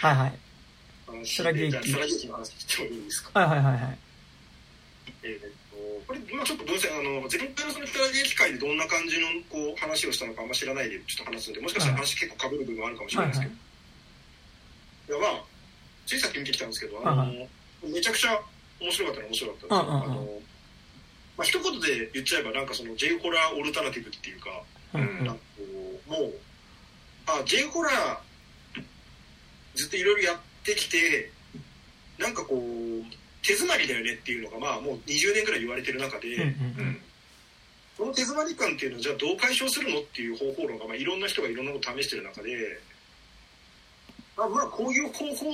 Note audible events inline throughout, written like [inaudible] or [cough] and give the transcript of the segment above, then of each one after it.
はいはい。話スラギ駅じゃあスラギ駅の話してもいいですか？はいはいはいはい。えーっとこれ、まあちょっとごめんなさい、あの、前回のそのスラギ駅会でどんな感じのこう話をしたのかあんま知らないでちょっと話すんで、もしかしたら話結構被る部分もあるかもしれないですけど。いや、まあ、ついさっき見てきたんですけど、あの、はいめちゃくちゃ面白かったのは面白かったんですよ。うんうんうんあの、まあ一言で言っちゃえば、なんかその J ホラーオルタナティブっていうか、うんうんなんかこう、もう、あ、J ホラー、ずっといろいろやってきて、なんかこう、手詰まりだよねっていうのが、まあもう20年ぐらい言われてる中で、うんうんうん。この手詰まり感っていうのをじゃあどう解消するのっていう方法論が、まあ、いろんな人がいろんなことを試してる中で、あまあこういう方法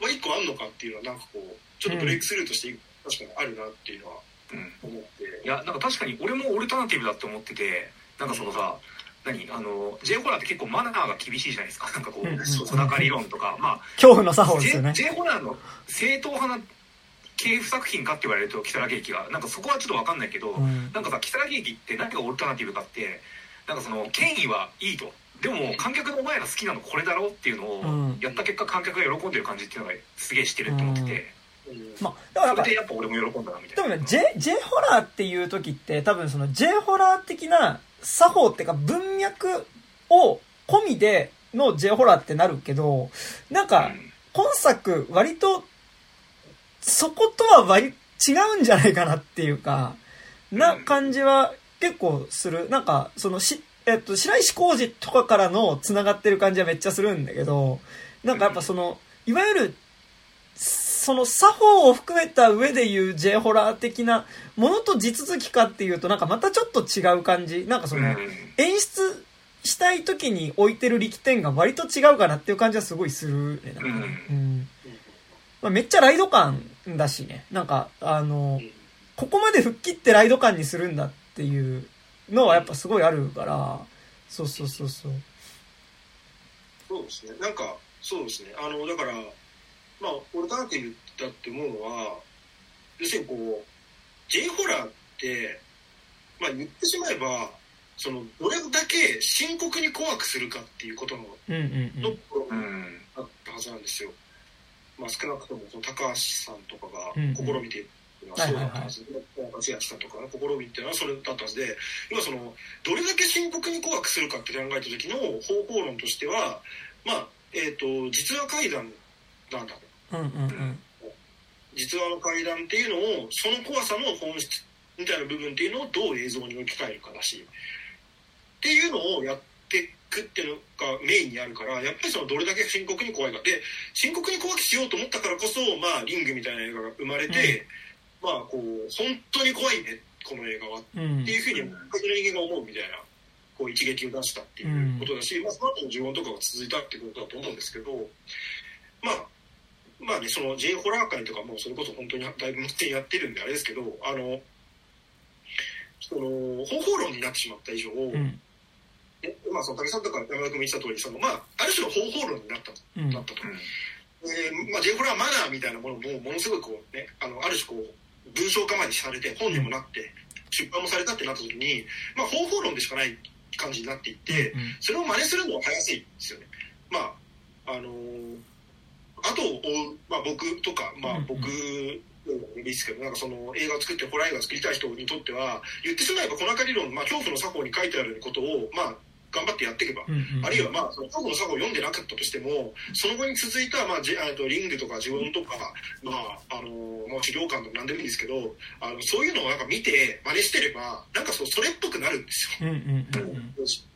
は一個あんのかっていうのはなんかこうちょっとブレイクスルーとして確かにあるなっていうのはうん思って、いやなんか確かに俺もオルタナティブだって思っててなんかそのさ何？あの J ホラーって結構マナーが厳しいじゃないですか。[laughs] なんかこう小高理論とか。まあ恐怖の作法です J, よね。J ホラーの正統派な系譜作品かって言われると「如月劇がなんかそこはちょっと分かんないけど、うん。なんかさ如月劇って何がオルタナティブかってなんかその権威はいいと。でも観客のお前ら好きなのこれだろうっていうのうん。をやった結果観客が喜んでる感じっていうのがすげえしてるって思ってて、うん。まあ、でやっぱ俺も喜んだなみたいな。多分ね、J、J ホラーっていう時って、多分その J ホラー的な作法っていうか文脈を込みでの J ホラーってなるけど、なんか、今作割と、そことは割、違うんじゃないかなっていうか、な感じは結構する。なんか、そのし、えっと、白石浩二とかからの繋がってる感じはめっちゃするんだけど、なんかやっぱその、いわゆる、その作法を含めた上で言う J ホラー的なものと地続きかっていうとなんかまたちょっと違う感じ。なんかその、うん演出したい時に置いてる力点が割と違うかなっていう感じはすごいするね。なんかねうんまあ、めっちゃライド感だしね。なんか、あの、ここまで吹っ切ってライド感にするんだっていうのはやっぱすごいあるから、そうそうそうそう。そうですねなんかそうですねあのだからまあオルタナティブだって思うのは要するにこう J ホラーってまあ言ってしまえばそのどれだけ深刻に怖くするかっていうことのうんうんうん。のところにうんあったはずなんですよ。まあ少なくともその高橋さんとかがうんうん試みてっていうのはそうだったはずで、千秋さんとかの試みっていうのはそれだったはずで、今その、どれだけ深刻に怖くするかって考えた時の方法論としては、まあ、えっ、と、実話怪談なんだと。うんうんうん。実話の怪談っていうのを、その怖さの本質みたいな部分っていうのをどう映像に置き換えるかだし、っていうのをやっていくっていうのがメインにあるから、やっぱりそのどれだけ深刻に怖いか。で、深刻に怖くしようと思ったからこそ、まあ、リングみたいな映画が生まれて、まあ、こう、本当に怖いね、この映画は。っうんていうふうに、限る人間が思うみたいな、こう、一撃を出したっていうことだし、まあ、その後の呪文とかが続いたってことだと思うんですけど、まあ、まあね、その J ホラー界とかもそれこそ本当にだいぶ持ってやってるんであれですけど、あの、その、方法論になってしまった以上、うんえまあ、その武井さんとか山田君も言ってた通り、その、まあ、ある種の方法論になった、うんなったと。えーまあ、J ホラーマナーみたいなものも、ものすごいこうね、あの、ある種こう、文章化までされて、本にもなって、出版もされたってなった時に、まあ、方法論でしかない感じになっていって、それを真似するのは早いんですよね。まあ、あのーあとを追う、まあ僕とか、まあ僕ですけど、なんかその映画を作ってホラー映画を作りたい人にとっては、言ってしまえばこの中理論、まあ恐怖の作法に書いてあることを、まあ頑張ってやっていけば、うんうんあるいはまあその恐怖の作法を読んでなかったとしても、その後に続いた、まあ、ジあとリングとか呪文とか、まあ、あのー、まあ、治療館とか何でもいいんですけど、あの、そういうのをなんか見て真似してれば、なんかそう、それっぽくなるんですよ。うんうんうんうん [laughs]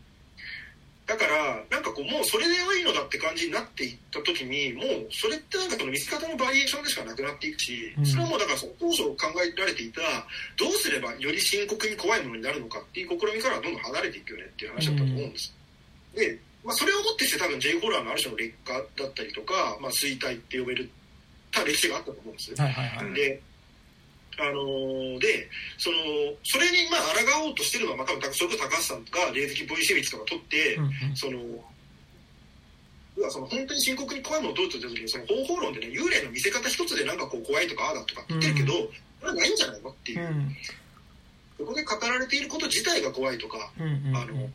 だから、なんかこう、もうそれで良いのだって感じになっていった時に、もうそれってなんかその見せ方のバリエーションでしかなくなっていくしう、んそれはもうだからその当初考えられていた、どうすればより深刻に怖いものになるのかっていう試みからはどんどん離れていくよねっていう話だったと思うんです。で、まあそれをもってして多分 J ホラーのある種の劣化だったりとか、まあ衰退って呼べるた歴史があったと思うんですよ。はいはいはい。で、あのーで、その、それにまあ抗おうとしてるのは、まあ多分、それこそ高橋さんとか、霊的ボイシェビッチとか取って、うんうん。その、その本当に深刻に怖いものをどうと言った時に、その方法論でね、幽霊の見せ方一つでなんかこう怖いとかああだとかって言ってるけど、それはないんじゃないのっていう。う。ん。そこで語られていること自体が怖いとか、うんうんあの、ね、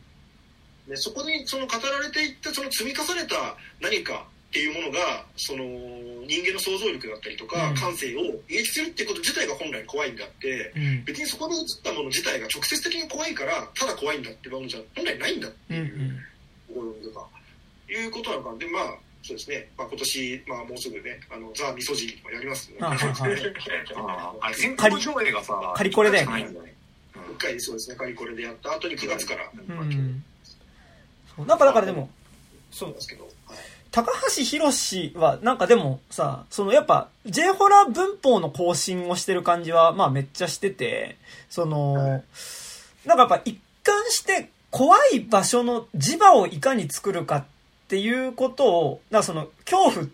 そこにその語られていったその積み重ねた何かっていうものがその人間の想像力だったりとか、うん。感性を刺激するっていうこと自体が本来怖いんであってうん。別にそこで映ったもの自体が直接的に怖いからただ怖いんだっていうものじゃ本来ないんだってうんう。いうん。ところとかいうことなのかでまあそうですね、まあ、今年、まあ、もうすぐねあのザ・ミソジニもやりますので、はいはいはい。[laughs] あれ先行上映がさカリコレ一回そうですねカリコレでやった後に9月から。うん。なんかだからでも、そうなんですけど、はい高橋博士は、なんかでもさ、そのやっぱ、J ホラー文法の更新をしてる感じは、まあめっちゃしてて、その、はいなんかやっぱ一貫して怖い場所の磁場をいかに作るかっていうことを、なその恐怖っ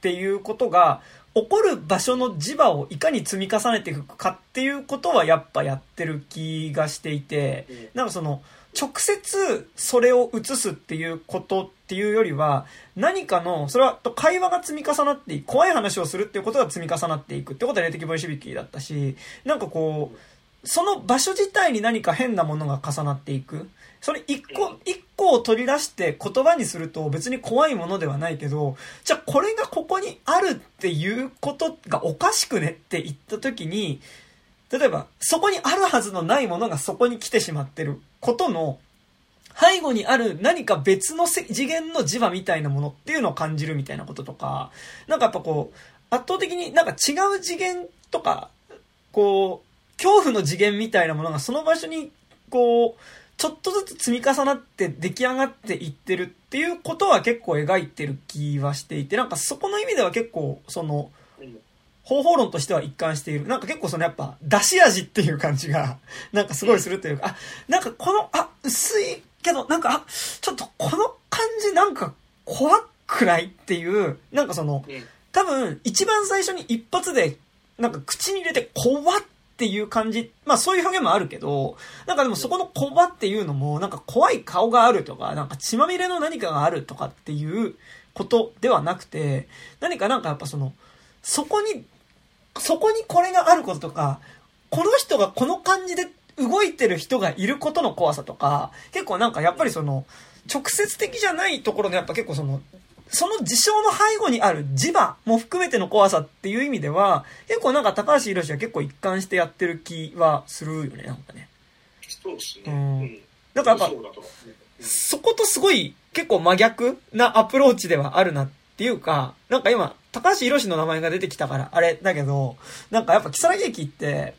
ていうことが、起こる場所の磁場をいかに積み重ねていくかっていうことはやっぱやってる気がしていて、なんかその、直接それを映すっていうことっていうよりは、何かの、それは会話が積み重なっていく、怖い話をするっていうことが積み重なっていくってことは霊的ボイシビキだったし、なんかこう、その場所自体に何か変なものが重なっていく。それ一個、一個を取り出して言葉にすると別に怖いものではないけど、じゃあこれがここにあるっていうことがおかしくねって言った時に、例えば、そこにあるはずのないものがそこに来てしまってることの、背後にある何か別の次元の磁場みたいなものっていうのを感じるみたいなこととか、なんかやっぱこう、圧倒的になんか違う次元とか、こう、恐怖の次元みたいなものがその場所に、こう、ちょっとずつ積み重なって出来上がっていってるっていうことは結構描いてる気はしていて、なんかそこの意味では結構、その、方法論としては一貫している。なんか結構そのやっぱ、出し味っていう感じが、[laughs] なんかすごいするというか、あ、なんかこの、あ、薄いけど、なんか、あ、ちょっとこの感じなんか怖くないっていう、なんかその、うん多分、一番最初に一発で、なんか口に入れて怖っていう感じ、まあそういう表現もあるけど、なんかでもそこの怖っていうのも、なんか怖い顔があるとか、なんか血まみれの何かがあるとかっていうことではなくて、何かなんかやっぱその、そこに、そこにこれがあることとか、この人がこの感じで動いてる人がいることの怖さとか、結構なんかやっぱりその、直接的じゃないところでやっぱ結構その、その事象の背後にある磁場も含めての怖さっていう意味では、結構なんか高橋宏は結構一貫してやってる気はするよね、なんかね。そうですね。うんうんだからやっぱそことすごい結構真逆なアプローチではあるなっていうか、なんか今、高橋宏の名前が出てきたからあれだけど、なんかやっぱ木更木駅って、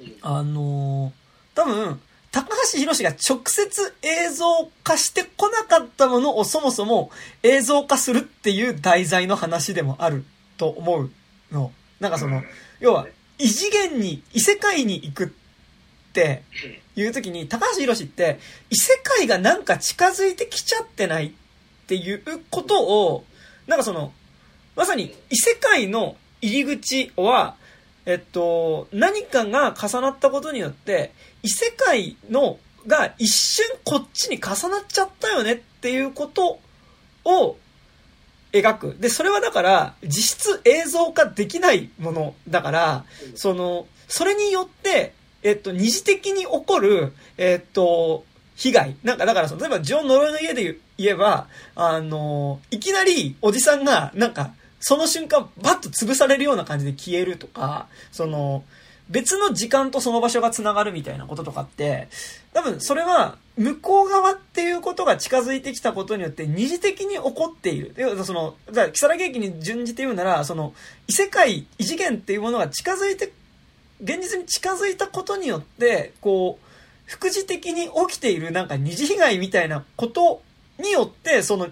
うんあのー多分、高橋宏が直接映像化してこなかったものをそもそも映像化するっていう題材の話でもあると思うの。なんかその、要は、異次元に、異世界に行くっていう時に、高橋宏って、異世界がなんか近づいてきちゃってないっていうことを、なんかその、まさに異世界の入り口は、えっと、何かが重なったことによって、異世界のが一瞬こっちに重なっちゃったよねっていうことを描く。で、それはだから、実質映像化できないものだから、その、それによって、えっと、二次的に起こる、えっと、被害。なんか、だから、例えば、ジョン・ノロイの家で言えば、あの、いきなり、おじさんが、なんか、その瞬間、バッと潰されるような感じで消えるとか、その、別の時間とその場所が繋がるみたいなこととかって、多分それは向こう側っていうことが近づいてきたことによって二次的に起こっている。要はその、じゃあ、木更木駅に準じて言うなら、その、異世界、異次元っていうものが近づいて、現実に近づいたことによって、こう、副次的に起きているなんか二次被害みたいなことによって、その、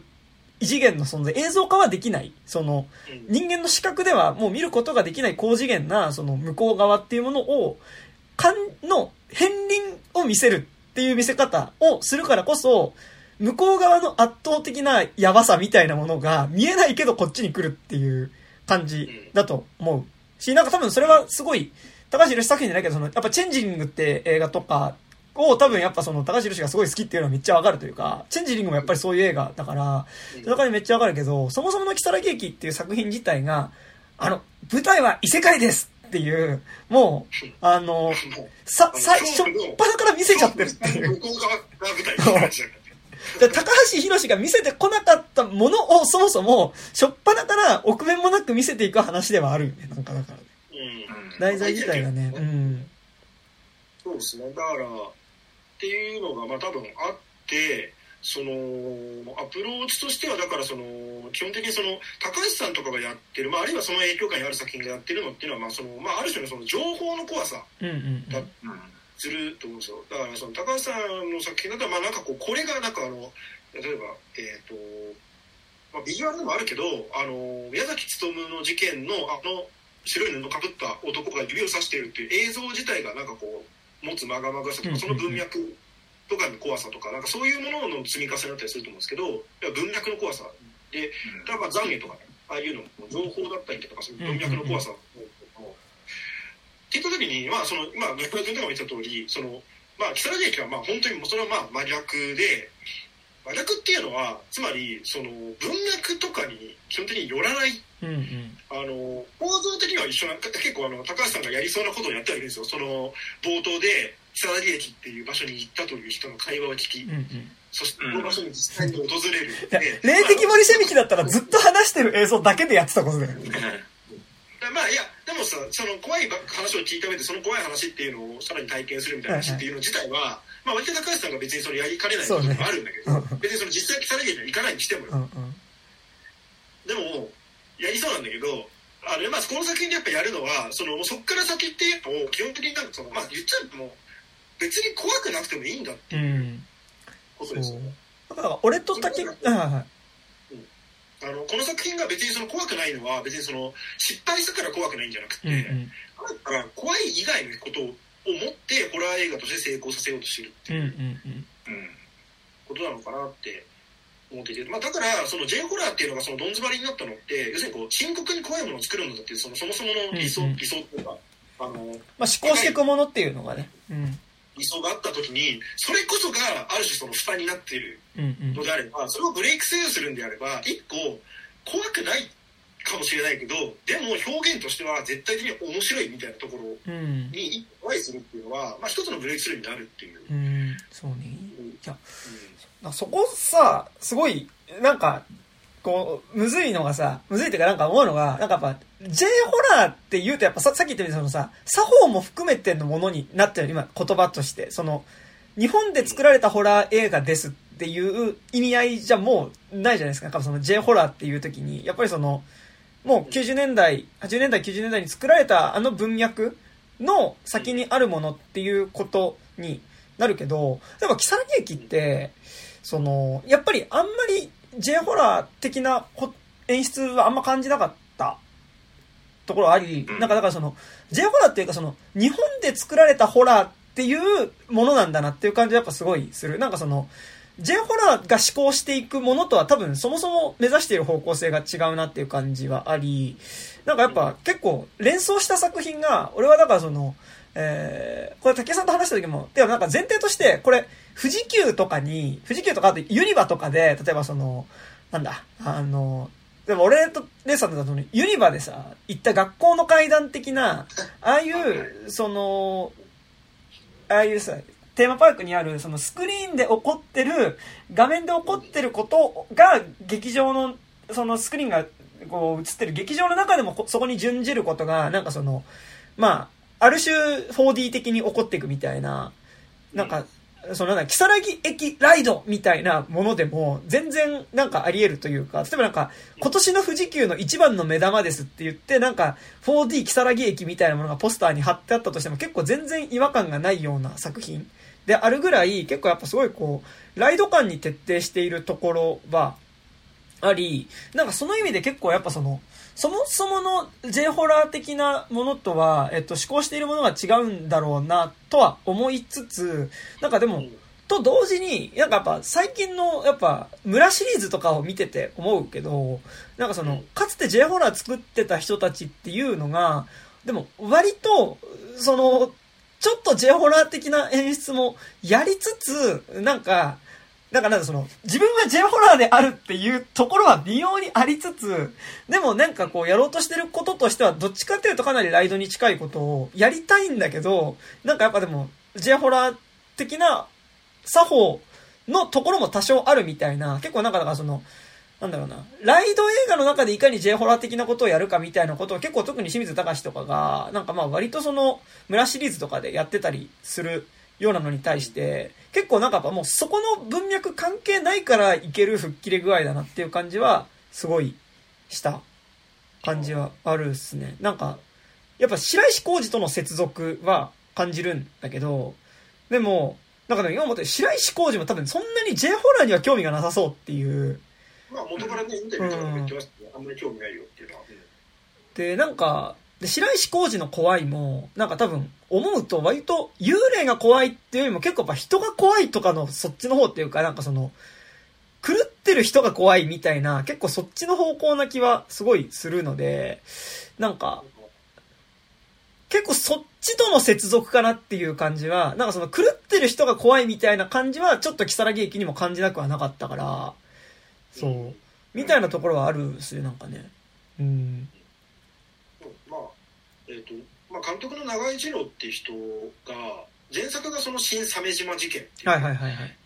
異次元の存在、映像化はできない。その、うん人間の視覚ではもう見ることができない高次元な、その向こう側っていうものを、感の片鱗を見せるっていう見せ方をするからこそ、向こう側の圧倒的なやばさみたいなものが見えないけどこっちに来るっていう感じだと思うし、なんか多分それはすごい、高橋宏作品じゃないけど、その、やっぱチェンジリングって映画とかを多分やっぱその高橋宏がすごい好きっていうのはめっちゃわかるというか、チェンジリングもやっぱりそういう映画だから、その中でめっちゃわかるけど、そもそもの木更木駅っていう作品自体が、あの、舞台は異世界ですっていう、もう、あの、さ、最初っ端から見せちゃってるっていう。高橋宏が見せてこなかったものをそもそも、しょっぱなから臆面もなく見せていく話ではあるよね。なんかだからね。うん。題材自体がね。うん。そうですね。だから、っていうのが、まあ多分あって、その、アプローチとしては、だからその、基本的にその、高橋さんとかがやってる、まああるいはその影響下にある作品がやってるのっていうのは、まあその、まあある種のその情報の怖さうんうんうん。うんすると思うんですよ。だからその高橋さんの作品だと、まあなんかこう、これがなんかあの、例えば、えっ、と、まあビジュアルでもあるけど、あの、宮崎勉の事件のあの、白い布かぶった男が指をさしてるっていう映像自体がなんかこう、持つまがまがさとか、その文脈とかの怖さとか、なんかそういうものの積み重ねだったりすると思うんですけど、文脈の怖さで、だからまあ懺悔とかね、ああいうのも情報だったりとか、その文脈の怖さも、って言った時に、まあその、まあ、中村君とかも言った通り、その、まあ、木更津駅はまあ本当にもうそれはまあ真逆で、真逆っていうのは、つまり、その、文脈とかに基本的に寄らないうんうん。あの構造的には一緒な結構あの高橋さんがやりそうなことをやってはいるんですよその冒頭で木更津駅っていう場所に行ったという人の会話を聞き、うんうん。そしてこの場所に実際に訪れる、いやで、霊的森シェミキだったらずっと話してる映像だけでやってたことだよ。まあまあいやでもさその怖い話を聞いた上でその怖い話っていうのをさらに体験するみたいな話っていうの自体は、まあ割と高橋さんが別にそれやりかねないこともあるんだけど、ねうん別にその実際木更津駅には行かないにしてもようんうん。でもやりそうなんだけどあの、まあ、この作品でやっぱやるのはそのそっから先っていうのを基本的になんかその、まあ、言っちゃうともう別に怖くなくてもいいんだってうん。ことですよね。だから、俺と竹、はいはいはい。あのこの作品が別にその怖くないのは別にその失敗したから怖くないんじゃなくて、うんうん。怖い以外のことを思ってホラー映画として成功させようとしてるってうんうんいううん。ことなのかなって思っていて、まあ、だからその J ホラーっていうのがそのどん詰まりになったのって要するにこう深刻に怖いものを作るのだっていうそのそもそもの理想、うんうん理想っていうかあのまあ、思考していくものっていうのがね。うん。理想があった時にそれこそがある種その負担になっているうんうんの。であればそれをブレイクスルーするんであれば一個怖くないかもしれないけどでも表現としては絶対的に面白いみたいなところうん。に一個トライするっていうのは、まあ、一つのブレイクスルーになるっていう。うん。そうね。うんいや、なんかそこさ、すごい、なんか、こう、むずいのがさ、むずいっていうかなんか思うのが、なんかやっぱ、J ホラーって言うとやっぱささっき言ったようにそのさ、作法も含めてのものになってる今言葉として、その、日本で作られたホラー映画ですっていう意味合いじゃもうないじゃないですか。なんかその J ホラーっていう時に、やっぱりその、もう90年代、80年代、90年代に作られたあの文脈の先にあるものっていうことになるけど、例えば、木更木駅って、その、やっぱりあんまり J ホラー的なほ演出はあんま感じなかったところあり、うんなんかだからその、J ホラーっていうかその、日本で作られたホラーっていうものなんだなっていう感じはやっぱすごいする。なんかその、J ホラーが思考していくものとは多分そもそも目指している方向性が違うなっていう感じはあり、なんかやっぱ結構連想した作品が、俺はだからその、えー、これ竹井さんと話した時も、でもなんか前提として、これ、富士急とかに、富士急とかあとユニバとかで、例えばその、なんだ、あの、でも俺とレイさんだとユニバでさ、行った学校の階段的な、ああいう、その、ああいうさ、テーマパークにある、そのスクリーンで起こってる、画面で起こってることが、劇場の、そのスクリーンが、こう映ってる劇場の中でもそこに準じることが、なんかその、まあ、ある種 4D 的に起こっていくみたいな、なんか、そのなんだ、木更木駅ライドみたいなものでも、全然なんかあり得るというか、例えばなんか、今年の富士急の一番の目玉ですって言って、なんか、4D 木更木駅みたいなものがポスターに貼ってあったとしても、結構全然違和感がないような作品。であるぐらい、結構やっぱすごいこう、ライド感に徹底しているところは、あり、なんかその意味で結構やっぱその、そもそもの J ホラー的なものとは、えっと、思考しているものが違うんだろうな、とは思いつつ、なんかでも、と同時に、なんかやっぱ最近の、やっぱ、村シリーズとかを見てて思うけど、なんかその、かつて J ホラー作ってた人たちっていうのが、でも割と、その、ちょっと J ホラー的な演出もやりつつ、なんか、なんかなんかその、自分が J ホラーであるっていうところは微妙にありつつ、でもなんかこうやろうとしてることとしては、どっちかっていうとかなりライドに近いことをやりたいんだけど、なんかやっぱでも、J ホラー的な作法のところも多少あるみたいな、結構なんかだからその、なんだろうな、ライド映画の中でいかに J ホラー的なことをやるかみたいなことを結構特に清水隆とかが、なんかまあ割とその、村シリーズとかでやってたりするようなのに対して、結構なんかやっぱもうそこの文脈関係ないからいける吹っ切れ具合だなっていう感じは、すごいした感じはあるっすね。なんか、やっぱ白石浩二との接続は感じるんだけど、でも、なんかね、今思って白石浩二も多分そんなに J ホラーには興味がなさそうっていう。まあ元からね、インタビューとかも言ってましたけど、あんまり興味ないよっていうのは。で、なんか、で白石浩二の怖いも、なんか多分、思うと割と幽霊が怖いっていうよりも結構やっぱ人が怖いとかのそっちの方っていうか、なんかその、狂ってる人が怖いみたいな、結構そっちの方向な気はすごいするので、なんか、結構そっちとの接続かなっていう感じは、なんかその狂ってる人が怖いみたいな感じは、ちょっと木更木駅にも感じなくはなかったから、そう。みたいなところはあるんですよ、なんかね。うん。まあ、えっ、ー、と、まあ、監督の長井二郎っていう人が、前作がその新鮫島事件っていう。はいはいはいはい。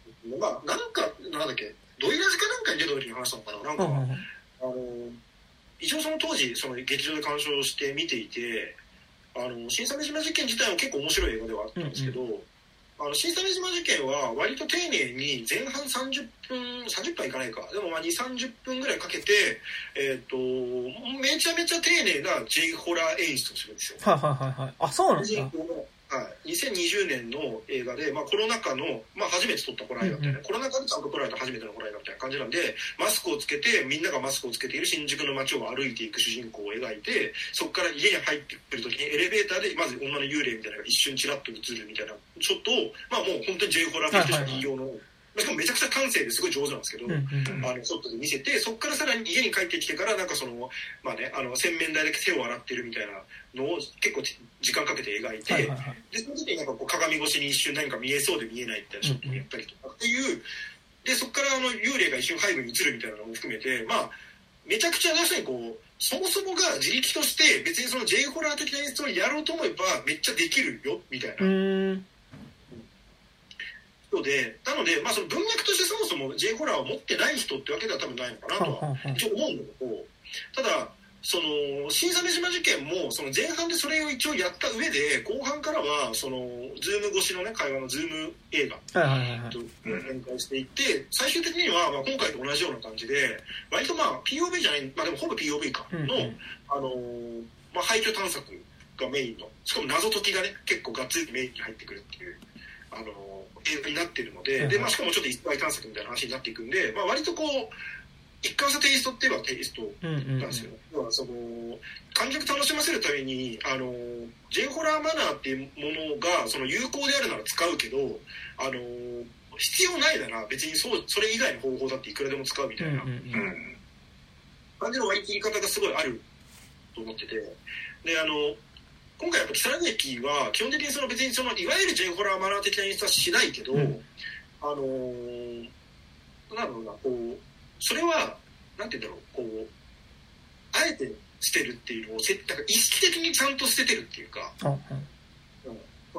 まあ、なんか、なんだっけ、ドイラジかなんかに出た時に話したのかな。なんか、うんうん、あの、一応その当時、その劇場で鑑賞して見ていて、あの、新鮫島事件自体も結構面白い映画ではあったんですけど、うんうんあの新鮫島事件は割と丁寧に前半30分30分いかないかでもまあ2 3 0分ぐらいかけて、えーと、めちゃめちゃ丁寧な J ホラー演出をするんですよ。はいはいはいはい。あそうなんですかはい、2020年の映画で、まあ、コロナ禍の、まあ、初めて撮ったホラー映画みたいな、うんうん、コロナ禍でちゃんと撮られた初めてのホラー映画みたいな感じなんでマスクをつけてみんながマスクをつけている新宿の街を歩いていく主人公を描いてそこから家に入ってくる時にエレベーターでまず女の幽霊みたいなのが一瞬ちらっと映るみたいなちょっとまあもう本当に J ホラーとしてしか言いようの。はいはいはいしかもめちゃくちゃ感性ですごい上手なんですけど、うんうんうん、あのショットで見せてそこからさらに家に帰ってきてからなんかそのまあねあの洗面台で手を洗ってるみたいなのを結構時間かけて描いて、はいはいはい、でその時になんかこう鏡越しに一瞬何か見えそうで見えないみたいなショットをやったりとかっていう、でそこからあの幽霊が一瞬背後に映るみたいなのも含めてまあめちゃくちゃ確かにこうそもそもが自力として別にその J ホラー的な演出をやろうと思えばめっちゃできるよみたいな。人で、なので、まあ、その文脈としてそもそも J ホラーを持ってない人ってわけでは多分ないのかなとは一応思うんだけど、ただ、その新鮫島事件もその前半でそれを一応やった上で後半からはそのズーム越しのね会話のズーム映画と展開していって最終的にはまあ今回と同じような感じで割とまあ POV じゃないまあでもほぼ POV かの、あのまあ、廃墟探索がメインのしかも謎解きがね結構がっつりメインに入ってくるっていうあの映画になってるので,、でまあ、しかもちょっと一体探索みたいな話になっていくんで、まあ、割とこう一貫したテイストって言えばテイストなんですよ、要はその観客楽しませるためにあの J ホラーマナーっていうものがその有効であるなら使うけどあの必要ないなら別にそうそれ以外の方法だっていくらでも使うみたいな感じの割り切り方がすごいあると思ってて。であの今回やっぱ木更津駅は基本的にその別にそのいわゆる J ホラーマナー的な演出はしないけど、うん、あのー、なんだろうなこうそれはなんて言うんだろうこうあえて捨てるっていうのをせだから意識的にちゃんと捨ててるっていうか、うん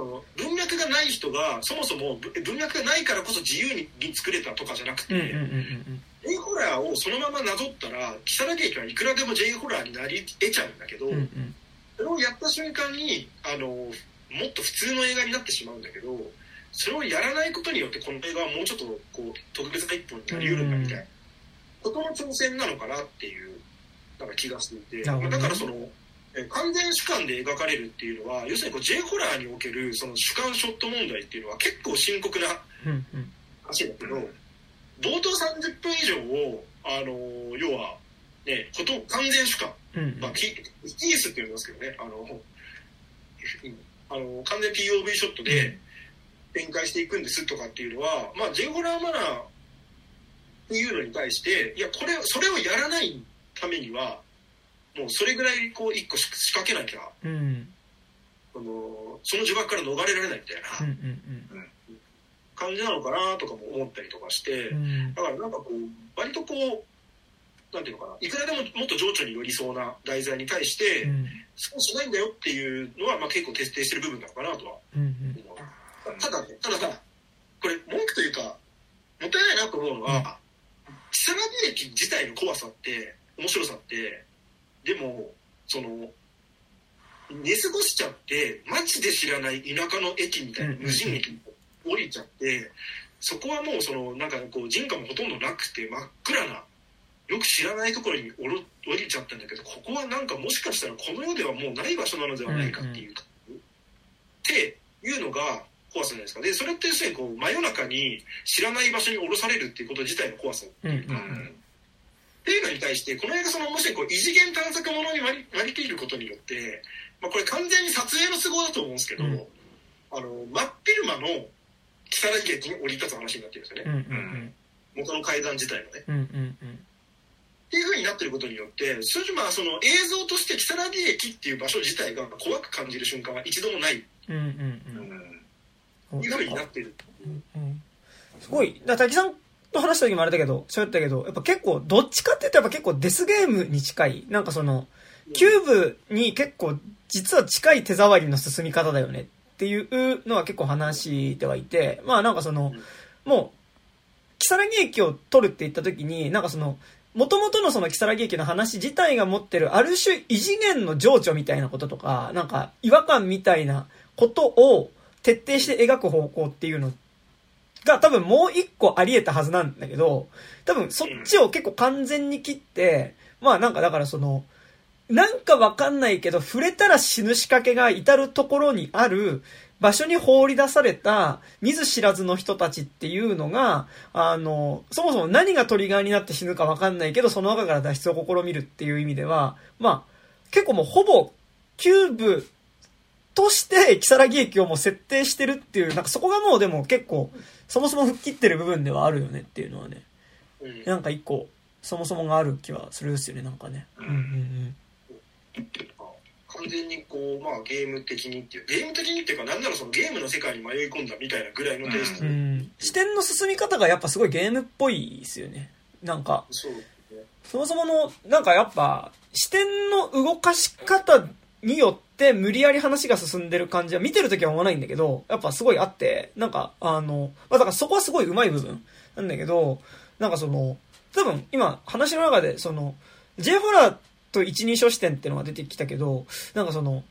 の文脈がない人がそもそも文脈がないからこそ自由に作れたとかじゃなくて、うんうんうんうん。J ホラーをそのままなぞったら木更津駅はいくらでも J ホラーになり得ちゃうんだけど、うんうんそれをやった瞬間にあのもっと普通の映画になってしまうんだけどそれをやらないことによってこの映画はもうちょっとこう特別な一本になりうるんだみたいなことの挑戦なのかなっていうなんか気がしていて、だからその完全主観で描かれるっていうのは要するにこう J ホラーにおけるその主観ショット問題っていうのは結構深刻な話だけど、冒頭30分以上をあの要はねほと完全主観まあ、キースって言いますけどね、あの、あの完全 POV ショットで展開していくんですとかっていうのは、まあ、J ホラーマナーっていうのに対して、いや、これ、それをやらないためには、もうそれぐらいこう一個仕掛けなきゃ、うん、あのその呪縛から逃れられないみたいな、うんうんうん、感じなのかなとかも思ったりとかして、うん、だからなんかこう割とこうなんていうのかな、いくらでももっと情緒に寄りそうな題材に対して、うん、そうしないんだよっていうのは、まあ、結構徹底してる部分なのかなとは思う。うん。う。ん、ただね、たださ、これ文句というか、もったいないなと思うのは、木更津駅自体の怖さって、面白さって、でも、その、寝過ごしちゃって、マジで知らない田舎の駅みたいなうん無人駅に降りちゃって、そこはもうその、なんかこう人家もほとんどなくて真っ暗な、よく知らないところに降ろ降りちゃったんだけど、ここはなんかもしかしたらこの世ではもうない場所なのではないかっていう、っていうのが怖さじゃないですか。で、それって要するにこう、真夜中に知らない場所に降ろされるっていうこと自体の怖さうんうんうんっていうのに対して、この映画その、もしこう、異次元探索ものに割り割り切ることによって、まあこれ完全に撮影の都合だと思うんですけど、うんあの、真っ昼間の木更津駅に降り立つ話になってるんですよね。うんうん元の階段自体もね。うんうんうんっていう風になってることによって、それまあその映像として木更津駅っていう場所自体が怖く感じる瞬間は一度もない。うんうんううん。んいう風になってる。うんすごい、だから滝さんと話した時もあれだけど、喋ったけど、やっぱ結構、どっちかって言ったらやっぱ結構デスゲームに近い。なんかその、キューブに結構、実は近い手触りの進み方だよねっていうのは結構話してはいて、まあなんかその、もう、木更木駅を取るって言った時に、なんかその、元々のその木更木駅の話自体が持ってるある種異次元の情緒みたいなこととか、なんか違和感みたいなことを徹底して描く方向っていうのが多分もう一個あり得たはずなんだけど、多分そっちを結構完全に切って、まあなんかだからその、なんかわかんないけど、触れたら死ぬ仕掛けが至るところにある場所に放り出された見ず知らずの人たちっていうのが、あの、そもそも何がトリガーになって死ぬかわかんないけど、その中から脱出を試みるっていう意味では、まあ、結構もうほぼキューブとして、木更木駅をもう設定してるっていう、なんかそこがもうでも結構、そもそも吹っ切ってる部分ではあるよねっていうのはね、うん。なんか一個、そもそもがある気はするですよね、なんかね。うんうん完全にこう、まあゲーム的にっていう、ゲーム的にっていうか、なんならそのゲームの世界に迷い込んだみたいなぐらいのテイストうん。うん。視点の進み方がやっぱすごいゲームっぽいですよね。なんか、そうね。そもそもの、なんかやっぱ、視点の動かし方によって無理やり話が進んでる感じは見てるときは思わないんだけど、やっぱすごいあって、なんか、あの、まあだからそこはすごい上手い部分なんだけど、なんかその、多分今話の中でその、J ホラーと一人称視点っていうのが出てきたけど、なんかその、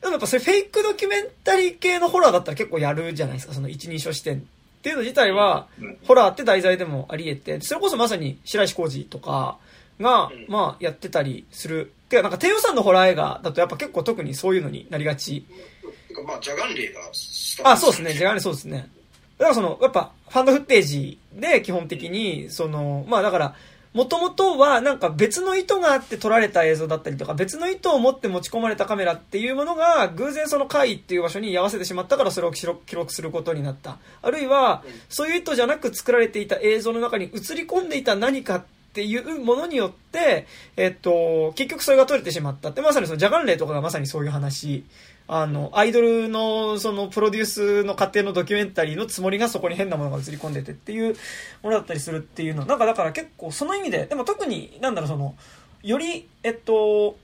でもやっぱそれフェイクドキュメンタリー系のホラーだったら結構やるじゃないですか、その一人称視点っていうの自体は、うんホラーって題材でもあり得て、それこそまさに白石浩二とかがうん、まあやってたりする。てかなんか低予算のホラー映画だとやっぱ結構特にそういうのになりがち。まあ、ジャガンレイがスタートあ、そうですね。じゃあね、そうですね。だからその、やっぱ、ファンドフッテージで基本的に、その、まあだから、もともとはなんか別の意図があって撮られた映像だったりとか、別の意図を持って持ち込まれたカメラっていうものが、偶然その会っていう場所に居合わせてしまったからそれを記録することになった。あるいはうん、そういう意図じゃなく作られていた映像の中に映り込んでいた何かっていうものによって、えっと、結局それが撮れてしまったって、まさにそのジャガンレイとかがまさにそういう話。あの、アイドルの、その、プロデュースの過程のドキュメンタリーのつもりがそこに変なものが映り込んでてっていうものだったりするっていうの。なんかだから結構その意味で、でも特に、なんだろう、その、より、えっと、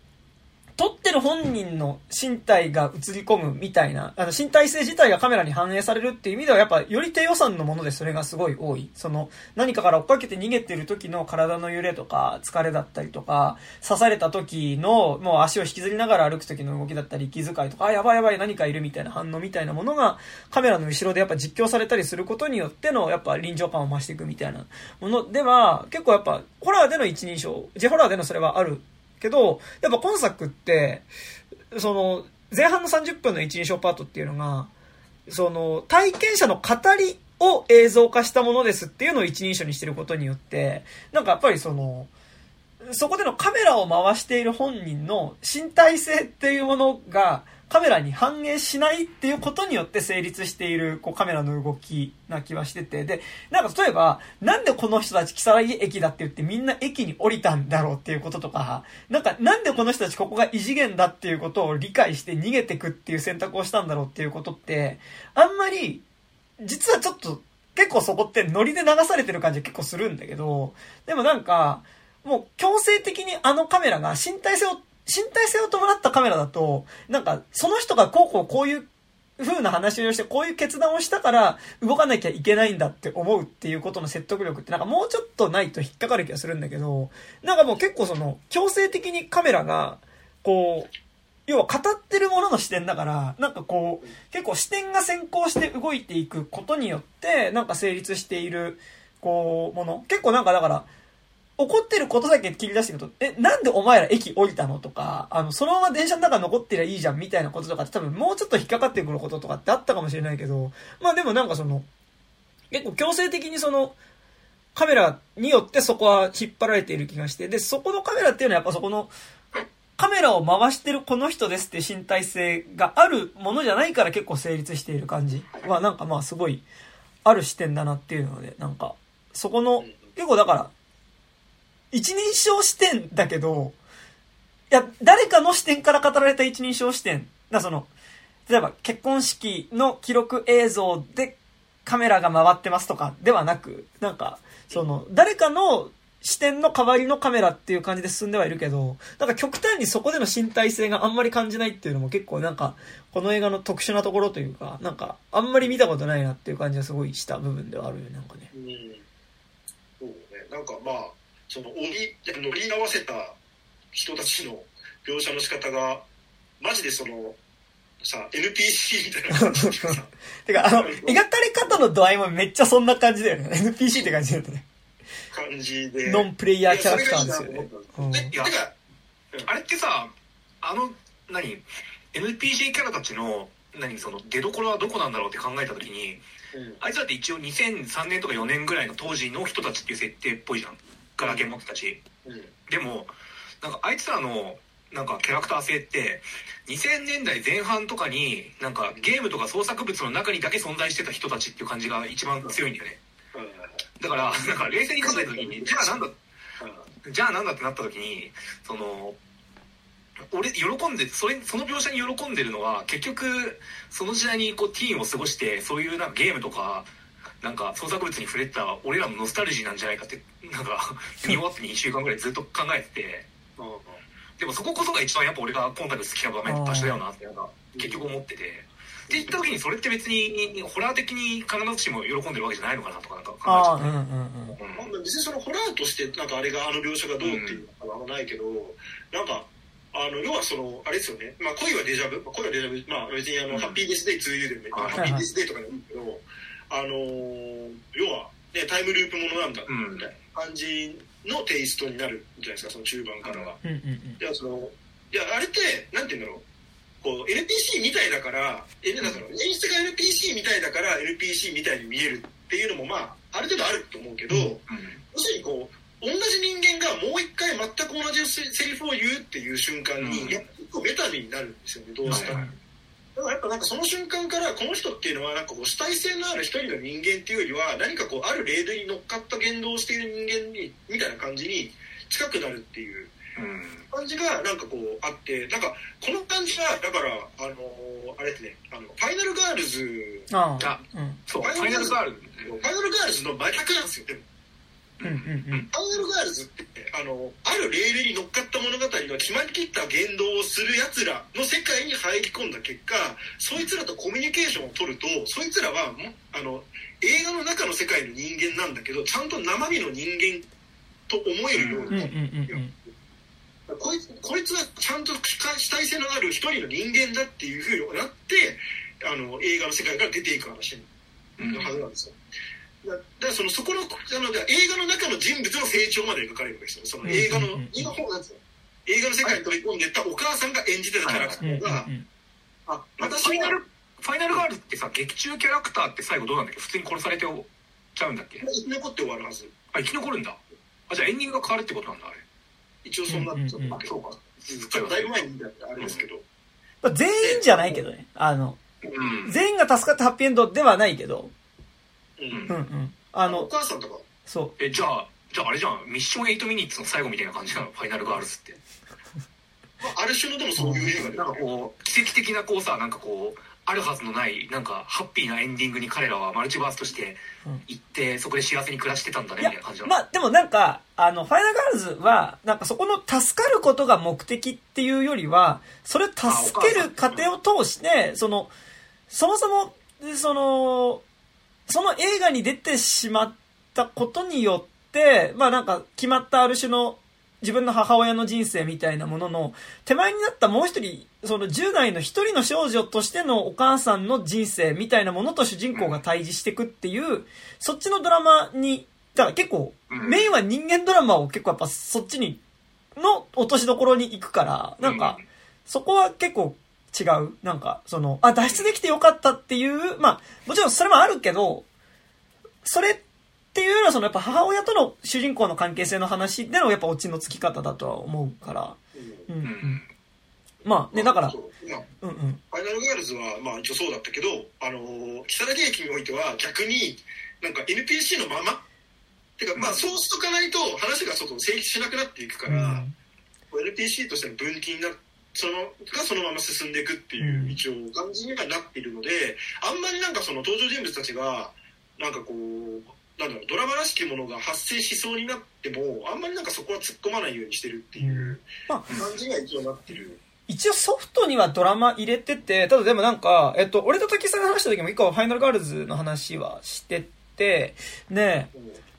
撮ってる本人の身体が映り込むみたいな、あの身体性自体がカメラに反映されるっていう意味ではやっぱより低予算のものでそれがすごい多い。その何かから追っかけて逃げてる時の体の揺れとか疲れだったりとか、刺された時のもう足を引きずりながら歩く時の動きだったり息遣いとか、あ、やばいやばい何かいるみたいな反応みたいなものがカメラの後ろでやっぱ実況されたりすることによってのやっぱ臨場感を増していくみたいなものでは結構やっぱホラーでの一人称、ジェホラーでのそれはあるけど、やっぱ今作って、その、前半の30分の一人称パートっていうのが、その、体験者の語りを映像化したものですっていうのを一人称にしてることによって、なんかやっぱりその、そこでのカメラを回している本人の身体性っていうものがカメラに反映しないっていうことによって成立しているこうカメラの動きな気はしてて。で、なんか例えば、なんでこの人たち木更木駅だって言ってみんな駅に降りたんだろうっていうこととか、なんかなんでこの人たちここが異次元だっていうことを理解して逃げてくっていう選択をしたんだろうっていうことって、あんまり、実はちょっと結構そこってノリで流されてる感じ結構するんだけど、でもなんか、もう強制的にあのカメラが身体性を、身体性を伴ったカメラだと、なんかその人がこうこうこういう風な話をして、こういう決断をしたから動かなきゃいけないんだって思うっていうことの説得力ってなんかもうちょっとないと引っかかる気がするんだけど、なんかもう結構その強制的にカメラが、こう、要は語ってるものの視点だから、なんかこう、結構視点が先行して動いていくことによって、なんか成立している、こう、もの。結構なんかだから、怒ってることだけ切り出していくと、え、なんでお前ら駅降りたのとか、あの、そのまま電車の中残ってりゃいいじゃんみたいなこととかって多分もうちょっと引っかかってくることとかってあったかもしれないけど、まあでもなんかその、結構強制的にその、カメラによってそこは引っ張られている気がして、で、そこのカメラっていうのはやっぱそこの、カメラを回してるこの人ですって身体性があるものじゃないから結構成立している感じはなんかまあすごいある視点だなっていうので、なんか、そこの、結構だから、一人称視点だけど、いや、誰かの視点から語られた一人称視点。だその、例えば結婚式の記録映像でカメラが回ってますとかではなく、なんか、その、誰かの視点の代わりのカメラっていう感じで進んではいるけど、なんか極端にそこでの身体性があんまり感じないっていうのも結構なんか、この映画の特殊なところというか、なんか、あんまり見たことないなっていう感じがすごいした部分ではあるよね、なんかね。うんそうねなんかまあその折り乗り合わせた人たちの描写の仕方がマジでそのさ [laughs] NPC みたいな。感じでさてか、あの、描かれ方の度合いもめっちゃそんな感じだよね。[laughs] NPC って感じだよね。感じで。ノンプレイヤーキャラクターですよ。ね。うん。でてかあれってさあの何？NPC キャラたちの何？その出所はどこなんだろうって考えた時にうん。あいつらって一応2003年とか4年ぐらいの当時の人たちっていう設定っぽいじゃんガラケー持ってたし。うん。でもなんかあいつらのなんかキャラクター性って2000年代前半とかになんかゲームとか創作物の中にだけ存在してた人たちっていう感じが一番強いんだよね。だからなんか冷静に考えた時にじゃあなんだじゃあなんだってなった時にその俺喜んでそれその描写に喜んでるのは結局その時代にこうティーンを過ごしてそういうなんかゲームとかなんか創作物に触れてた俺らのノスタルジーなんじゃないかってなんか [laughs] 見終わって2週間ぐらいずっと考えてて。うんうん。でもそここそが一番やっぱ俺が今回の好きな場面の場所だよなってなんか結局思ってて。って言った時にそれって別にホラー的に必ずしも喜んでるわけじゃないのかなとかなんか考えちああ、ゃっうんうんうん。た、うん。まあ、別にそのホラーとしてなんかあれがあの描写がどうっていうのはあんまないけど、なんかあの要はそのあれですよね、まあ、恋はデジャブ、まあ、恋はデジャブ、まあ、別にあの、うん。ハッピーデスデイ 2U でも、まあはいハッピーデスデイとかでもいいけど、あのー要は、ね、タイムループものなんだうんみたいな感じのテイストになるじゃないですかその中盤からは。うんうんうん。いやそのいやあれってなんて言うんだろうこう NPC みたいだから演出が NPC みたいだから NPC みたいに見えるっていうのもまあある程度あると思うけど、要するにこう同じ人間がもう一回全く同じセセリフを言うっていう瞬間に、うん結構メタになるんですよねどうしても。はいだからやっぱなんかその瞬間からこの人っていうのはなんかこう主体性のある一人の人間っていうよりは何かこうあるレールに乗っかった言動をしている人間にみたいな感じに近くなるっていううん感じがなんかこうあってなんかこの感じはだからあのーあれですねあのファイナルガールズあ。うん。そうファイナルガールファイナルガールズの真逆なんですよでもうんうんうん。ファイナルガールズってあのあるレールに乗っかった物語の決まりきった言動をするやつらの世界に入り込んだ結果そいつらとコミュニケーションを取るとそいつらはもあの映画の中の世界の人間なんだけどちゃんと生身の人間と思えるよううんうんにうんうん。こいつこいつはちゃんと主体性のある一人の人間だっていうふうになってあの映画の世界から出ていく話うんのはずなんですよ。だだからそのそこのあの映画の中の人物の成長まで描かれるわけですよ。その映画の、うんうんうん映画の方なんですよ。映画の世界に飛び込んでいったお母さんが演じてたキャラクターが、うん。あフ私はァイナルファイナルガールってさ劇中キャラクターって最後どうなんだっけ？普通に殺されてちゃうんだっけ？生き残って終わるはず。あ生き残るんだあじゃあエンディングが変わるってことなんだあれ一応そんな、うんうんうんそうかちょっとだいぶ前にあれですけど。まあ全員じゃないけどね。あの、うん全員が助かったハッピーエンドではないけど、うん。うんうん。ああのおの、母さんとか、そえじゃあじゃああれじゃん。ミッション8ミニッツの最後みたいな感じなの？[laughs] ファイナルガールズって。まあ、ある種のでもそういう映画で、なんかこう奇跡的なこうさなんかこうあるはずのないなんかハッピーなエンディングに彼らはマルチバースとして行ってそこで幸せに暮らしてたんだねみたいな感じな、の？まあでもなんか、あの、ファイナルガールズは、なんかそこの助かることが目的っていうよりは、それを助ける過程を通して、その、そもそも、その、その映画に出てしまったことによって、まあなんか決まったある種の自分の母親の人生みたいなものの手前になったもう一人、その10代の一人の少女としてのお母さんの人生みたいなものと主人公が対峙していくっていう、そっちのドラマに、だから結構、メインは人間ドラマを結構やっぱそっちに、の落としどころに行くから、なんか、そこは結構違う？なんか、その、あ、脱出できてよかったっていう、まあ、もちろんそれもあるけど、それっていうのはそのやっぱ母親との主人公の関係性の話でのやっぱオチのつき方だとは思うから。うん、うん。まあね、だから、うんうん。ファイナルガールズは、まあ一応そうだったけど、あのー、木更木駅においては逆に、なんか NPC のままてか、まあそうしとかないと話が外成立しなくなっていくから、うん、NPC としての分岐になって、そのがそのまま進んでいくっていう一応感じにはなっているので、あんまりなんかその登場人物たちがなんかこうなんだろうドラマらしきものが発生しそうになってもあんまりなんかそこは突っ込まないようにしてるっていう感じが一応なってる。一応ソフトにはドラマ入れてて、ただでもなんか、えっと、俺と滝さんが話した時も一個ファイナルガールズの話はしてて、ね、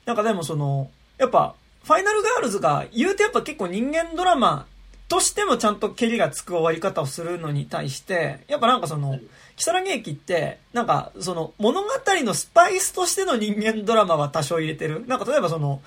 なんかでもその、やっぱ、ファイナルガールズが言うてやっぱ結構人間ドラマとしてもちゃんと蹴りがつく終わり方をするのに対して、やっぱなんかその、木更木駅って、なんか、その、物語のスパイスとしての人間ドラマは多少入れてる。なんか例えばその、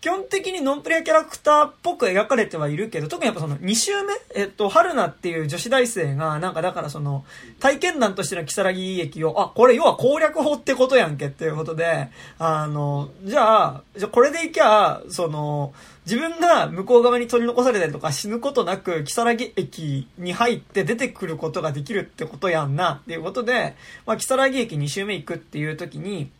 基本的にノンプレイキャラクターっぽく描かれてはいるけど、特にやっぱその2周目？えっと、春菜っていう女子大生が、なんかだからその、体験談としての木更木駅を、あ、これ要は攻略法ってことやんけっていうことで、あの、じゃあ、じゃあこれでいきゃ、その、自分が向こう側に取り残されたりとか死ぬことなく、木更木駅に入って出てくることができるってことやんな、っていうことで、まあ、木更木駅2周目行くっていう時に、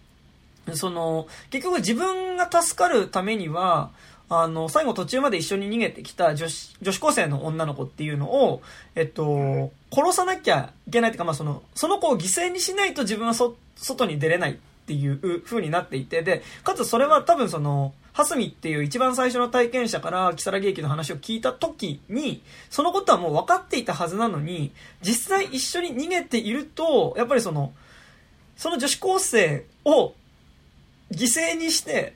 その、結局自分が助かるためには、あの、最後途中まで一緒に逃げてきた女子、女子高生の女の子っていうのを、えっと、殺さなきゃいけないっていうか、まあその、その子を犠牲にしないと自分はそ、外に出れないっていう風になっていて、で、かつそれは多分その、ハスミっていう一番最初の体験者から木更木駅の話を聞いた時に、そのことはもう分かっていたはずなのに、実際一緒に逃げていると、やっぱりその、その女子高生を犠牲にして、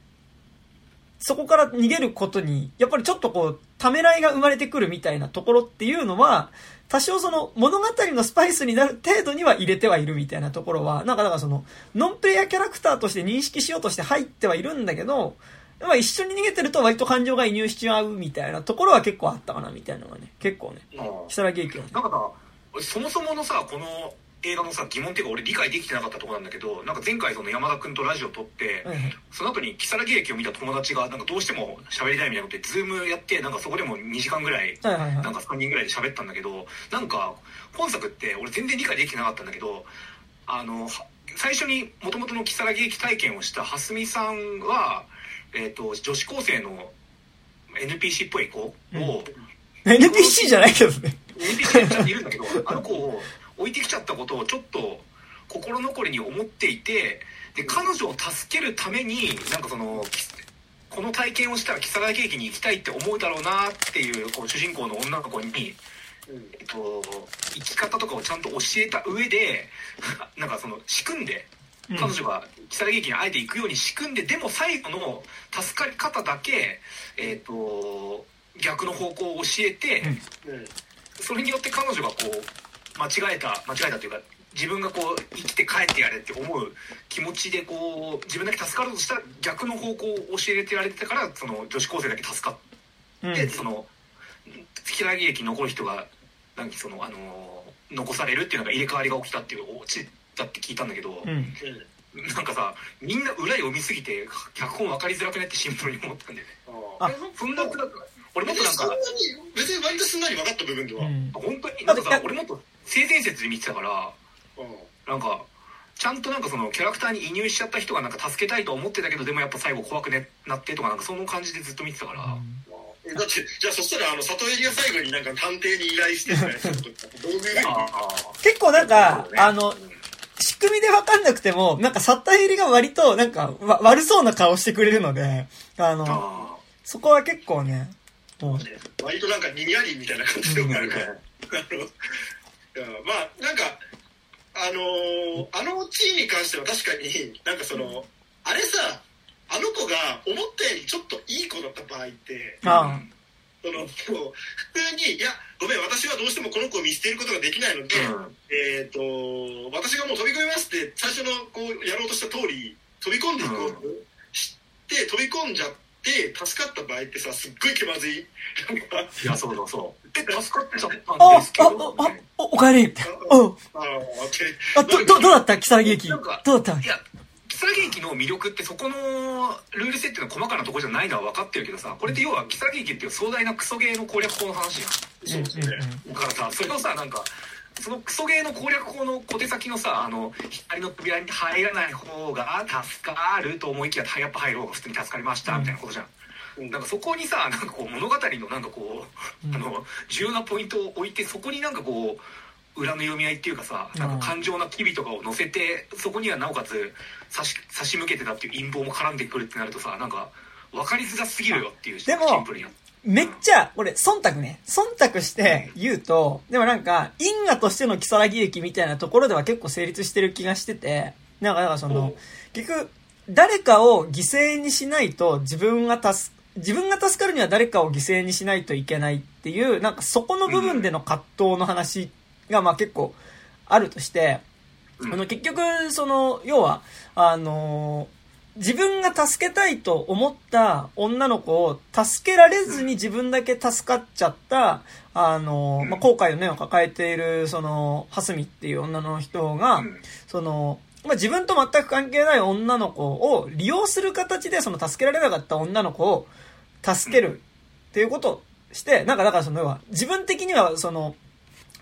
そこから逃げることに、やっぱりちょっとこう、ためらいが生まれてくるみたいなところっていうのは、多少その物語のスパイスになる程度には入れてはいるみたいなところは、なんかだからその、ノンプレイヤーキャラクターとして認識しようとして入ってはいるんだけど、まあ一緒に逃げてると割と感情が移入しちゃうみたいなところは結構あったかなみたいなのがね、結構ね、木更木駅はね。なんかさ、そもそものさ、この映画のさ疑問っていうか俺理解できてなかったところなんだけどなんか前回その山田君とラジオ撮って、その後に如月駅を見た友達がなんかどうしても喋りたいみたいなことでズームやってなんかそこでも2時間ぐらい、なんか3人ぐらいで喋ったんだけどなんか本作って俺全然理解できてなかったんだけどあの最初にもともとの如月駅体験をした蓮見さんは、えーと、女子高生の NPC っぽい子を、うん、NPC じゃないけどね。NPC いるんだけどあの子を置いてきちゃったことをちょっと心残りに思っていてで彼女を助けるためになんかそのこの体験をしたら木更津駅に行きたいって思うだろうなっていうこう主人公の女の子に、えっと、生き方とかをちゃんと教えた上で [laughs] なんかその仕組んで彼女が木更津駅にあえて行くように仕組んででも最後の助かり方だけ、えっと、逆の方向を教えて、それによって彼女がこう間違えた間違えたというか自分がこう生きて帰ってやれって思う気持ちでこう自分だけ助かるとしたら逆の方向を教えてやれてたからその女子高生だけ助かって、うん、その月良駅残る人がなんかそのあの残されるっていうのが入れ替わりが起きたっていうオチだって聞いたんだけど、うん、なんかさみんな裏読みすぎて脚本分かりづらくなってシンプルに思ったんだよね。あそんな俺もっとなんか別に割とすんなり分かった部分では、うん、本当に？なんかさ俺もっと性善説で見てたから、うん、なんかちゃんとなんかそのキャラクターに移入しちゃった人がなんか助けたいと思ってたけどでもやっぱ最後怖く、ね、なってとかなんかその感じでずっと見てたから、うん、だってじゃあそしたらあの里エリア最後になんか探偵に依頼して結構なんか、ね、あの仕組みで分かんなくてもなんか里エリが割となんか悪そうな顔してくれるのであのそこは結構ね割となんかにやりみたいな感じでもあるから、あのまあなんかああのーあの地位に関しては確かになんかその、あれさあの子が思ったよりちょっといい子だった場合ってあそのこう普通に「いやごめん私はどうしてもこの子を見捨てることができないので、うん。えっ、と私がもう飛び込みます」って最初のこうやろうとした通り飛び込んでいこうとして飛び込んじゃって助かった場合ってさすっごい気まずい。なんかいやそうそうそう。で助かっちゃったあんですけあどああおおかえりっておうああどどどうだった木更木駅どうだったいや木更木駅の魅力ってそこのルール設定の細かなところじゃないのは分かってるけどさこれって要は木更木駅っていう壮大なクソゲーの攻略法の話じゃん。そうですね、だからさそれをさなんかそのクソゲーの攻略法の小手先のさあの光の扉に入らない方が助かると思いきややっぱ入る方が普通に助かりましたみたいなことじゃん、うん。なんかそこにさなんかこう物語のなんかこう、うん。あの重要なポイントを置いてそこになんかこう裏の読み合いっていうかさなんか感情な機微とかを乗せてそこにはなおかつ差し差し向けてたっていう陰謀も絡んでくるってなるとさなんか分かりづらすぎるよっていうでもシンプルに。めっちゃ、これ、忖度ね。忖度して言うと、でもなんか、因果としての木更木駅みたいなところでは結構成立してる気がしてて、なんか、だからその、結局、誰かを犠牲にしないと自分が助、自分が助かるには誰かを犠牲にしないといけないっていう、なんかそこの部分での葛藤の話がまあ結構あるとして、うん。あの結局、その、要は、あの自分が助けたいと思った女の子を助けられずに自分だけ助かっちゃった、あのまあ、後悔の念を抱えている、その、ハスミっていう女の人が、うん。その、まあ、自分と全く関係ない女の子を利用する形でその助けられなかった女の子を助けるっていうことをして、なんかだからその要は自分的にはその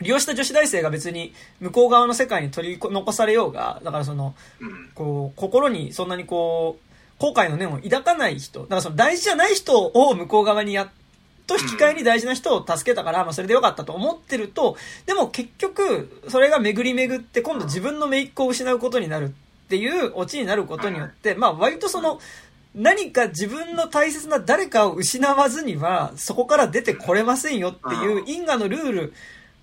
利用した女子大生が別に向こう側の世界に取り残されようが、だからその、うん。こう、心にそんなにこう、後悔の念を抱かない人、だからその大事じゃない人を向こう側にやっと引き換えに大事な人を助けたから、まあそれでよかったと思ってると、でも結局、それが巡り巡って今度自分の姪っ子を失うことになるっていうオチになることによって、まあ割とその、何か自分の大切な誰かを失わずには、そこから出てこれませんよっていう因果のルール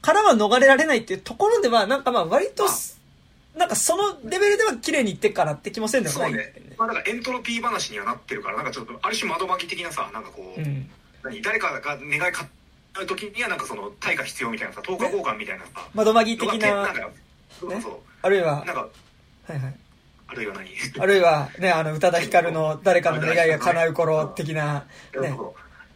からは逃れられないっていうところでは、なんかまあ割と、なんかそのレベルでは綺麗にいってっかなって気もせんでもそないんだようね。まあ、だからエントロピー話にはなってるから、なんかちょっと、ある種窓巻き的なさ、なんかこう、うん。何誰かが願いかう時には、なんかその、対価必要みたいなさ、10日交換みたいなさ、窓マギ的ななん、か、そう。あるいは、なんか、はいはい。あるいは何？あるいは、ね、あの、宇多田ヒカルの誰かの願いが叶う頃的な、ね。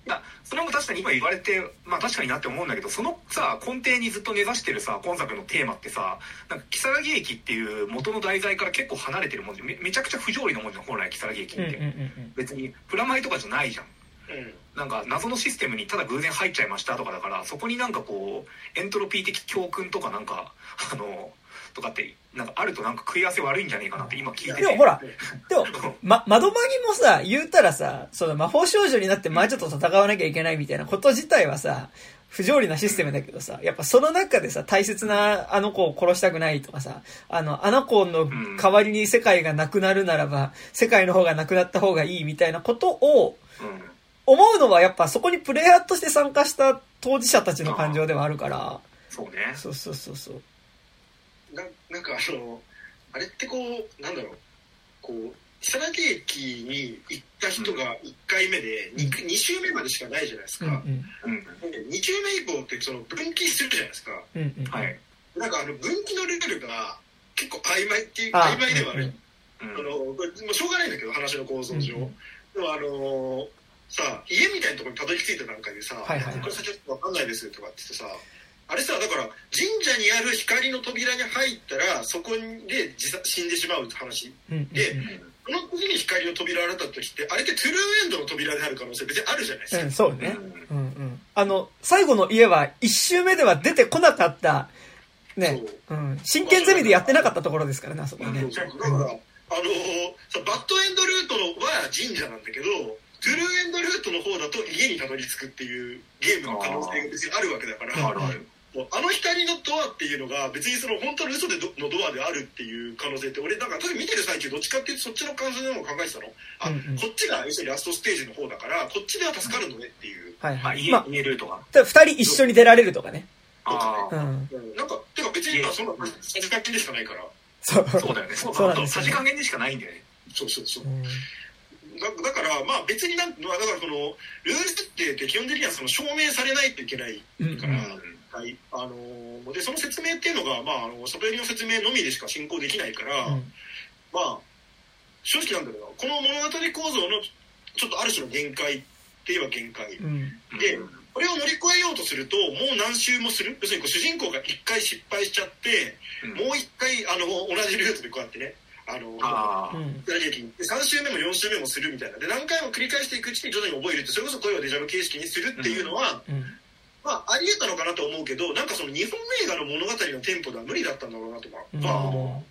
いやそれも確かに今言われてまあ確かになって思うんだけどそのさ根底にずっと根ざしてるさ今作のテーマってさなんか如月駅っていう元の題材から結構離れてるもんでめめちゃくちゃ不条理なもんじゃん本来如月駅って、うんうんうんうん。別にプラマイとかじゃないじゃん。うん。なんか謎のシステムにただ偶然入っちゃいましたとかだからそこになんかこうエントロピー的教訓とかなんかあのとかってなんかあるとなんか食い合わせ悪いんじゃねえかなって今聞いてて。でもほら、[laughs] でも、ま、窓マギもさ、言うたらさ、その魔法少女になって魔女と戦わなきゃいけないみたいなこと自体はさ、不条理なシステムだけどさ、やっぱその中でさ、大切なあの子を殺したくないとかさ、あの、あの子の代わりに世界がなくなるならば、世界の方がなくなった方がいいみたいなことを、うん。思うのはやっぱそこにプレイヤーとして参加した当事者たちの感情ではあるから、そうね。そうそうそうそう。ななんかあのあれってこうなんだろう。こう木更木駅に行った人が1回目で 2, 2周目までしかないじゃないですか、うんうん。うん。で2周目以降ってその分岐するじゃないですか。うんうん。はい。なんかあの分岐のルールが結構曖昧っていうあ曖昧ではある、うんうん。あのもうしょうがないんだけど話の構造上、でもあのさ家みたいなところにたどり着いた段階でさ「はいはいはい。これ先はちょっと分かんないです」とかって言ってさあれさだから神社にある光の扉に入ったらそこで自殺死んでしまうって話うんうんうん。でその次に光の扉を洗った時ってあれってトゥルーエンドの扉である可能性別にあるじゃないですか、うん、そうね。うんうんうん。あの、最後の家は一周目では出てこなかった、ね、うん。真剣ゼミでやってなかったところですからね、あそこはね。だから、あのーさバッドエンドルートのは神社なんだけどトゥルーエンドルートの方だと家にたどり着くっていうゲームの可能性が別にあるわけだからあるあるあの光のドアっていうのが別にその本当の嘘でどのドアであるっていう可能性って俺なんか私見てる最中どっちかっていうとそっちの感想でも考えてたの？あ、うんうんこっちが要するにラストステージの方だからこっちでは助かるのねっていう、はいはい。まあ、家ルートがただ二人一緒に出られるとかね。ああうん。うんなんかてか別別にまあそんなさじ加減でしかないからそう。そうだよね。そうそうなんですよねさじ加減でしかないんだよね。そうそうそううんだだからまあ別になんまあだからそのルール設定って基本的にはその証明されないといけないうんから、はい。あのーでその説明っていうのが、まあ、あの外寄りの説明のみでしか進行できないから、うん。まあ正直なんだけどこの物語構造のちょっとある種の限界って言えば限界。うん。でうんこれを乗り越えようとするともう何周もする。要するにこう主人公が1回失敗しちゃってうん。もう1回あの同じルートでこうやってねあのああ、うん裏劇に3周目も4周目もするみたいな。で何回も繰り返していくうちに徐々に覚えるってそれこそ声をデジャブ形式にするっていうのは、うんまあありえたのかなと思うけどなんかその日本映画の物語のテンポでは無理だったんだろうなとか、うん。まあ思って。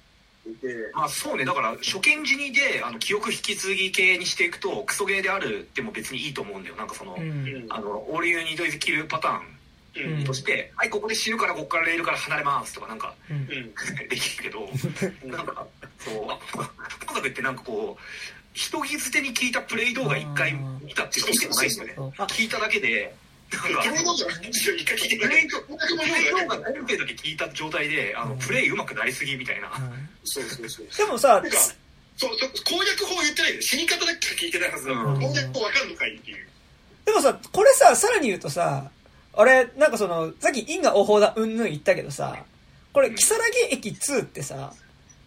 いて。まあそうね、だから初見死にであの記憶引き継ぎ系にしていくとクソゲーであるでも別にいいと思うんだよ。なんかその、うん。うんあの、オールユニードイズキルパターンうんとして、はい、ここで死ぬからここからレールから離れますとかなんかうん。うんできるけど、なんか、そう、家族ってなんかこう、人気捨てに聞いたプレイ動画一回見たっていうか見てもないんだよね。聞いただけで、なんか、プレイ動画の話を一回聞いてくれプレイ動画、プレイ動画本編だけ聞いた状態で、あの、プレイ上手くなりすぎみたいな。うん。そうそうそうでもさなんかそうそう攻略法言ってないで死に方だけ聞いてないはずだ、うん。攻略法わかんのかいっていう。でもさ、これさ、さらに言うとさ、俺、なんかその、さっき因果応報だ、うんぬん言ったけどさ、これ、木更木駅2ってさ、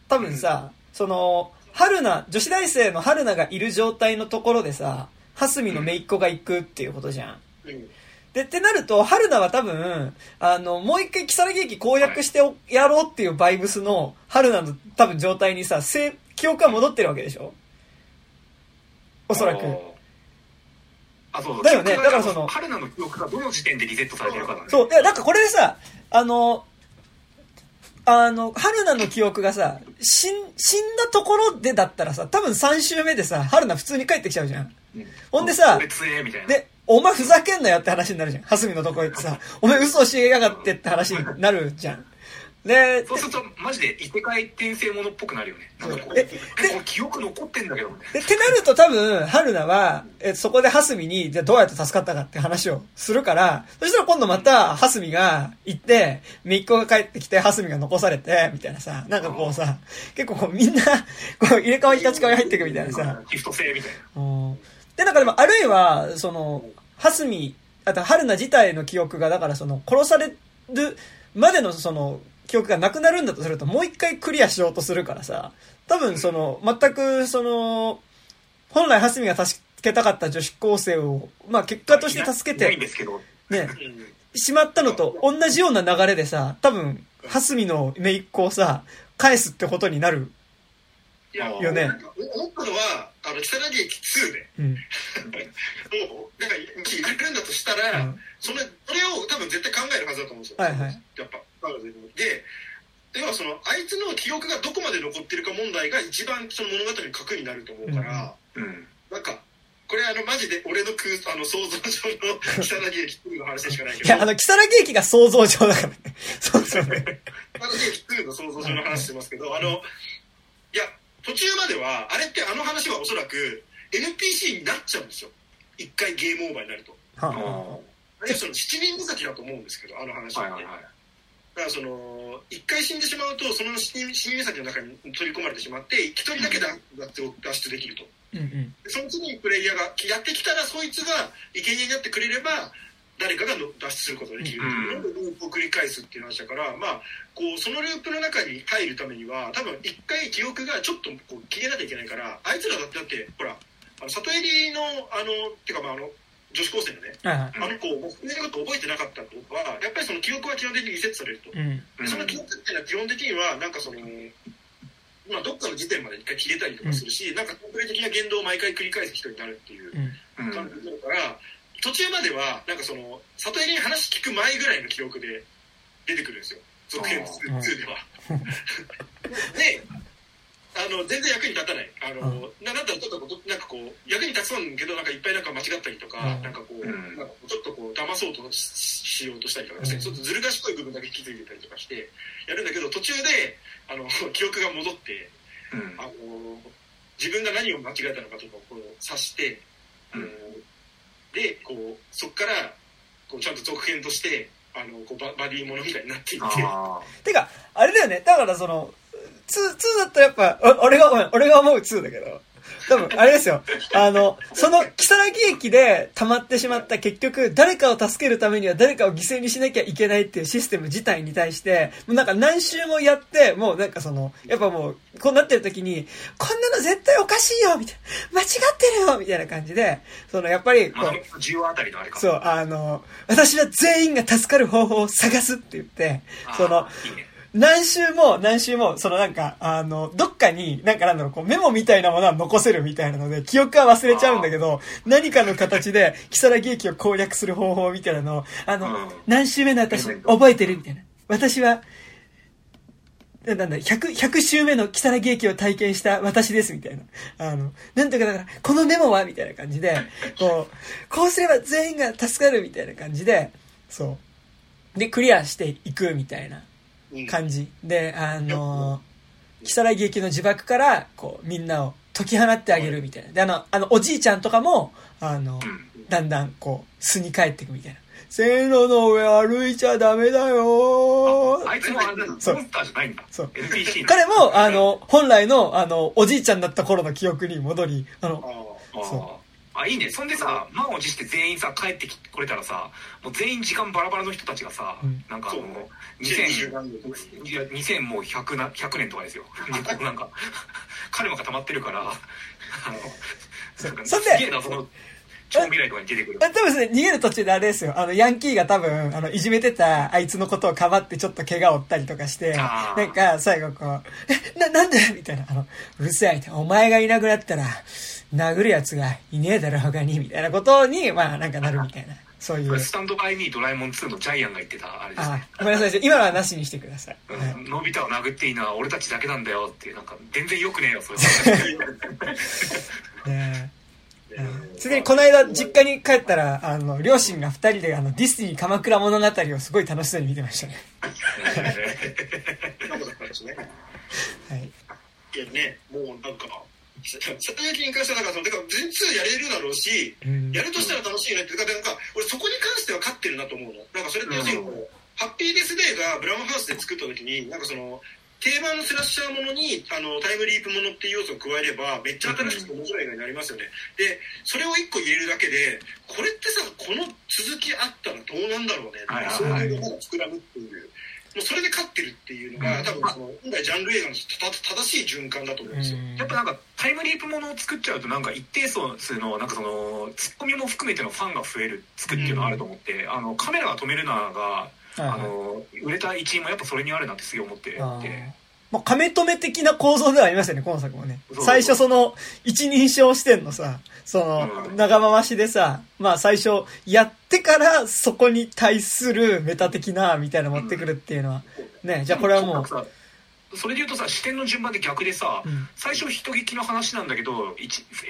多分さ、その、春菜、女子大生の春菜がいる状態のところでさ、蓮見の姪っ子が行くっていうことじゃん。うんで、ってなると、春菜は多分、あの、もう一回木更木駅攻略しておやろうっていうバイブスの春菜の多分状態にさ、せ記憶は戻ってるわけでしょ？おそらく。あ、そう。だよねだからその春菜の記憶がどの時点でリセットされてるかだね。そう。いや、なんかこれでさ、あの、あの、春菜の記憶がさ、死ん、死んだところでだったらさ、多分3週目でさ、春菜普通に帰ってきちゃうじゃん。うんほんでさ俺強えみたいな。で、お前ふざけんなよって話になるじゃん。蓮見のとこ行ってさ、お前嘘教えやがってって話になるじゃん。で、そうすると、マジで異世界転生ものっぽくなるよね。なんかこう、ええこれ記憶残ってんだけど、みたいな。で、ってなると多分、春菜は、え、そこで蓮見に、じゃあどうやって助かったかって話をするから、そしたら今度また、蓮見が行って、めっ子が帰ってきて、蓮見が残されて、みたいなさ、なんかこうさ、結構こうみんな、こう入れ替わり立ち替わり入っていくみたいなさ、ギフト制みたいな。うんで、なんかでも、あるいは、その、蓮見、あと春菜自体の記憶が、だからその、殺されるまでのその、記憶がなくなるんだとすると、もう一回クリアしようとするからさ、多分その、全くその、本来蓮見が助けたかった女子高生を、まあ結果として助けて、ですけど、ね、うん。しまったのと同じような流れでさ、多分、蓮見の姪っ子をさ、返すってことになるいやよねなんか思ったのはあの木更木駅2でうん。[laughs] もうなんかもしやるんだとしたら、うんそれそれを多分絶対考えるはずだと思うんですよ、はいはいやっぱで要はそのあいつの記憶がどこまで残ってるか問題が一番その物語の核になると思うから、うん。なんかこれあのマジで俺の空あの想像上の木更木駅2の話でしかないけどいや、あの、木更木駅が想像上だからね。そうですよね。木更木駅2の想像上の話してますけどあのいや途中まではあれってあの話はおそらく NPC になっちゃうんですよ。一回ゲームオーバーになると。はあ。はその七人岬だと思うんですけどあの話って、はいはいはい。だからその一回死んでしまうとその七人岬の中に取り込まれてしまって一人だけ脱出脱出できると。うんうん。でその次にプレイヤーがやってきたらそいつが生贄になってくれれば誰かがの脱出することができるっていうのをループを繰り返すっていう話だからまあこうそのループの中に入るためには多分一回記憶がちょっとこう消えなきゃいけないからあいつらだってほらあの里襟のあのっていうかまああの女子高生のねはいはい。あの子もうのこと覚えてなかったってことはやっぱりその記憶は基本的にリセットされると。うん。うんその記憶っていうのは基本的にはなんかその、まあ、どっかの時点まで一回消えたりとかするし、なんかコンプレ的な言動を毎回繰り返す人になるっていううん。うん感じだから、途中まではなんかその里襟に話聞く前ぐらいの記憶で出てくるんですよ。続編あー。2では。であの全然役に立たない。あの、ななんだろうちょっとこうなんかこう役に立つんだけどなんかいっぱいなんか間違ったりとか、うん。なんかこう、うん。なんかちょっとこう騙そうとししようとしたりとか、うん。ちょっとずる賢い部分だけ引き継いでたりとかしてやるんだけど途中であの [laughs] 記憶が戻ってうん。あの自分が何を間違えたのかとかをこう察して、でこうそこからこうちゃんと続編としてあのこうババディものみたいになっていて。あてか、あれだよね。だからその、2、2だったらやっぱ、お俺が、俺が思う2だけど、多分、あれですよ。あの、その、木更木駅で溜まってしまった結局、誰かを助けるためには誰かを犠牲にしなきゃいけないっていうシステム自体に対して、もうなんか何周もやって、もうなんかその、やっぱもう、こうなってる時に、こんなの絶対おかしいよみたいな。間違ってるよみたいな感じで、その、やっぱり、こうまあ、たりのあれかそう、あの、私は全員が助かる方法を探すって言って、その、いいね何周も何周も、そのなんか、あの、どっかに、なんかなんだろう、こうメモみたいなものは残せるみたいなので、記憶は忘れちゃうんだけど、何かの形で、木更木駅を攻略する方法みたいなのを、あの、うん何周目の私、覚えてるみたいな。私は、ななんだ、100、100周目の木更木駅を体験した私です、みたいな。あの、なんとかだから、このメモはみたいな感じで、こう、[laughs] こうすれば全員が助かるみたいな感じで、そう。で、クリアしていくみたいなうん。感じ。で、あの、木更木駅の呪縛から、こう、みんなを解き放ってあげるみたいな。で、あの、あの、おじいちゃんとかも、あの、うん。だんだん、こう、巣に帰っていくみたいな。線路の上歩いちゃダメだよあいつもあれだモンそう。スターじゃないんだ。そう。彼も、あの、本来の、あの、おじいちゃんだった頃の記憶に戻り、ああの、そあいいね。そんでさ満を持して全員さ帰ってきこれたらさもう全員時間バラバラの人たちがさ、うん。なんかあのそう2000 20何年とかにいや2000もう100な100年とかですよ。[laughs] なんか彼もが溜まってるから。あのなんかそんですげえなその超未来とかに出てくる。あ多分ですね、逃げる途中であれですよ。あの、ヤンキーが多分、あの、いじめてたあいつのことをかばってちょっと怪我を負ったりとかして、なんか、最後こう、え、な、なんで？みたいな、あの、うるさいって、お前がいなくなったら、殴る奴がいねえだろ、他に、みたいなことに、まあ、なんかなるみたいな。そういう。スタンドバイミードラえもん2のジャイアンが言ってたあれですあね、ごめんなさい。今のはなしにしてください。うはいんのび太を殴っていいのは俺たちだけなんだよっていうなんか全然よくねえよそれ [laughs] ねうんついでにこの間実家に帰ったら、あの、両親が二人であの、ディスニー鎌倉物語をすごい楽しそうに見てましたね。[laughs] そうだったんですねはい。いやねもうなんかささたやきに関してはだからそのてか全2やれるだろうしうん。やるとしたら楽しいねっていうかなんか俺そこに関しては勝ってるなと思うの。なんかそれって要するにこう、ハッピーデスデーがブラウンハウスで作った時になんかその定番のスラッシャーものにあのタイムリープものっていう要素を加えればめっちゃ新しくて面白い映画になりますよね、でそれを1個入れるだけでこれってさこの続きあったらどうなんだろうねはいはいそうはいいうのが膨らむっていうもうそれで勝ってるっていうのが、うん。多分その本来ジャンル映画のた正しい循環だと思うんですよ、やっぱなんかタイムリープものを作っちゃうとなんか一定数のなんかそのツッコミも含めてのファンが増えるつくっていうのがあると思って、あのカメラが止めるながはいはい。あの売れた一因もやっぱそれにあるなってすげえ思ってまあ、亀止め的な構造ではありますよね、今作もね。最初その、一人称視点のさ、その、うん。長回しでさ、まあ最初、やってからそこに対するメタ的な、みたいなの持ってくるっていうのは、ね、じゃあこれはもう、さそれで言うとさ視点の順番で逆でさ、うん。最初人劇の話なんだけど 1-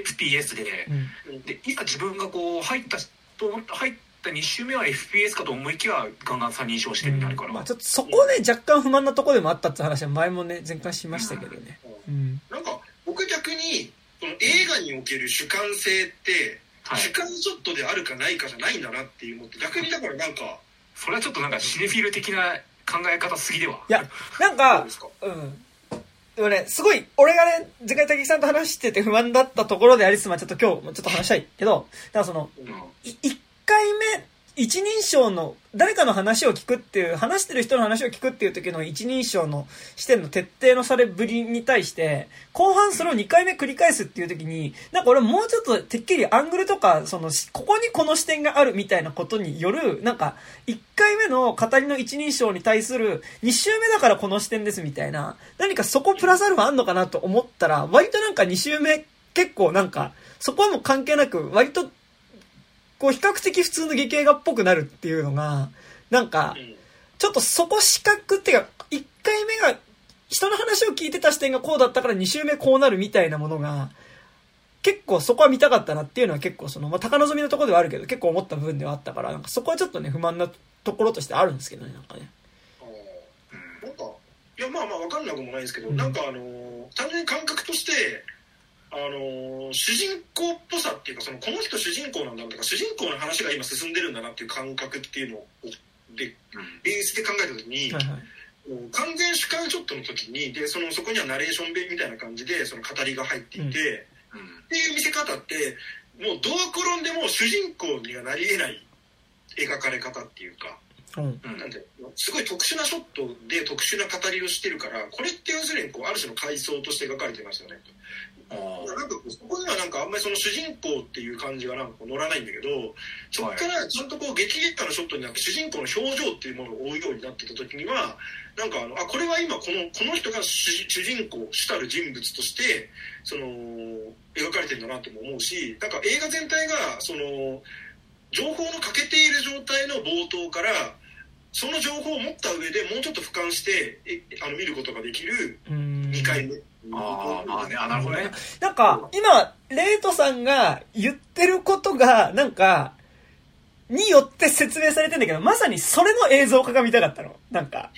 FPS で,、うん。でいざ自分がこう入ったと思った入った2周目は FPS かと思いきやガンガン三人称視点になるから、まあちょっとそこね、若干不満なところでもあったって話は前もね、前回しましたけどね。うん。なんか僕逆にその映画における主観性って、はい。主観ショットであるかないかじゃないんだなっていうのって逆にだからなんかそれはちょっとなんかシネフィル的な考え方すぎでは。いや、なんかで、すか？うん。でもね、すごい、俺がね、前回竹木さんと話してて不満だったところでありつつ、まあちょっと今日もちょっと話したいけど、だからその、うん。い一回目、一人称の、誰かの話を聞くっていう、話してる人の話を聞くっていう時の一人称の視点の徹底のされぶりに対して、後半それを二回目繰り返すっていう時に、なんか俺もうちょっとてっきりアングルとか、その、ここにこの視点があるみたいなことによる、なんか、一回目の語りの一人称に対する、二周目だからこの視点ですみたいな、何かそこプラスアルファあんのかなと思ったら、割となんか二周目結構なんか、そこはもう関係なく、割とこう比較的普通の劇映画っぽくなるっていうのが、なんか、ちょっとそこ視覚っていうか、1回目が、人の話を聞いてた視点がこうだったから2周目こうなるみたいなものが、結構そこは見たかったなっていうのは結構その、まあ、高望みのところではあるけど、結構思った部分ではあったから、なんかそこはちょっとね、不満なところとしてあるんですけどね、なんかね。なんかいやまあまあ分かんなくもないですけど、うんなんかあのー単純に感覚としてあのー主人公っぽさっていうかそのこの人主人公なんだとか主人公の話が今進んでるんだなっていう感覚っていうのをでベースで考えた時に、はいはい。完全主観ショットの時にでそのそこにはナレーション弁みたいな感じでその語りが入っていて、うん。っていう見せ方ってもうどう転んでも主人公にはなり得ない描かれ方っていうか。うん。うんなんてすごい特殊なショットで特殊な語りをしてるからこれって要するにこうある種の階層として描かれてますよねなんかそこにはなんかあんまりその主人公っていう感じがなんかこう乗らないんだけどそこからちゃんとこう激烈化のショットになって主人公の表情っていうものを追うようになってた時にはなんかあのあこれは今このこの人が主主人公主たる人物としてその描かれてるんだなとも思うしなんか映画全体がその情報の欠けている状態の冒頭からその情報を持った上でもうちょっと俯瞰してえあの見ることができるうん2回目。ああねあなるほどねなんか、今、レイトさんが言ってることが、なんか、によって説明されてんだけど、まさにそれの映像化が見たかったの。なんか、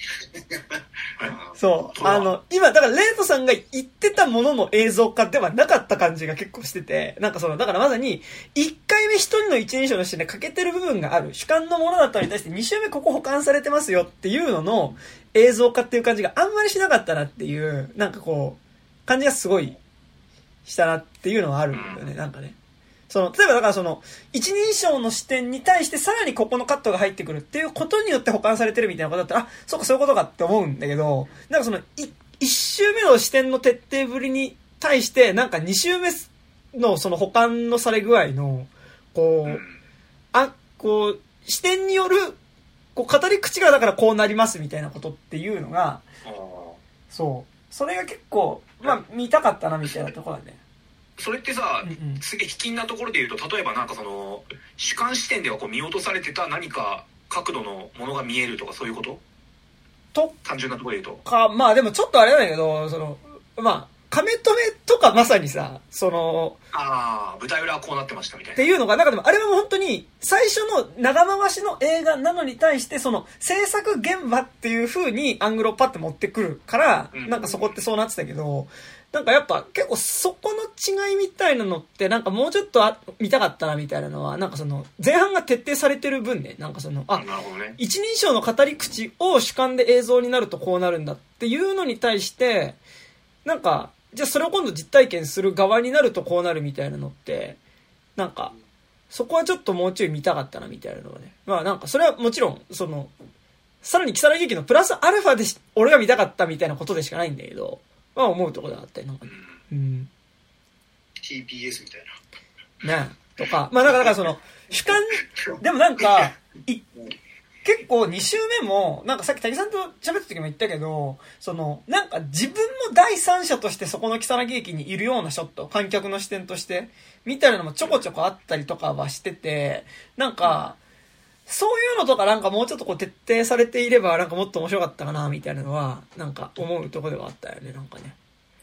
[laughs] そう。あの、今、だからレイトさんが言ってたものの映像化ではなかった感じが結構してて、なんかその、だからまさに、1回目一人の一人称の視点で欠けてる部分がある主観のものだったのに対して2周目ここ保管されてますよっていうのの映像化っていう感じがあんまりしなかったなっていう、なんかこう、感じがすごいしたなっていうのはあるんだよね、なんかね。その、例えばだからその、一人称の視点に対してさらにここのカットが入ってくるっていうことによって保管されてるみたいなことだったら、あ、そうかそういうことかって思うんだけど、なんかその、い一周目の視点の徹底ぶりに対して、なんか二周目のその保管のされ具合の、こう、うんあ、こう、視点による、こう、語り口がだからこうなりますみたいなことっていうのが、そう。それが結構、まあ、見たかったなみたいなところだね。それってさうんうん。すげえ卑近なところで言うと例えばなんかその主観視点ではこう見落とされてた何か角度のものが見えるとかそういうこと？と単純なところで言うと。か、まあでもちょっとあれなんだけど、その、まあ、亀止めとかまさにさ、その、ああ舞台裏はこうなってましたみたいな。っていうのが、なんかでもあれはもう本当に最初の長回しの映画なのに対して、その制作現場っていう風にアングルをパッて持ってくるからう、ん。なんかそこってそうなってたけど、なんかやっぱ結構そこの違いみたいなのって、なんかもうちょっとあ見たかったなみたいなのは、なんかその前半が徹底されてる分ね、なんかその、あ、ね。一人称の語り口を主観で映像になるとこうなるんだっていうのに対して、なんか、じゃあそれを今度実体験する側になるとこうなるみたいなのって、なんか、そこはちょっともうちょい見たかったなみたいなのはね。まあなんかそれはもちろん、その、さらに木更木劇のプラスアルファでし俺が見たかったみたいなことでしかないんだけど、まあ思うところだったりなんかね。うん。TPS みたいな。ねとか、まあだからだからその、主観、でもなんか、い結構2週目も、なんかさっき谷さんと喋った時も言ったけど、その、なんか自分も第三者としてそこの木更木駅にいるようなショット、観客の視点として、みたいなのもちょこちょこあったりとかはしてて、なんか、そういうのとかなんかもうちょっとこう徹底されていればなんかもっと面白かったかな、みたいなのは、なんか思うとこではあったよね、なんかね。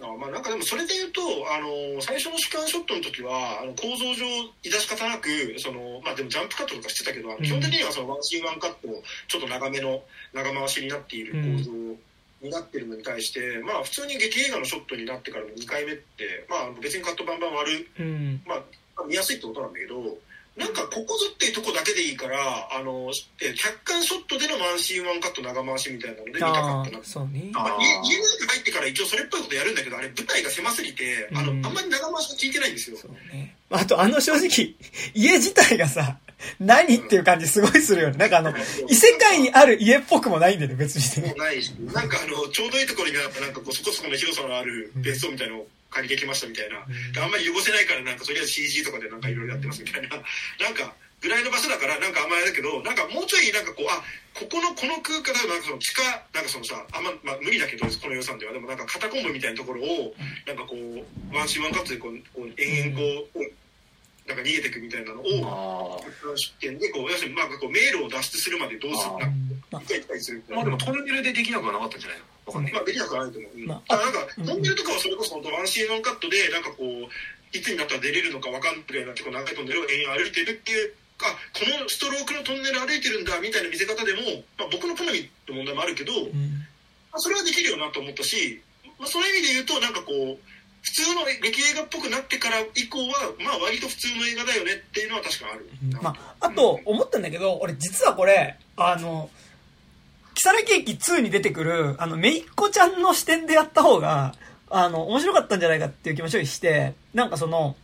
あまあなんかでもそれで言うと、あの最初の主観ショットの時はあの構造上致し方なくその、まあ、でもジャンプカットとかしてたけど、うん基本的にはそのワンシーンワンカットちょっと長めの長回しになっている構造になってるのに対して、まあ普通に劇映画のショットになってからの2回目って、まあ、別にカットバンバン割る、うん。まあ、見やすいってことなんだけどなんかここぞっていうとこだけでいいからあのえ客観ショットでのワンシーンワンカット長回しみたいなので見たかあったなあ、そうね。あまあ、家家の中入ってから一応それっぽいことやるんだけどあれ舞台が狭すぎてあの、うんあんまり長回しが効いてないんですよそうね。あと、あの正直、[laughs] 家自体がさ、何っていう感じすごいするよね。なんかあの、異世界にある家っぽくもないんだよね、別にね。もうないしなんかあのちょうどいいところになんかなんかこうそこそこの広さのある別荘みたいのを借りてきましたみたいな、であんまり汚せないからなんかとりあえず CG とかでなんかいろいろやってますみたいな。[laughs] なんかぐらいの場所だからなんかあんまりだけどなんかもうちょいなんかこうあここのこの空間だなんかその地下なんかそのさあんま、まあ、無理だけどこの予算では。でもなんかカタコンブみたいなところをなんかこうワンシーンワンカットでこうこう延々こう、なんか逃げていくみたいなのを、あ出店でこう要するにまあこう迷路を脱出するまでどうするかまあ行ったり来たりするあまあでもトンネルでできなくはなかったんじゃないの？わかんない。まあできなくはないと思う、うん。まあなんかうん。トンネルとかはそれこそ本当ワンシーンワンカットでなんかこういつになったら出れるのかわかんないぐらいな結構長いトンネルを延々歩いてるっていうあこのストロークのトンネル歩いてるんだみたいな見せ方でも、まあ、僕の好みの問題もあるけど、うん。まあ、それはできるよなと思ったし、まあ、その意味で言うとなんかこう普通の劇映画っぽくなってから以降は、まあ割と普通の映画だよねっていうのは確かある。まあ、あと、思ったんだけど、俺実はこれ、あの、木更木駅2に出てくる、あの、めいっ子ちゃんの視点でやった方が、あの、面白かったんじゃないかっていう気持ちをして、なんかその、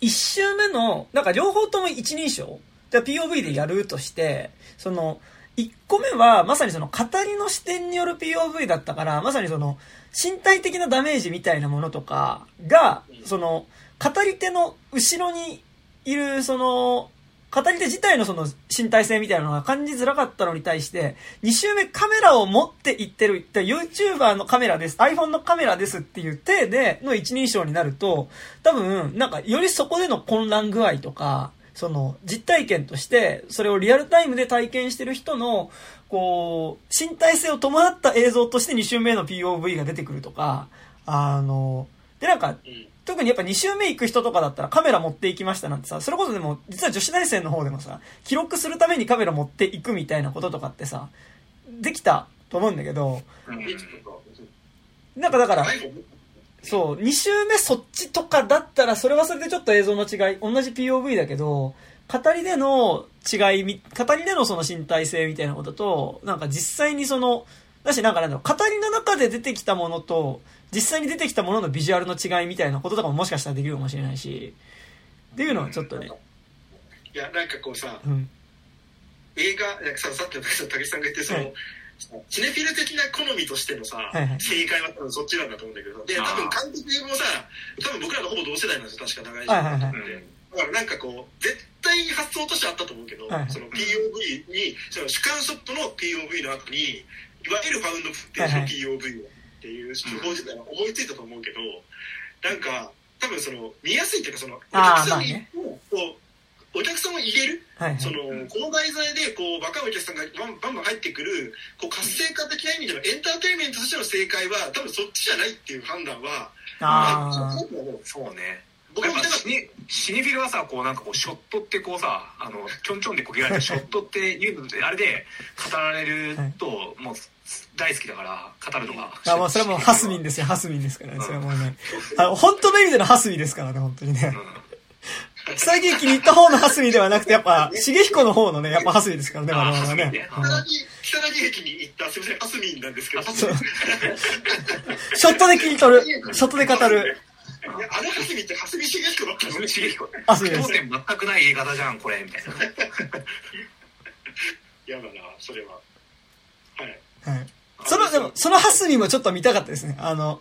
一周目の、なんか両方とも一人称じゃ POV でやるとして、その、一個目は、まさにその語りの視点による POV だったから、まさにその、身体的なダメージみたいなものとかが、その、語り手の後ろにいる、その、語り手自体のその身体性みたいなのが感じづらかったのに対して、2周目カメラを持っていってる、YouTuber のカメラです、iPhone のカメラですっていう体での一人称になると、多分、なんかよりそこでの混乱具合とか、その実体験として、それをリアルタイムで体験してる人の、こう、身体性を伴った映像として2周目の POV が出てくるとか、あの、でなんか、特にやっぱ2周目行く人とかだったらカメラ持っていきましたなんてさ、それこそでも、実は女子大生の方でもさ、記録するためにカメラ持っていくみたいなこととかってさ、できたと思うんだけど、なんかだから、そう、2周目そっちとかだったら、それはそれでちょっと映像の違い、同じ POV だけど、語りでの違い、語りでのその身体性みたいなことと、なんか実際にその、だしなんかなんだろう、語りの中で出てきたものと、実際に出てきたもののビジュアルの違いみたいなこととかももしかしたらできるかもしれないし、っていうのはちょっとね。いや、なんかこうさ、うん、映画、なんかさ、さっきの武さんが言って、その、はい。シネフィル的な好みとしてのさ、はいはい、正解は多分そっちなんだと思うんだけど、で、多分監督もさ、多分僕らのほぼ同世代なんですよ、確か長い時間、はいはいはい、だからなんかこう、絶対発想としてあったと思うけど、はいはい、その POV に、その主観ショットの POV の後に、いわゆるファウンドフッテージの POV っていう手法自体は思いついたと思うけど、なんか、多分その、見やすいっていうか、その、お客さんに、ね、お客さんを入れる、はいはい、そのこの題材でこう若いお客さんがバンバンバン入ってくるこう活性化的な意味でのエンターテインメントとしての正解は多分そっちじゃないっていう判断はああそうね僕もシニシニフィルはさこうなんかこうショットってこうさあのちょんちょんでこげられたショットっていうのであれで語られると、もう大好きだから語るのが。あもうそれはもうハスミンですよ。ハスミンですからね、それはもうね。あの本当の意味でのハスミですからね本当にね、うん。草木駅に行った方のハスミではなくて、やっぱ、重彦の方のね、やっぱハスミですからね、我々はね。草木駅に行った、すみません、ハスミなんですけど。[laughs] ショットで切り取る。ショットで語る。いや、あのハスミってハスミ重彦だったの重彦。ハスミです。点全くない映画だじゃん、これ、みたいな。嫌だな、それは。はい。はい。その、でも、そのハスミもちょっと見たかったですね。あの、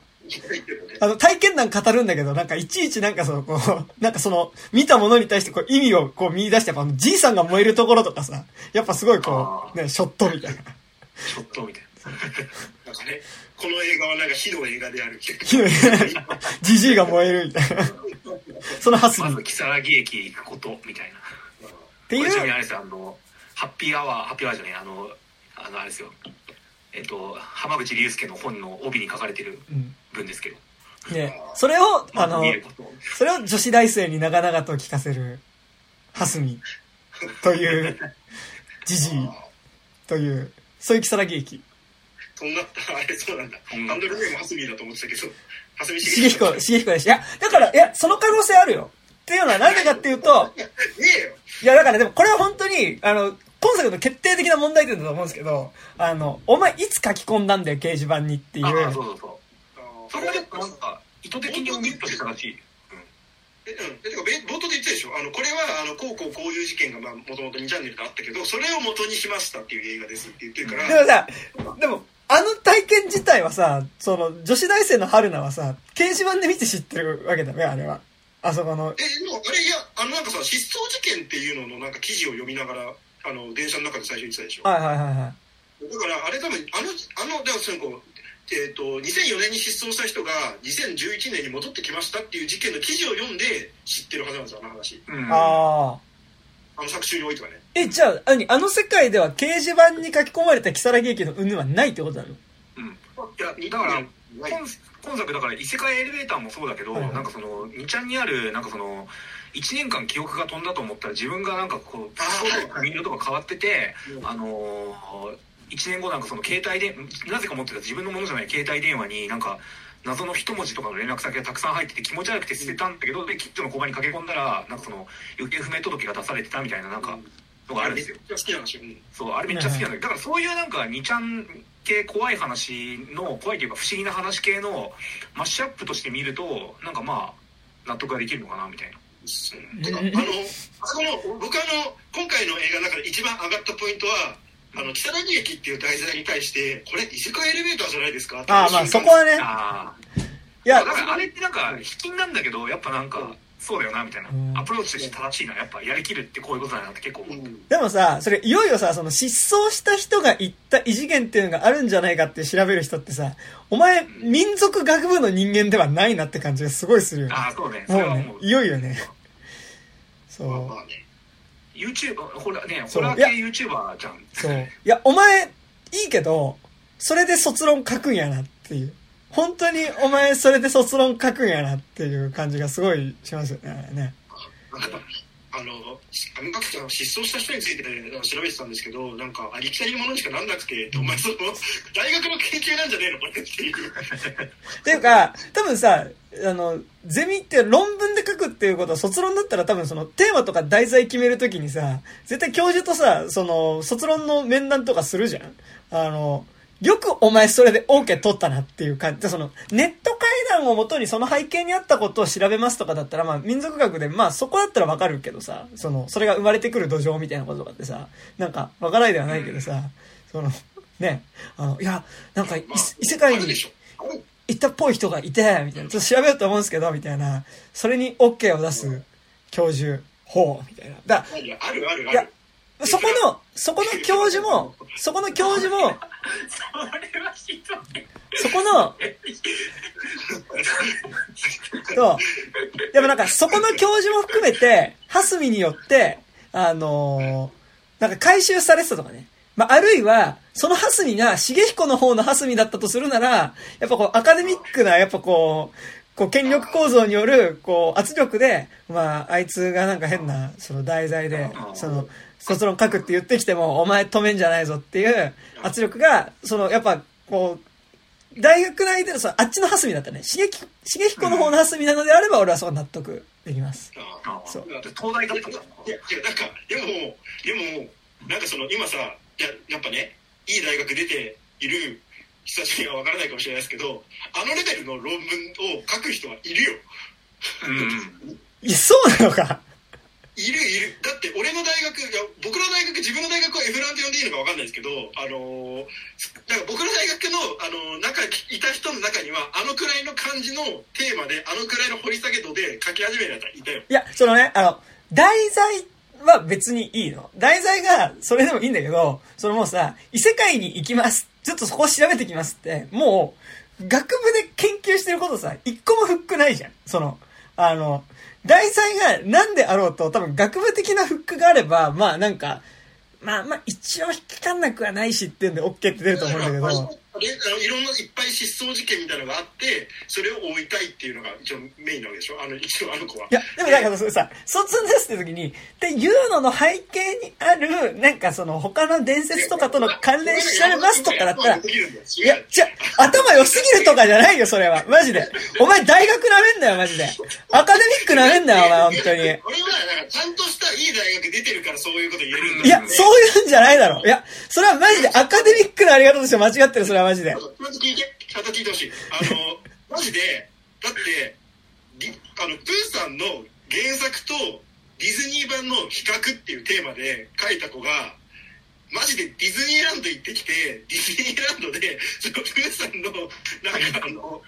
あの、体験談語るんだけど、なんかいちいちなんかその、こう、なんかその、見たものに対してこう意味をこう見出して、やっぱじいさんが燃えるところとかさ、やっぱすごいこう、ね、ショットみたいな。ショットみたいな。なんかね、この映画はなんか火の映画である。じじいが燃えるみたいな。[laughs] そのハスまず、木更木駅行くこと、みたいな。っていう。ちなみにあれですよ、あの、ハッピーアワー、ハッピーアワーじゃない、あの、あの、あれですよ。えっと、浜口竜介の本の帯に書かれてる文ですけど。うん、ね、それを、あの、それを女子大生に長々と聞かせる、はすみ、という、じじい、という、そういう木更木駅。そんな、[laughs] あれそうなんだ。ハンドルネームはすみだと思ってたけど、はすみしげひこ。しげひこでしいや、だから、いや、その可能性あるよ。っていうのは何でかっていうと、[laughs] いや、だからでもこれは本当に、あの、今作の決定的な問題点だと思うんですけど、あの、お前いつ書き込んだんだよ、掲示板にっていう。あそうそうそう。それはなんか、意図的にオミットしたらしい。え、うん。てか、冒頭で言ったでしょ？あの、これは、あの、こうこうこういう事件が、まあ、もともと2チャンネルであったけど、それを元にしましたっていう映画ですって言ってるから。でもさ、でも、あの体験自体はさ、その、女子大生の春菜はさ、掲示板で見て知ってるわけだね、あれは。あそこの。え、でも、あれ、いや、あの、なんかさ、失踪事件っていうののなんか記事を読みながら、あの電車の中で最初言ってたでしょ。はいはいはいはい。だからあれ多分あのあのだからそのえーと、2004年に失踪した人が2011年に戻ってきましたっていう事件の記事を読んで知ってるはずなんですよあの話、うん、あああの作中においてはねえじゃあああの世界では掲示板に書き込まれた如月駅の云々はないってことなのうん。いやだから今今作だから異世界エレベーターもそうだけど、はい。はい、なんかその2ちゃんにあるなんかその1年間記憶が飛んだと思ったら自分がなんかこうそう髪色とか変わってて、あのー、1年後なんかその携帯でなぜか持ってた自分のものじゃない携帯電話になんか謎の一文字とかの連絡先がたくさん入ってて気持ち悪くて捨てたんだけどで近所の交番に駆け込んだらなんかその行方不明届が出されてたみたいななんかのがあるんですよ。めっちゃ好きな話。うん。そうあれめっちゃ好きなんだけどだからそういうなんか2ちゃん系怖い話の怖いというか不思議な話系のマッシュアップとして見るとなんかまあ納得ができるのかなみたいな。てかあの、あそこの、僕あの、今回の映画の中で一番上がったポイントは、あの、北谷駅っていう題材に対して、これ異世界エレベーターじゃないですか？ああ、まあそこはね。ああいやだ、からあれってなんか引きなんだけどやっぱなんかそうだよなみたいなうんアプローチとして正しいなやっぱやりきるってこういうことだなって結構思ううんでもさ、それいよいよさ、その失踪した人が言った異次元っていうのがあるんじゃないかって調べる人ってさ、お前、民族学部の人間ではないなって感じがすごいするよね。ああそうねそれはもうねいよいよね。そまあう。まあね。YouTube ほらねホラー系 YouTuber じゃんそう。いや、お前、いいけど、それで卒論書くんやなっていう。本当にお前それで卒論書くんやなっていう感じがすごいしますよね。ねあの、上川さん失踪した人について調べてたんですけど、なんか、ありきたりものにしかなんなくて、お前その、大学の研究なんじゃねえのこれっていう。っていうか、多分さ、あの、ゼミって論文で書くっていうことは卒論だったら多分そのテーマとか題材決めるときにさ、絶対教授とさ、その卒論の面談とかするじゃんあの、よくお前それで OK 取ったなっていう感じで、そのネット会談をもとにその背景にあったことを調べますとかだったらまあ民族学でまあそこだったらわかるけどさ、その、それが生まれてくる土壌みたいなこととかってさ、なんかわからないではないけどさ、その、ね、あの、いや、なんか異世界に行ったっぽい人がいて、みたいな。ちょっと調べようと思うんですけど、みたいな。それに OK を出す教授、ほう、みたいな。だいやあるあるある。そこの、そこの教授も、そこの教授も、それはひどいそこの、そう。でもなんか、そこの教授も含めて、ハスミによって、あのーなんか回収されてたとかね。まあ、あるいは、そのハスミが、重彦の方のハスミだったとするなら、やっぱこう、アカデミックな、やっぱこう、こう、権力構造による、こう、圧力で、まあ、あいつがなんか変な、その題材で、その、卒論書くって言ってきても、お前止めんじゃないぞっていう圧力が、その、やっぱ、こう、大学内での、そのあっちのハスミだったね。重木、重彦の方のハスミなのであれば、俺はそう納得できます。あああそう東大だったんだいや、いや、なんか、でも、でも、なんかその、今さ、いや、やっぱね、いい大学出ている人たちにはわからないかもしれないですけど、あのレベルの論文を書く人はいるよ。うんいや、そうなのか。いるいる。だって、俺の大学、いや、僕の大学、自分の大学は F ランって呼んでいいのかわかんないですけど、あのー、だから僕の大学の、あの、中、いた人の中には、あのくらいの感じのテーマで、あのくらいの掘り下げ度で書き始めるやついたよ。いや、そのね、あの、題材は別にいいの。題材がそれでもいいんだけど、そのもうさ、異世界に行きます。ちょっとそこ調べてきますって、もう、学部で研究してることさ、一個もフックないじゃん。その、あの、題材が何であろうと、多分学部的なフックがあれば、まあなんか、まあまあ一応引っかかんなくはないしっていうんで OK って出ると思うんだけど、あのあのいろんないっぱい失踪事件みたいなのがあって、それを追いたいっていうのが一応メインなわけでしょ？あの、一応あの子は。いや、でもだからそれさ、卒ですって時に、っていうのの背景にある、なんかその他の伝説とかとの関連しちゃいますとかだったら、いや、じゃ、頭良すぎるとかじゃないよ、それは。マジで。お前大学なめんなよ、マジで。アカデミックなめんなよ、お前、本当に。俺は、なんか、ちゃんとしたいい大学出てるからそういうこと言えるんだいや、そういうんじゃないだろ。いや、それはマジでアカデミックなあり方として間違ってる、それはマジで。まず聞いて、ちゃんと聞いてほしい。あの、[laughs] マジで、だって、りあの、プーさんの原作とディズニー版の比較っていうテーマで書いた子が、マジでディズニーランド行ってきて、ディズニーランドで、そのプーさんの、なんかあの、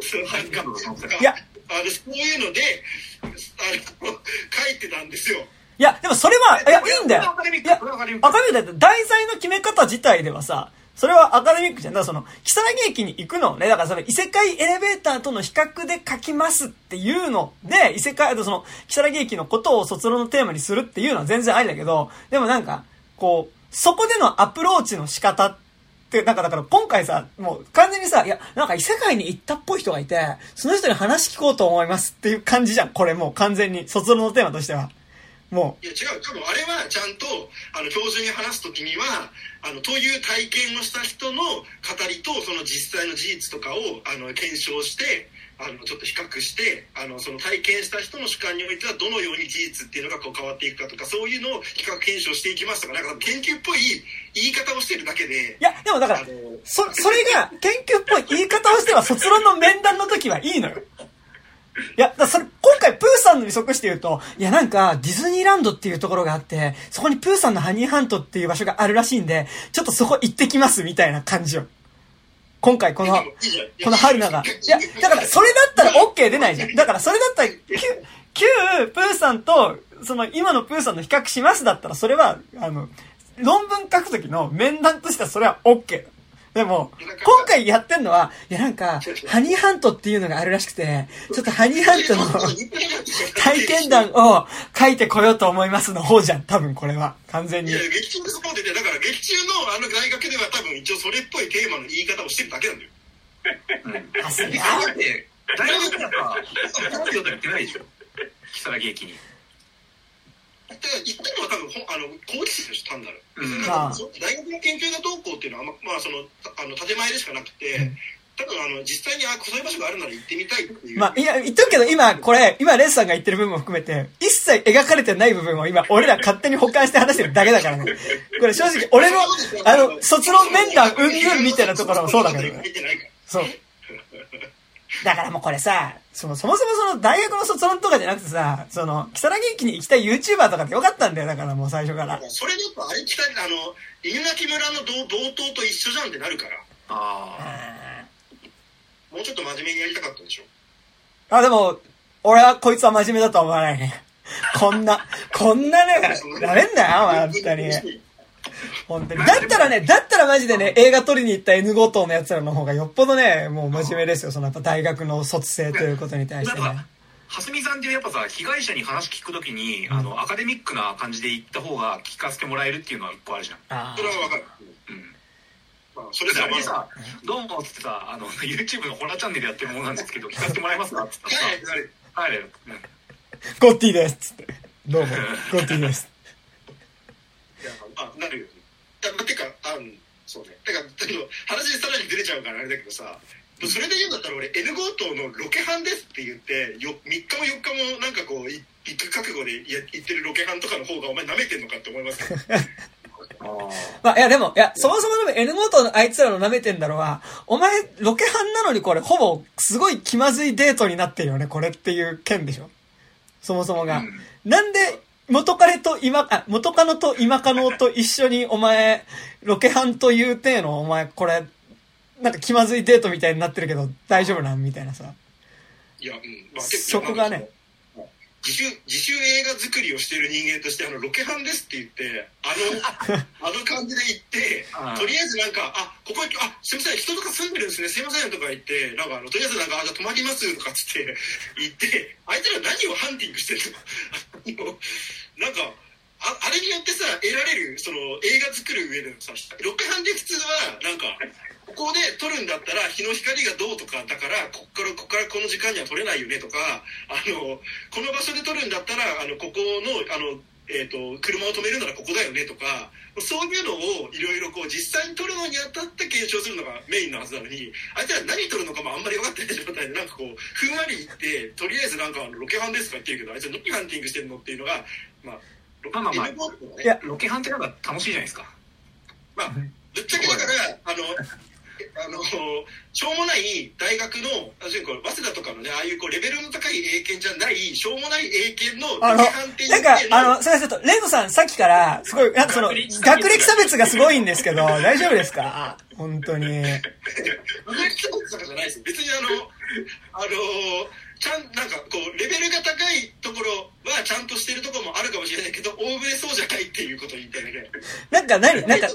そのなんか、いや、あの、そういうので、あの、書いてたんですよ。いや、でもそれは、いや、いいんだよいや、これはアカデミックアカデミックだって題材の決め方自体ではさ、それはアカデミックじゃん。だからその、木更木駅に行くのね、だからその異世界エレベーターとの比較で書きますっていうので、異世界、あとその、木更木駅のことを卒論のテーマにするっていうのは全然ありだけど、でもなんか、こう、そこでのアプローチの仕方って、なんかだから今回さ、もう完全にさ、いや、なんか異世界に行ったっぽい人がいて、その人に話聞こうと思いますっていう感じじゃん。これもう完全に、卒論のテーマとしては。もいや違う多分あれはちゃんとあの教授に話す時にはあのという体験をした人の語りとその実際の事実とかをあの検証してあのちょっと比較してあのその体験した人の主観においてはどのように事実っていうのがこう変わっていくかとかそういうのを比較検証していきますとかなんか研究っぽい言い方をしてるだけでう。いや、でもだからそ、それが研究っぽい言い方をしては卒論の面談の時はいいのよ。いや、それ、今回プーさんのに即して言うと、いやなんか、ディズニーランドっていうところがあって、そこにプーさんのハニーハントっていう場所があるらしいんで、ちょっとそこ行ってきますみたいな感じよ。今回この、この春菜が。いや、だからそれだったら OK 出ないじゃん。だからそれだったら、旧、旧プーさんと、その今のプーさんの比較しますだったら、それは、あの、論文書くときの面談としてはそれは OK。でも、今回やってんのは、いやなんか、ハニーハントっていうのがあるらしくて、ちょっとハニーハントの体験談を書いてこようと思いますの方じゃん。多分これは。完全にいや。劇中でそこでねだから劇中のあの大学では多分一応それっぽいテーマの言い方をしてるだけなんだよあ、そうだって大学なんか本名と言ってないでしょ如月駅にで言ってるのは多分あの講義生でしょ単なる、うん大学の研究がどうこうっていうのはままあそのあの建前でしかなくて、多分あの実際にあそういう場所があるなら行ってみたいっていう、まあ、いや、言っとくけど、今、これ、今、レンさんが言ってる部分も含めて、一切描かれてない部分を今、俺ら勝手に保管して話してるだけだからね。これ正直、俺の、あの、卒論面談うんぬんみたいなところもそうだけどね。そう。だからもうこれさ、その、そもそもその大学の卒論とかじゃなくてさ、その、木更木駅に行きたい YouTuber とかでよかったんだよ、だからもう最初から。それでやっぱあれ来たあの犬鳴村の同同等と一緒じゃんってなるからああもうちょっと真面目にやりたかったでしょあ、でも、俺はこいつは真面目だとは思わないね。こんな、こんなね、ダメんだよ、お前本当に。本当に。だったらね、だったらマジでね、映画撮りに行った N 5棟のやつらの方がよっぽどね、もう真面目ですよ。そのやっぱ大学の卒生ということに対してねなんか。蓮見さんってやっぱさ被害者に話聞くときに、あのアカデミックな感じで言った方が聞かせてもらえるっていうのは一個あるじゃんあそれはわかる、うんまあ、それさあさ「どうも」っつってさあの YouTube のホラーチャンネルやってるものなんですけど聞かせてもらえますか？っつったらさはいはい「はい」うんゴッティです。つって。どうも、ゴッティです。あなるよね。いやまあてかあんそうね。てかだけど話さらにずれちゃうからあれだけどさそれで言うんだったら俺 N 号棟のロケハンですって言ってよ3日も4日もなんかこうい行く覚悟でや行ってるロケハンとかの方がお前舐めてんのかって思います [laughs] まあ、いやでも、いや、そもそもでも N モートのあいつらの舐めてんだろうは、お前、ロケハンなのにこれ、ほぼ、すごい気まずいデートになってるよね、これっていう件でしょ。そもそもが。うん。なんで、元彼と今、あ、元カノと今カノと一緒に、お前、ロケハンという体の、お前、これ、なんか気まずいデートみたいになってるけど、大丈夫なん？みたいなさ。いやうん。まあてそこがね自主自主映画作りをしている人間としてあのロケハンですって言ってあの [laughs] あの感じで行ってとりあえずなんか「あここあすいません人とか住んでるんですね。すいません」とか言ってなんかあのとりあえずなんかあ「じゃあ泊まります」とかっつって言ってあいつら何をハンティングしてるのなんかああれによってさ得られるその映画作る上でのさロケハンで普通はなんかここで撮るんだったら日の光がどうとかだからこっからこっからこの時間には撮れないよねとかあのこの場所で撮るんだったらあのここのあの、えー、と車を止めるならここだよねとかそういうのをいろいろこう実際に撮るのにあたって検証するのがメインのはずなのにあいつら何撮るのかもあんまり分かってない状態でなんかこうふんわり言ってとりあえずなんかあのロケハンですとか言ってるけどあいつら何ハンティングしてるのっていうのがまあロまあまあまあいやロケハンってなんか楽しいじゃないですか。まあ、ぶっちゃけだから、あの、あの、しょうもない大学の、あそういうこう早稲田とかのね、ああいうこうレベルの高い英検じゃない、しょうもない英検のあの、判定なんか、あの、すいません、レイノさん、さっきから、すごい、なんかその、学歴差別がすごいんですけど、大丈夫ですか？本当に。[laughs] 学歴差別とかじゃないですよ。別にあの、あの、ちゃん、なんかこう、レベルが高いところはちゃんとしてるところもあるかもしれないけど、大船そうじゃないっていうことを言いたいだけ。なんか何？なんか、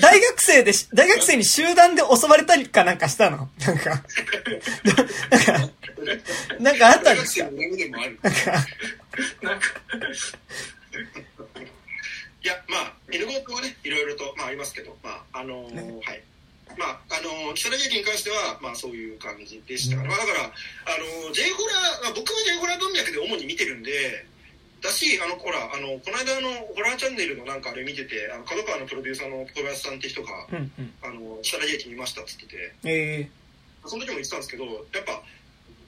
大学生でし、大学生に集団で襲われたりかなんかしたの？なんか、なんか、なんかあったんですか、なんか。いや、まあ、N 号はね、いろいろと、まあ、ありますけど、まあ、あのーはい。まあ、あのー、木更津駅に関しては、まあ、そういう感じでしたから、まあ、だから、あのー、J ホラー、まあ、僕は J ホラー文脈で主に見てるんで、だしあのほらあのこの間あのホラーチャンネルのなんかあれ見ててあの角川のプロデューサーの小林さんって人がうんうん。「あの木更津駅見ました」っつっててえその時も言ってたんですけどやっぱ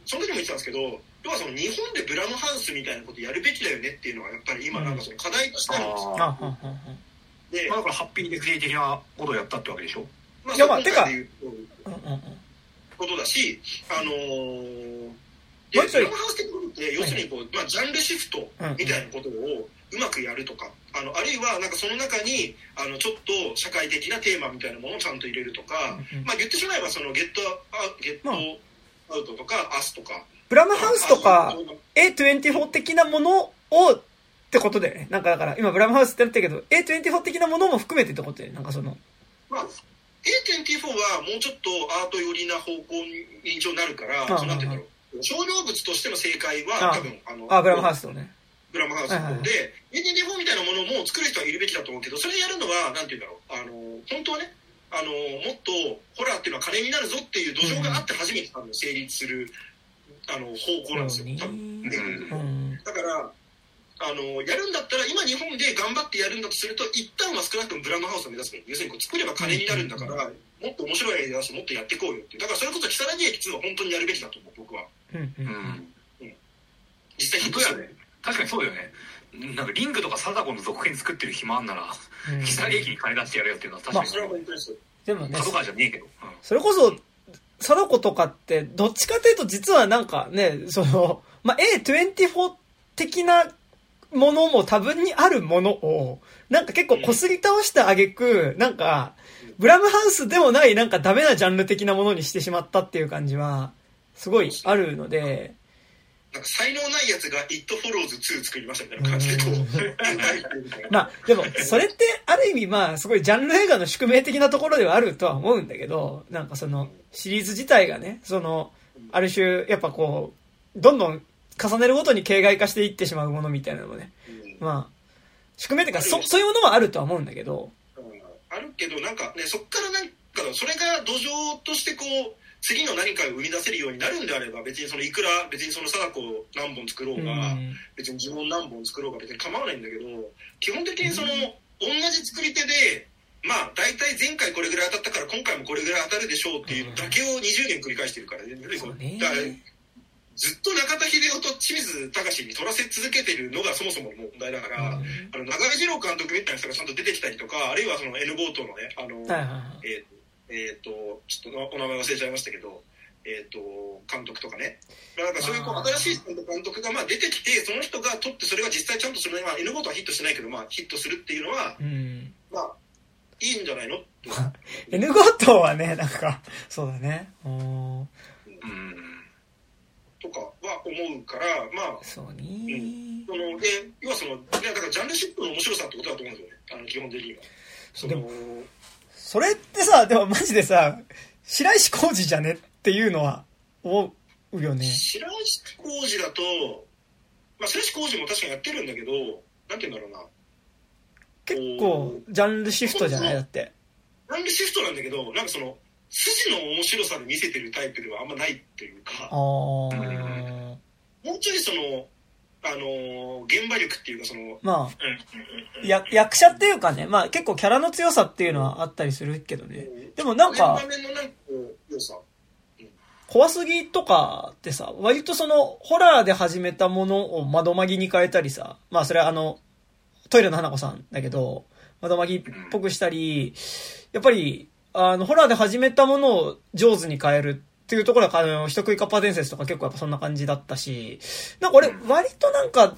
その時も言ってたんですけど要はその日本でブラムハウスみたいなことやるべきだよねっていうのはやっぱり今なんかその課題としてあるんですよー。あ、あはん。でまあだからハッピーデスデー的なことをやったってわけでしょ？まあいやまあ今回で言う。ことだし、あのー、でラムハウス的なことって、要するにこう、まあ、ジャンルシフトみたいなことをうまくやるとか、あのあるいはなんかその中にあのちょっと社会的なテーマみたいなものをちゃんと入れるとか、まあ、言ってしまえばそのゲットアウゲットアウトとか、アスとか、ブラムハウスとかあそういうの A24 的なものをってことだよね。なんかだから、今ブラムハウスってなってるけど、A24 的なものも含めてってことだよね。なんかその、まあ、A24 はもうちょっとアート寄りな方向に印象になるから、そうなんていうんだろう。商業物としての正解は多分あのあ、ブラムハウスとね。ブラムハウスの方で、A24 みたいなものも作る人はいるべきだと思うけど、それやるのは、なんていうんだろう、あの、本当はね、あの、もっとホラーっていうのは金になるぞっていう土壌があって初めて多分成立する、あの、方向なんですよ。多分。だから、あの、やるんだったら、今日本で頑張ってやるんだとすると、一旦は少なくともブラムハウスを目指すの。要するにこう作れば金になるんだから、もっと面白いアイデアだし、もっとやっていこうよって。だからそれこそ、木更津駅2は本当にやるべきだと思う、僕は。うんうんうん。実際ヒットして本当やね。確かにそうだよね。なんかリングとか貞子の続編作ってる暇あんならうん。木更津駅に金出してやるよっていうのは確かに。それは本当です。でもね、じゃねえけど、うん。それこそ、貞子とかって、どっちかというと実はなんかね、その、まあ、A24 的なものも多分にあるものを、なんか結構擦り倒した挙句、なんか、ブラムハウスでもないなんかダメなジャンル的なものにしてしまったっていう感じは、すごいあるので、なんか才能ないやつが「It Follows 2」作りましたみたいな感じでこうまあ、でも、それって、ある意味、まあ、すごいジャンル映画の宿命的なところではあるとは思うんだけど、なんかその、シリーズ自体がね、その、ある種、やっぱこう、どんどん重ねるごとに形骸化していってしまうものみたいなのもね、まあ、宿命っていうか、そ、そういうものはあるとは思うんだけど、うん。あるけどなんかねそっからなんかそれが土壌としてこう次の何かを生み出せるようになるんであれば別にそのいくら別にその貞子を何本作ろううが、ん。別に呪文何本作ろうが別に構わないんだけど基本的にその、同じ作り手でまあ大体前回これぐらい当たったから今回もこれぐらい当たるでしょうっていうだけを20年繰り返してるからね。だからずっと中田秀夫と清水崇に撮らせ続けてるのがそもそもの問題だから、あの永江二朗監督みたいな人がちゃんと出てきたりとかあるいはその N ゴートのねあの、はい。えーえーとちょっとお名前忘れちゃいましたけど、えー、と監督とかね。なんかそういうこう新しい監督がまあ出てきてその人が撮ってそれが実際ちゃんとそれ、まあ、N ゴートはヒットしてないけど、まあ、ヒットするっていうのはうん。まあいいんじゃないの？[laughs] N ゴートはね、なんか、そうだね。うんうんとかは思うからまあそうね。そので要はそのいやだからジャンルシップの面白さってことだと思うんですよねあの基本的には。そのでもそれってさ、でもマジでさ、白石浩二じゃねっていうのは思うよね。白石浩二だと、まあ、白石浩二も確かにやってるんだけどなんて言うんだろうな結構、ジャンルシフトじゃないだって。なんでシフトなんだけど、なんかその、筋の面白さで見せてるタイプではあんまないっていうか。もうちょいその、あのー現場力っていうかその、まあ、や、役者っていうかね、まあ結構キャラの強さっていうのはあったりするけどね。でもなんか。怖すぎとかってさ、割とその、ホラーで始めたものを窓マギに変えたりさ、まあそれはあの、トイレの花子さんだけど、窓マギっぽくしたり、やっぱり、あの、ホラーで始めたものを上手に変えるっていうところは、あの、人食いカッパ伝説とか結構やっぱそんな感じだったし、なんか俺、割となんか、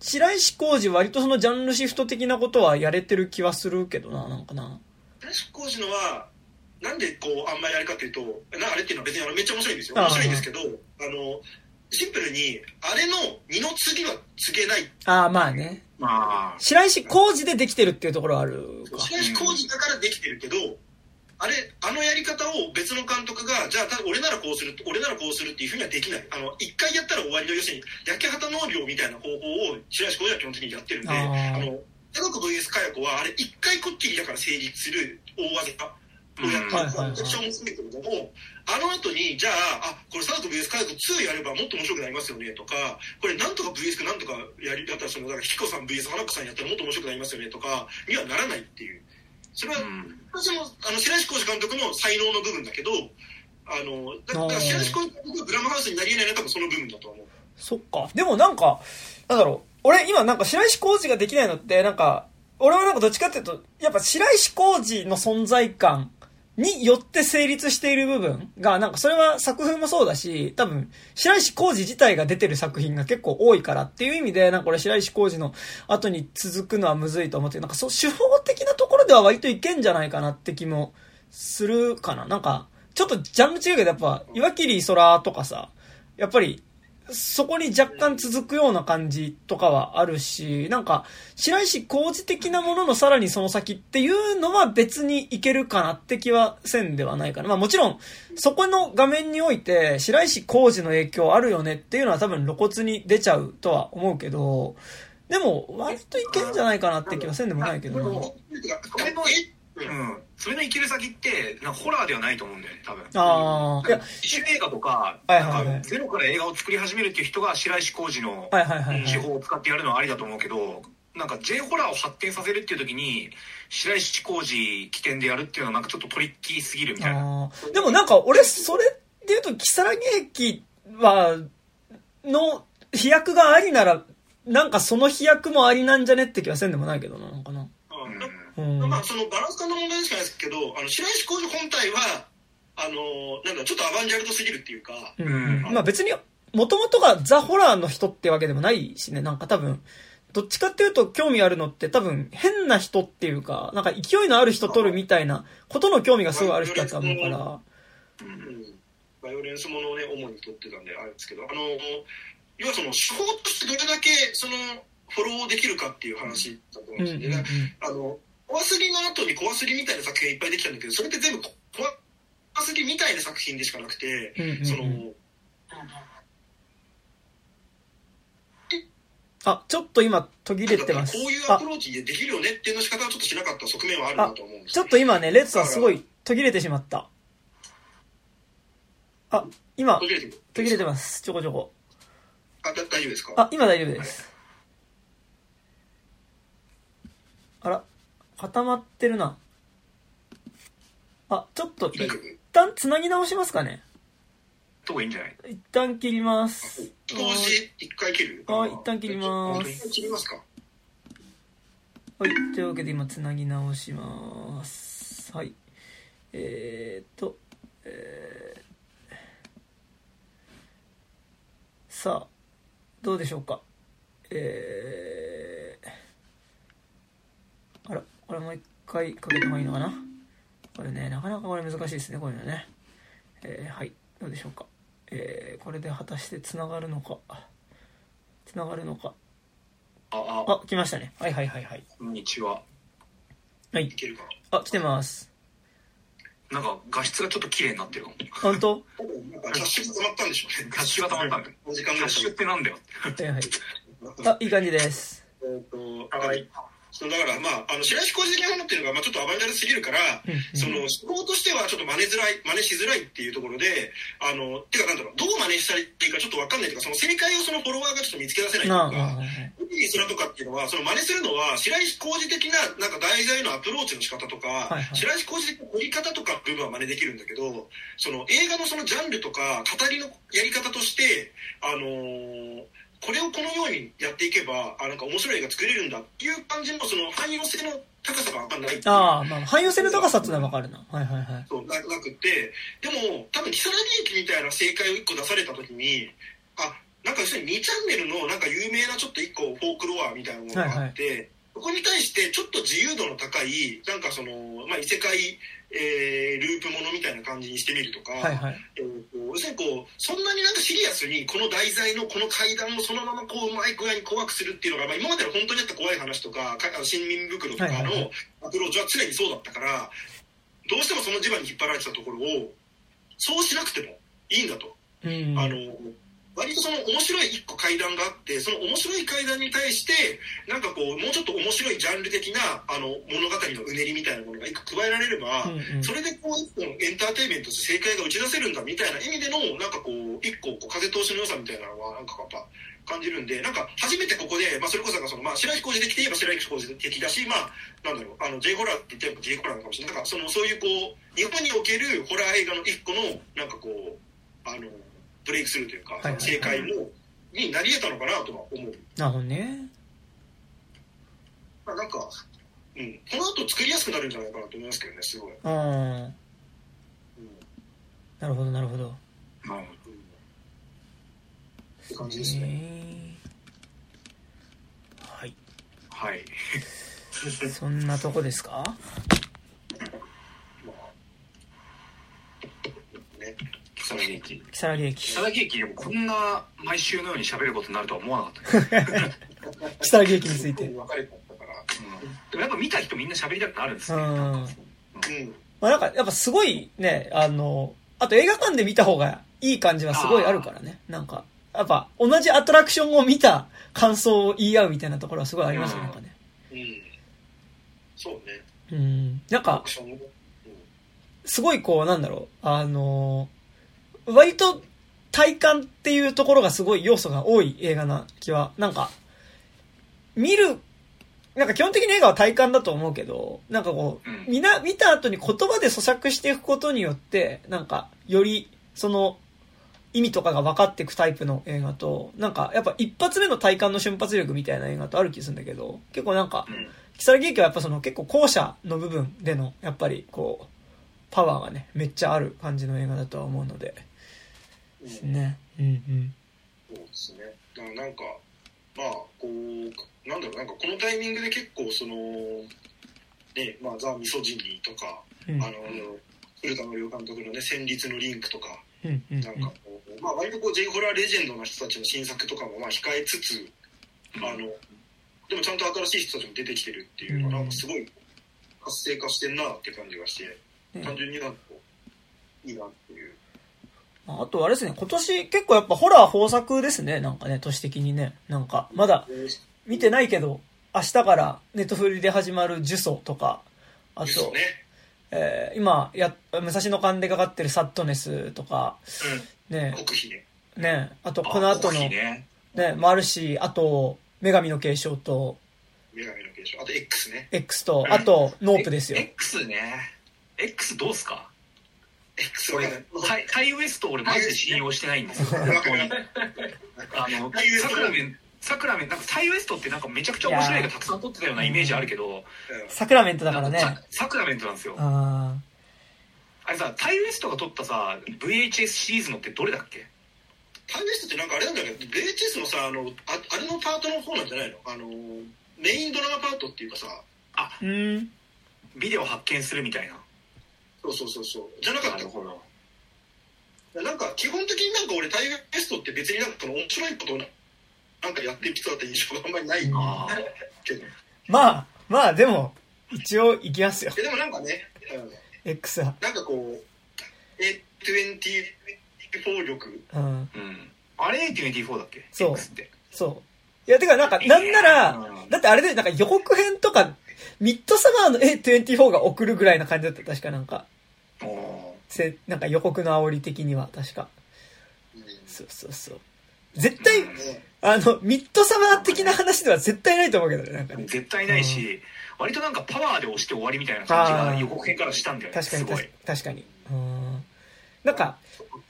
白石浩二割とそのジャンルシフト的なことはやれてる気はするけどな、なんかな。白石浩二のは、なんでこう、あんまりあれかっていうと、なあれっていうのは別にあのめっちゃ面白いんですよ。面白いんですけど、あの、シンプルに、あれの二の次は告げない。ああ、まあね。まあ白石浩二でできてるっていうところはあるか。白石浩二だからできてるけど、あれ、あのやり方を別の監督が、じゃあ、た俺ならこうする、俺ならこうするっていうふうにはできない。あの、一回やったら終わりの、要するに、焼け旗農業みたいな方法を白石浩二は基本的にやってるんで、あの、天国 VS かや子は、あれ、一回こっきりだから成立する大技をやってはいはいはいるセクションも含めてるけども、あの後に、じゃあ、あ、これ、サーク VS カイコ2やればもっと面白くなりますよねとか、これ、なんとか VS なんとかやりやったら、その、だから、ヒコさん VS 花子さんやったらもっと面白くなりますよねとか、にはならないっていう。それは、うん私も、あの、白石浩二監督の才能の部分だけど、あの、だから、白石浩二監督がグラムハウスになり得ないのは多分その部分だと思う。そっか。でもなんか、なんだろう。俺今なんか白石浩二ができないのって、なんか、俺はなんかどっちかっていうと、やっぱ白石浩二の存在感によって成立している部分が、なんかそれは作風もそうだし、多分、白石浩二自体が出てる作品が結構多いからっていう意味で、なんか俺白石浩二の後に続くのはむずいと思って、なんかそう、手法的では割といけんじゃないかなって気もするかな。なんか、ちょっとジャンル違うけど、やっぱ、岩切空とかさ、やっぱり、そこに若干続くような感じとかはあるし、なんか、白石工事的なもののさらにその先っていうのは別にいけるかなって気はせんではないかな。まあもちろん、そこの画面において白石工事の影響あるよねっていうのは多分露骨に出ちゃうとは思うけど、でも割といけんじゃないかなって気はせんでもないけどな。えうん。それの生きる先って、なんかホラーではないと思うんだよね、多分。ああ、いや、自主映画とか、はいはいはいなんかゼロから映画を作り始めるっていう人が白石浩二のはいはいはい、はい。手法を使ってやるのはありだと思うけど、なんか J ホラーを発展させるっていう時に、白石浩二起点でやるっていうのはなんかちょっとトリッキーすぎるみたいな。でもなんか俺それで言うと、木更木駅は、の飛躍がありなら、なんかその飛躍もありなんじゃねって気はせんでもないけどな、なんかな。うんうん。まあ、そのバランス感の問題しかないですけど、あの白石浩二本体は、あの、なんだ、ちょっとアバンギャルドすぎるっていうか、うん。まあ別に、もともとがザ・ホラーの人ってわけでもないしね、なんか多分、どっちかっていうと興味あるのって多分変な人っていうか、なんか勢いのある人撮るみたいなことの興味がすごいある人だと思うから。うんバイオレンスものをね、主に撮ってたんで、あれですけど、あの、要はその、手法としてどれだけ、その、フォローできるかっていう話だと思うんうんですよね。うんうんあの、怖すぎの後に怖すぎみたいな作品いっぱいできたんだけど、それって全部怖すぎみたいな作品でしかなくて、うんうんうんその、あ、ちょっと今途切れてますこういう。アあプ、ローチでできるよねっていうの仕方はちょっとしなかった側面はあるなと思うんですちょっと今ね、レッツさんすごい途切れてしまった。あ、今途、切れてる途切れてます。ちょこちょこ。あ、だ大丈夫ですかあ、今大丈夫です。あら、固まってるな。あ、ちょっと、一旦繋ぎ直しますかね。とこいいんじゃない？一旦切ります。投資一回切る？あ一旦切ります切りますか？はい。というわけで今繋ぎ直します。はい。えーっと、えーさあ、どうでしょうか？えー、あら、これもう一回かけた方がいいのかな？これね、なかなかこれ難しいですね、こういうのね。えーはい。どうでしょうか？えーこれで果たして繋がるのか？繋がるのか？あ、あ、あ、来ましたね。はいはいはいはい。こんにちは。はいい。けるかあ、来てます。なんか画質がちょっと綺麗になってるかも。本当？ななんかキャッシュが溜まったんでしょうねキャッシュが溜まったんだよ。5時キャッシュってなんだよ。はいはい。あ、いい感じです。えっとはいそうだからまああの白石浩二的なものっていうのが、まあ、ちょっとアバンギャルすぎるから、うんうんその思考としてはちょっと真似づらい真似しづらいっていうところであのてかなんだろうどう真似したらいいかちょっと分かんないというかその正解をそのフォロワーがちょっと見つけ出せないというか、とかっていうのは、その真似するのは、白石浩二的な、なんか題材のアプローチの仕方とか、はいはい白石浩二的な撮り方とか部分は真似できるんだけど、その映画のそのジャンルとか、語りのやり方として、あのーこれをこのようにやっていけば、あ、なんか面白い映画作れるんだっていう感じの、その汎用性の高さが分かんないああ、まあ、汎用性の高さっていうのはわかるな。はいはいはい。そうななくってでも多分如月駅みたいな正解を1個出された時にあなんか要するに2チャンネルのなんか有名なちょっと1個フォークロアみたいなものがあって、そこに対してちょっと自由度の高いなんかその、まあ、異世界、えーループものみたいな感じにしてみるとか、はいはい。えーと要するにこうそんなになんかシリアスにこの題材のこの階段をそのままこううまい具合に怖くするっていうのが、まあ、今までの本当にあった怖い話とかかあの新民袋とかのはいはいはいアプローチは常にそうだったからどうしてもその磁場に引っ張られてたところをそうしなくてもいいんだと。うん。あの割とその面白い一個階段があって、その面白い階段に対して、なんかこう、もうちょっと面白いジャンル的な、あの、物語のうねりみたいなものが一個加えられれば、うんうんそれでこう、一個のエンターテインメントとして正解が打ち出せるんだみたいな意味での、なんかこう、一個こう風通しの良さみたいなのは、なんかやっぱ感じるんで、なんか初めてここで、まあそれこそその、まあ白石浩二的といえば白石浩二的だし、まあ、なんだろう、あの、J ホラーって言っても J ホラーなのかもしれない。なんかその、そういうこう、日本におけるホラー映画の一個の、なんかこう、あの、ブレイクスルーというか、はいはいはい正解も、になり得たのかなとは思う。なるほどね。まあ、なんか、うん、この後作りやすくなるんじゃないかなと思いますけどね、すごい。うん。うんなるほど、なるほど。うんうんって感じですね。ねはい。はい。[laughs] [laughs] そんなとこですか？まあ、ね。木更木駅。木更木駅木。更木駅でもこんな毎週のように喋ることになるとは思わなかったです。木更木駅について。分かれてたから。でもやっぱ見た人みんな喋りたくなるんですね。うんうん。まあなんか、やっぱすごいね、あの、あと映画館で見た方がいい感じはすごいあるからね。なんか、やっぱ同じアトラクションを見た感想を言い合うみたいなところはすごいありますよね、うんなんかね。うん。そうね。うん。なんか。すごいこう、なんだろう、あの、割と体感っていうところがすごい要素が多い映画な気は、なんか、見る、なんか基本的に映画は体感だと思うけど、なんかこう、うん。みな、見た後に言葉で咀嚼していくことによって、なんか、より、その、意味とかが分かっていくタイプの映画と、なんか、やっぱ一発目の体感の瞬発力みたいな映画とある気するんだけど、結構なんか、うん。木更木駅はやっぱその結構後者の部分での、やっぱりこう、パワーがね、めっちゃある感じの映画だとは思うので、うんね。うんうん。そうですね。だからなんか、まあ、こう、なんだろう、なんかこのタイミングで結構その、ね、まあ、ザ・ミソジニーとか、うんあの、古田則夫監督のね、戦慄のリンクとか、うんうんなんかこう、まあ、割とこう、J ホラーレジェンドな人たちの新作とかもまあ控えつつ、あの、でもちゃんと新しい人たちも出てきてるっていうのが、なんかすごい活性化してんなって感じがして、うん単純になんかこう、いいなっていう。あとあれですね、今年結構やっぱホラー豊作ですね、なんかね、都市的にね。なんか、まだ見てないけど、明日からネットフリで始まる呪詛とか、あと。えー今や、武蔵野間でかかってるサットネスとか、ね、ね。ね、あとあこの後の、ね。もあるし、あと、女神の継承と、女神の継承。あと X ね。X と、あと、ノープですよ。X ね。X どうすか？は俺ね、タイタイウエスト俺マジで信用してないんですよ。わかる。あのサクラメンサクラメンなんかタイウエストってなんかめちゃくちゃ面白い映画たくさん撮ってたようなイメージあるけど、サクラメントだからね。ササクラメントなんですよ。ああれさタイウエストが撮ったさ VHS シリーズのってどれだっけ？タイムリストってなんかあれなんだけど、VHS のさ、あの、ああれのパートの方なんじゃないの？あの、メインドラマパートっていうかさ、ーうん。ビデオ発見するみたいな。そうそうそうそう。じゃなかったほど。なんか基本的になんか俺タイムリストって別になんか面白いことをなんかやってる人だった印象があんまりないあけど。まあ、まあでも、一応行きますよ。えでもなんかね、うん、X は。なんかこう、A24 力、うん。あ。うん。あれ A24 だっけ？そう X って。そう。いや、てかなんか、なんならう、んだってあれで、なんか予告編とか、ミッドサマーの A24 が送るぐらいな感じだった。確かなんか、せ、なんか予告の煽り的には、確か。うんそうそうそう。絶対、あの、ミッドサマー的な話では絶対ないと思うけどね、なんかね。絶対ないし、割となんかパワーで押して終わりみたいな感じが予告編からしたんだよね。確かに。確かに。うん。なんか、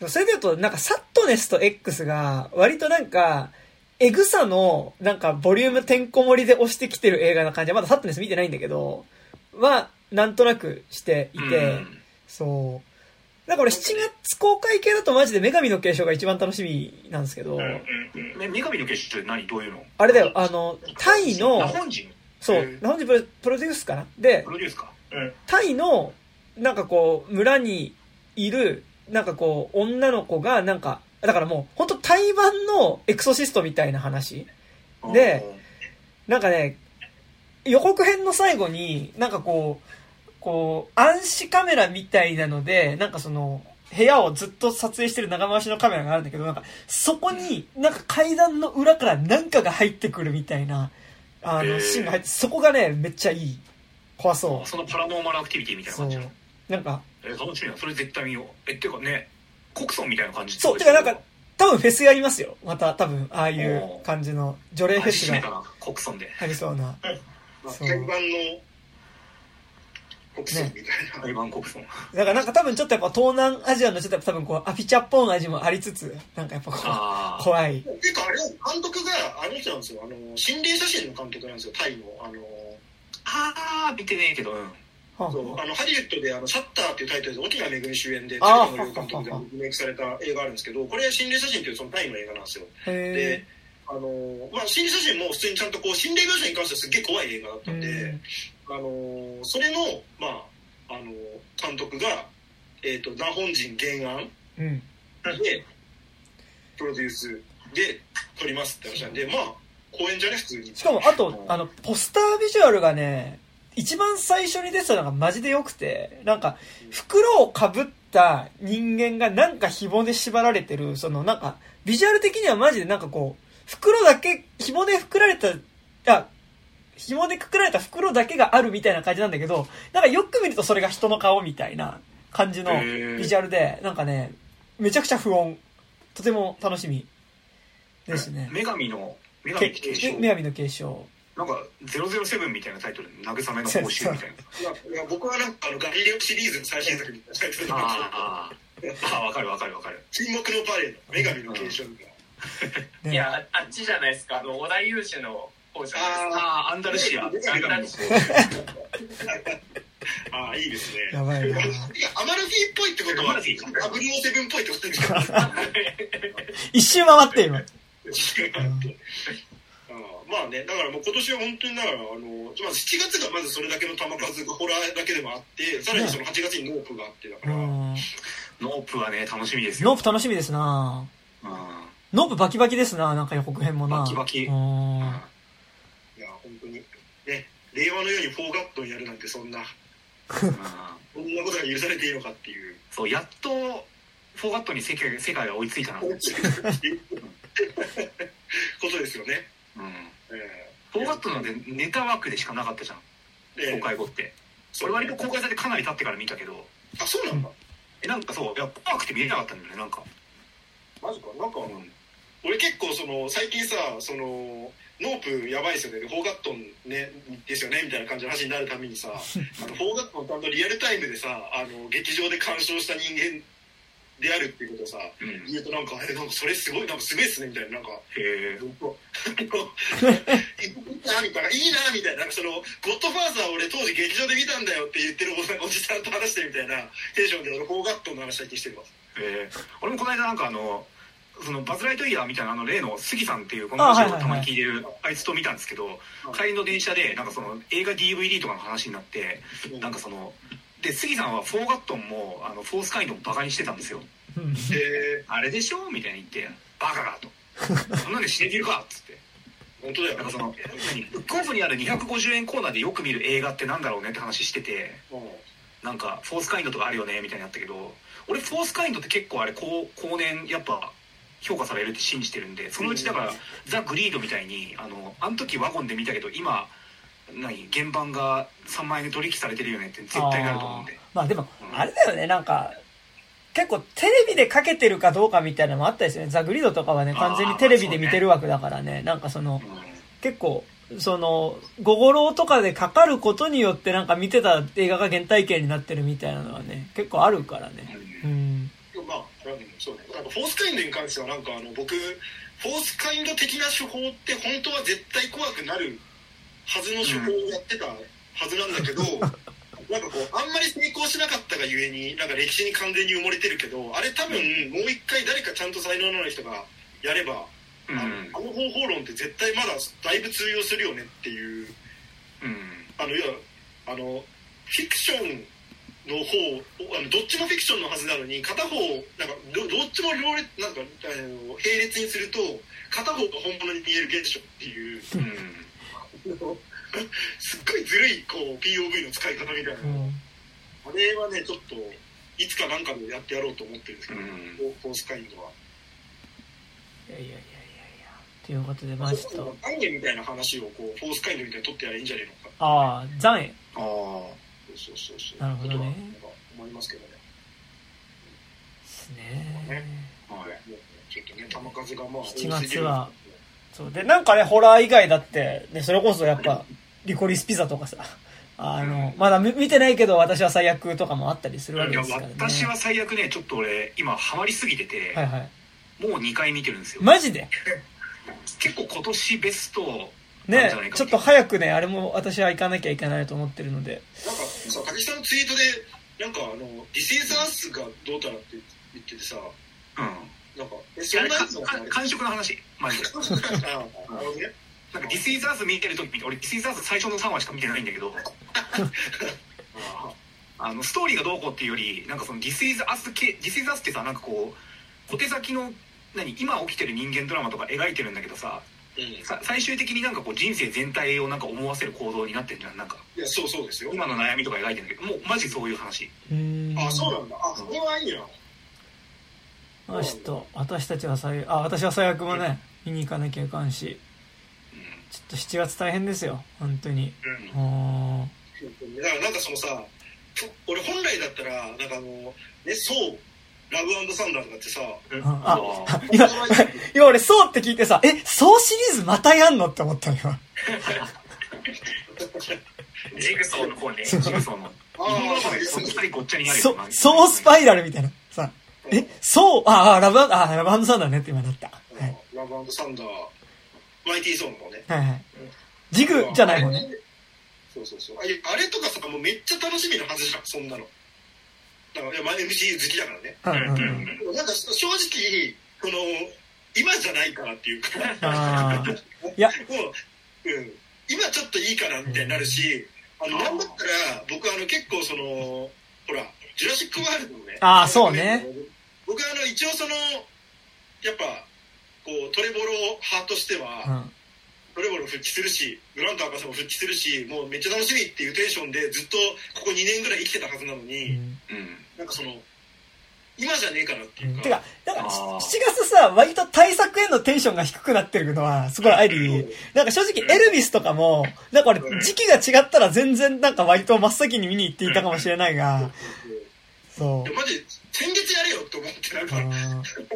それで言うと、なんか、サットネスと X が、割となんか、エグさの、なんか、ボリュームてんこ盛りで押してきてる映画な感じは、まだサットネス見てないんだけど、は、なんとなくしていて、うんそう。なんか俺7月公開系だとマジで女神の継承が一番楽しみなんですけど、ね女神の結晶って何？どういうの？あれだよ、あの、タイの日、本人？そう日本人プロプロデュースかな？でプ、ロデュースか。タイの、なんかこう、村にいる、なんかこう、女の子が、なんか、だからもう、本当台湾のエクソシストみたいな話。でなんかね、予告編の最後に、なんかこう、こう、暗視カメラみたいなので、なんかその、部屋をずっと撮影してる長回しのカメラがあるんだけど、なんか、そこに、なんか階段の裏からなんかが入ってくるみたいな、あの、シーンが入って、そこがね、めっちゃいい。怖そう。そのパラノーマルアクティビティみたいなそう感じなの？なんか、え楽しみだ。それ絶対見よう。えっていうかね国村みたいな感じってそう、てかなんか、多分フェスやりますよ。また多分、ああいう感じの、除霊フェスが。味しめたな。国村で。ありそうな。まあ、そう。台湾の国村みたいな。台湾国村だからなんか多分ちょっとやっぱ東南アジアのちょっと多分こう、アフィチャっぽい味もありつつ、なんかやっぱこう、怖い。ていうか、あれ、監督が、あの人なんですよ。あの、心霊写真の監督なんですよ、タイの。あの、ああ見てねえけどうんはあそうあのハリウッドであの「シャッター」っていうタイトルで沖縄めぐみ主演で鶴野監督でリメイクされた映画あるんですけどこれ心霊写真っていうそのタイの映画なんですよへであのまあ心霊写真も普通にちゃんとこう心霊描写に関してはすっげえ怖い映画だったんで、え。あのそれのまああの監督がえっ、とナホン人原案うん。でプロデュースで撮りますって話なんでまあ公演じゃね普通に。しかも、あと、あの、ポスタービジュアルがね、一番最初に出てたのがマジで良くて、なんか、袋をかぶった人間がなんか紐で縛られてる、そのなんか、ビジュアル的にはマジでなんかこう、袋だけ、紐でくくられた、あ、紐でくくられた袋だけがあるみたいな感じなんだけど、なんかよく見るとそれが人の顔みたいな感じのビジュアルで、なんかね、めちゃくちゃ不穏。とても楽しみ。ですね。女神の女神継承。女神の継承。なんか007みたいなタイトル。慰めの報酬みたいな。いやいや僕はなんかあのガリレオシリーズの最新作みたいなタイトルあー。あーわかるわかるわかる。沈黙のパレード女神の継承みたいな。ね。いや、ああっちじゃないですか。あの、織田裕二の方じゃないですか。ああアンダルシアああいいですねやばいな。いやアマルフィっぽいってことはアマルフィ007っぽいってことですか？一周回って今。ああまあねだからもう今年は本当にだからあのまず7月がまずそれだけの球数がホラーだけでもあってさらにその8月にノープがあってだから、うん。ノープはね楽しみですよノープ楽しみですなうんノープバキバキですななんか予告編もな。バキバキうん。令和のようにフォーガットンやるなんてそんな [laughs] うんなことが許されていいのかっていう。そうやっとフォーガットに世界世界が追いついたな、[laughs] うん、ことですよね、えフォーガットなんてネタ枠でしかなかったじゃん。え公開後って。俺割と公開されてかなり経ってから見たけど。あそうなんだ。えなんかそういや怖くて見れなかったんだよねなんか、マジか。なんか、うん。俺結構その最近さそのノープやばいですよね。フォーガットンねですよねみたいな感じの話になるためにさ [laughs] あのフォーガットンちゃんとリアルタイムでさあの劇場で鑑賞した人間であるっていうことをさうん、言うとなんかえなんかそれすごいなんかすごいっすねみたいな。なんかへえずっといいなみたいないいなみたいななんかそのゴッドファーザー俺当時劇場で見たんだよって言ってるおおじさんと話してるみたいなテンションで俺フォーガットンの話最近してるわ。えー。俺もこの間なんかあのそのバズ・ライトイヤーみたいなあの例の杉さんっていうこの話をたまに聞いてるあいつと見たんですけど帰りの電車でなんかその映画 DVD とかの話になってなんかそので杉さんはフォーガットンもあのフォースカインドもバカにしてたんですよ。うん。えあれでしょみたいに言ってバカかと。そんなんで死ねてるかっつって。ー、本当だよ。なんかその何？ブックオフにある250円コーナーでよく見る映画ってなんだろうねって話しててうん。なんかフォースカインドとかあるよねみたいになったけど俺フォースカインドって結構あれ後後年やっぱ評価されるって信じてるんでそのうちだから、ザ・グリードみたいにあのあの時ワゴンで見たけど今何原版が3万円で取引されてるよねって絶対なると思うんでまあでも、あれだよね、なんか、結構テレビでかけてるかどうかみたいなのもあったですよね。ザ・グリードとかはね、完全にテレビで見てる枠だからね。なんかその、結構、その、ゴゴローとかでかかることによってなんか見てた映画が原体験になってるみたいなのはね、結構あるからね。うん。そうね。なんかフォースカインドに関してはなんかあの僕フォースカインド的な手法って本当は絶対怖くなるはずの手法をやってたはずなんだけど、[laughs] なんかこうあんまり成功しなかったがゆえになんか歴史に完全に埋もれてるけど、あれ多分もう一回誰かちゃんと才能のある人がやれば、うんあのあの方法論って絶対まだだいぶ通用するよねっていう。うんあのいやあのフィクションの方あのどっちもフィクションのはずなのに片方なんかどどっちも両列なんかあの並列にすると片方が本物に見える現象っていううんすっごいずるいこう POV の使い方みたいな、うん。あれはねちょっといつかなんかでやってやろうと思ってるんですけど、うんフォースカインドは。いやいやいやいやいや。ということで、まあちょっと、アニメみたいな話をこう、フォースカインドみたいに撮ってやればいいんじゃねえのか。ああ、残影。ああそうそうそう。なるほどね思いますけどね。ですね。はいちょっとね、球数がまあ、7月はそう。で、なんかね、ホラー以外だって、ね、それこそやっぱ、リコリスピザとかさ、あの、まだ見見てないけど私は最悪とかもあったりするわけですからね。私は最悪ねちょっと俺今ハマりすぎてて、はいはい。もう2回見てるんですよマジで？[laughs] 結構今年ベストねちょっと早くね、あれも私は行かなきゃいけないと思ってるので。なんかさ、竹下のツイートで、なんかあの、ディセイザースがどうたらって言っててさ、うんなんか、え、そんな感触の話マジで [laughs] なんか This Is Us 見てる時俺 This Is Us 最初の3話しか見てないんだけど [laughs] あのストーリーがどうこうっていうよりなんかその This Is Us 系 This Is Us ってさなんかこう小手先の何今起きてる人間ドラマとか描いてるんだけど。さ最終的になんかこう人生全体をなんか思わせる行動になってるじゃんなんかいや、そうそうですよ。今の悩みとか描いてるんだけどもうマジそういう話うーん。あ、そうなんだ。あ、それはいいな。まあちょっと、私たちは最、あ、私は最悪もね、見に行かなきゃいかんし、ちょっと7月大変ですよ、本当に。うん。もだからなんかそのさ、俺本来だったら、なんかあの、ね、そう、ラブサンダーとかってさ、うんあああ今、今俺、そうって聞いてさ、え、そうシリーズまたやんのって思ったのよ。[laughs] ジグソーの方ね。ジグソーのその二人ごっちゃになるそよ、そうスパイラルみたいな。さ、え、そう、ああ、ラブ、ああ、ラブサンダーねって今なった。はい。ラブサンダー、マイティーソーの方ね。はいはい。ジグじゃない方ね。そうそうそう。あれとかさ、もうめっちゃ楽しみなはずじゃん、そんなの。まあ MCU 好きだからね。うんうんうん。なんか正直、この、今じゃないかなっていうか、ああ。いや、[laughs] もう、うん、今ちょっといいかなみたいになるし、あの、なんだったら、僕あの結構その、ほら、ジュラシック・ワールドのね。あーそうね。僕あの、一応その、やっぱ、こう、トレボロ派としては、うん。トレボロ復帰するし、グラント博士も復帰するし、もうめっちゃ楽しみっていうテンションでずっとここ2年ぐらい生きてたはずなのうに、んうんなんかその、今じゃねえかなっていうか。てか、だから、あ7ー月さ、割と対策へのテンションが低くなってるのは、すごいあり、なんか正直エルビスとかも、なんか俺、時期が違ったら全然なんか割と真っ先に見に行っていたかもしれないが、そいやマジ、先月やれよって思って、なんう。か、うん。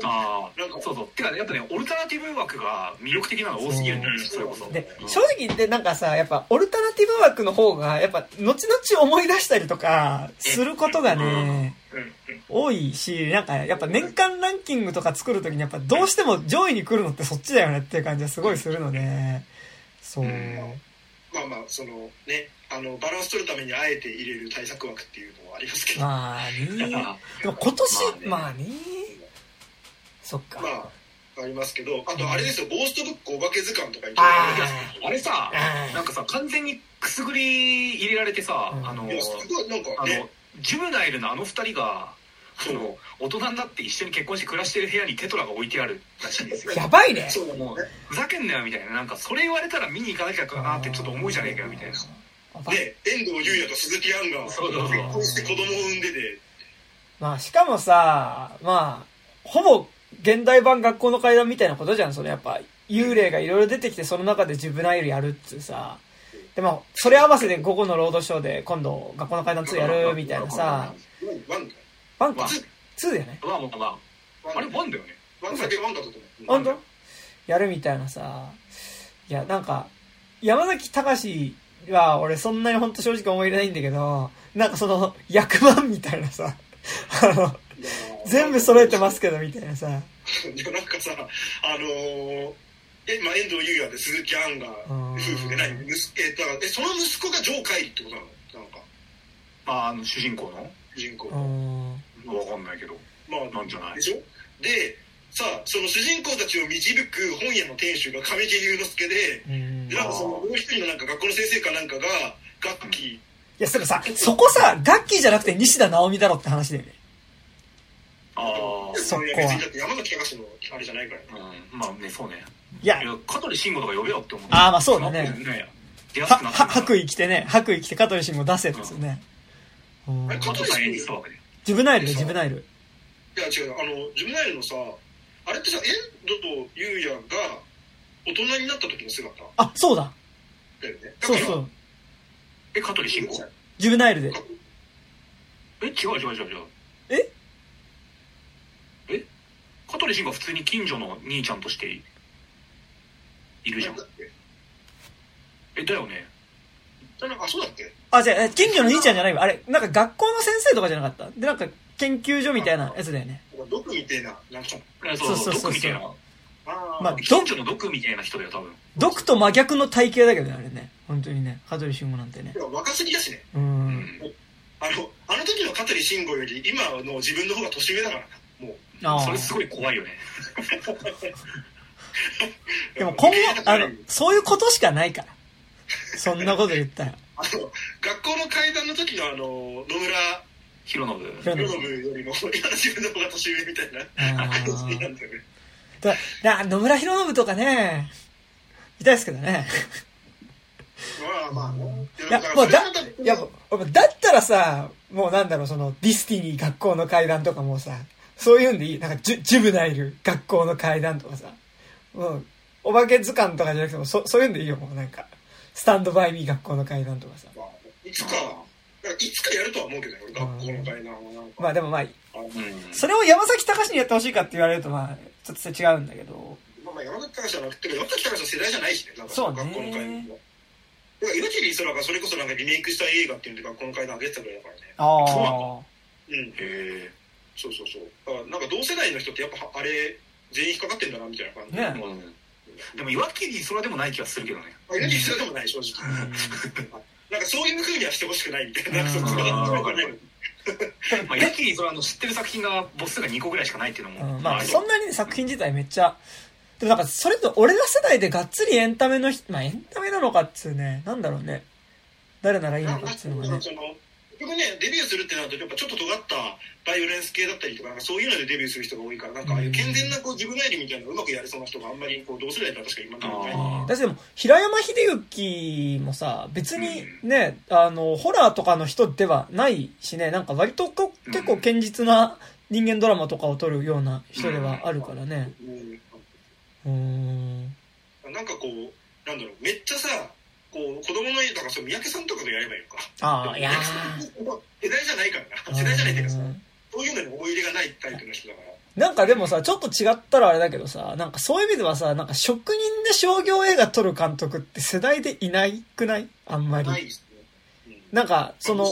あなんかあそうそう。てかやっぱねオルタナティブ枠が魅力的なのが多すぎるんだよねそれこそ。でうん、正直でなんかさ、やっぱ、オルタナティブ枠の方が、やっぱ、後々思い出したりとか、することがね、うん。多いし、なんか、やっぱ年間ランキングとか作るときに、やっぱどうしても上位に来るのってそっちだよねっていう感じがすごいするので、そう。まあまあ、そのね、あの、バランス取るためにあえて入れる対策枠っていうのはありますけど、ままあね。あ [laughs] でも今年、まあまあね。そっか。あ、ありますけど、あとあれですよ、ゴーストブックお化け図鑑とかにああれさあなんかさ完全にくすぐり入れられてさうん。あのいや、すごい、なんかね。あの、ジュブナイルのあの二人があそ大人になって一緒に結婚して暮らしてる部屋にテトラが置いてあるらしいんですよ。[laughs] やばいね。そうだもうね。ふざけんなよみたいな。なんかそれ言われたら見に行かなきゃかなってちょっと思うじゃねえかよみたいなね、遠藤雄弥と鈴木杏が結婚して子供を産んでて、まあ、しかもさ、まあ、ほぼ現代版学校の怪談みたいなことじゃん。それやっぱ、幽霊がいろいろ出てきて、その中でジュブナイルやるっつうさ。でも、それ合わせて午後のロードショーで今度学校の怪談2やるみたいなさ。ワンワンかワン ?2 だよね。まあまあれワンだよねワンだけワンだったと思う。本当やるみたいなさ。いや、なんか、山崎隆は俺そんなに本当正直思い入れないんだけど、なんかその、役満みたいなさ、あの、全部揃えてますけどみたいなさ。いやなんかさ、あのー、え、まあ、遠藤優也で鈴木杏がうん夫婦で何息子えだからえ、その息子がジョー・カイリってことなの？なんか、ああの主人公の？主人公うの。ん。わかんないけど。まあ、なんじゃない？でしょ？で、さあ、その主人公たちを導く本屋の店主が神木隆之介で、うん。でなんかそのもう一人のなんか学校の先生かなんかが、楽器、いや、それさ、そこさ、ガッキーじゃなくて西田直美だろって話だよね。あそこは。いや別にだって山崎隆のあれじゃないからうん。まあねそうね。いや。香取慎吾とか呼べよって思ってあーまあそうだね。白衣着てね、白衣着て香取慎吾出せっつうね。うん。あれ加藤さん演じたわけでジュブナイルね、ジュブナイル。いや違う。あのジュブナイルのさあれってさ遠藤と優也が大人になった時の姿？あ、そうだ。だよね。だからそう。そう。え香取慎吾ジュブナイルで。え違う違う違う違う。え？え？香取慎吾は普通に近所の兄ちゃんとしているじゃん。だっけ？えだよね。ああそうだっけ？あ、じゃあ、近所の兄ちゃんじゃないわ。あれ、なんか学校の先生とかじゃなかった？で、なんか研究所みたいなやつだよね。なんか毒みたいななんかえそうそうそう。そうそう毒みたいなあー。まあ近所の毒みたいな人だよ多分。毒と真逆の体型だけどね、あれね。本当にね。香取慎吾なんてね。若すぎだしね。う。うん。んあのあの時の香取慎吾より今の自分の方が年上だからな。もう。ああそれすごい怖いよね。[laughs] でも今後、あの、そういうことしかないから。そんなこと言ったら。あの学校の怪談の時のあの野村宏伸よりも [laughs] 自分の方が年上みたいななんだよねだだ野村宏伸とかね、いたいですけどね。まあまあねいや、もうだ、いや、だったらさ、もうなんだろう、その、ディスティニー学校の怪談とかもさ、そういうんでいい。なんかジュ、ジュブナイル学校の階段とかさ、もう、お化け図鑑とかじゃなくても、そ、そういうんでいいよ、もうなんか。スタンドバイミー学校の階段とかさ。まあいつかいつかやるとは思うけどね俺学校の階段はなんか。まあでもまあ、それを山崎隆にやってほしいかって言われるとまあ、ちょっと違うんだけど。まあまあ山崎隆じゃなくて山崎隆の世代じゃないしねなんかそうね学校の階段は。だから岩切磯らがそれこそなんかリメイクした映画っていうんで学校の階段上げてたぐらいだからね。あそうなあ。うん。へえそうそうそう。だからなんか同世代の人ってやっぱあれ全員引っかかってんだなみたいな感じ。ね。うん。でも岩切それでもない気がするけどね。まあ岩切磯でもない正直 [laughs] なんかそういう風にはしてほしくないみたいな [laughs] まあ岩切それあの知ってる作品が母数が2個ぐらいしかないっていうのもうん、まあ、そんなにね、作品自体めっちゃ、でもなんか、それと俺ら世代でがっつりエンタメの人、まあ、エンタメなのかっつうね、なんだろうね。誰ならいいのかっつうのがね。局ねデビューするってなるとやっぱちょっと尖ったバイオレンス系だったりとかなんかそういうのでデビューする人が多いからなんかああいう健全なこう自分なりみたいなうまくやれそうな人があんまりこう同世代では確か今のところい。ないだってでも、平山秀幸もさ、別にね、あの、ホラーとかの人ではないしね、なんか割とこ結構堅実な人間ドラマとかを撮るような人ではあるからね。うーん。なんかこうなんだろうめっちゃさこう子供のだからその三宅さんとかでやればいいのか。ああ、いやー。世代じゃないからな世代じゃないっていうかさうん。そういうのに思い入れがないタイプの人だから。なんかでもさ、ちょっと違ったらあれだけどさ、なんかそういう意味ではさ、なんか職人で商業映画撮る監督って世代でいないくない？あんまり。ないですね。うん。なんか、その、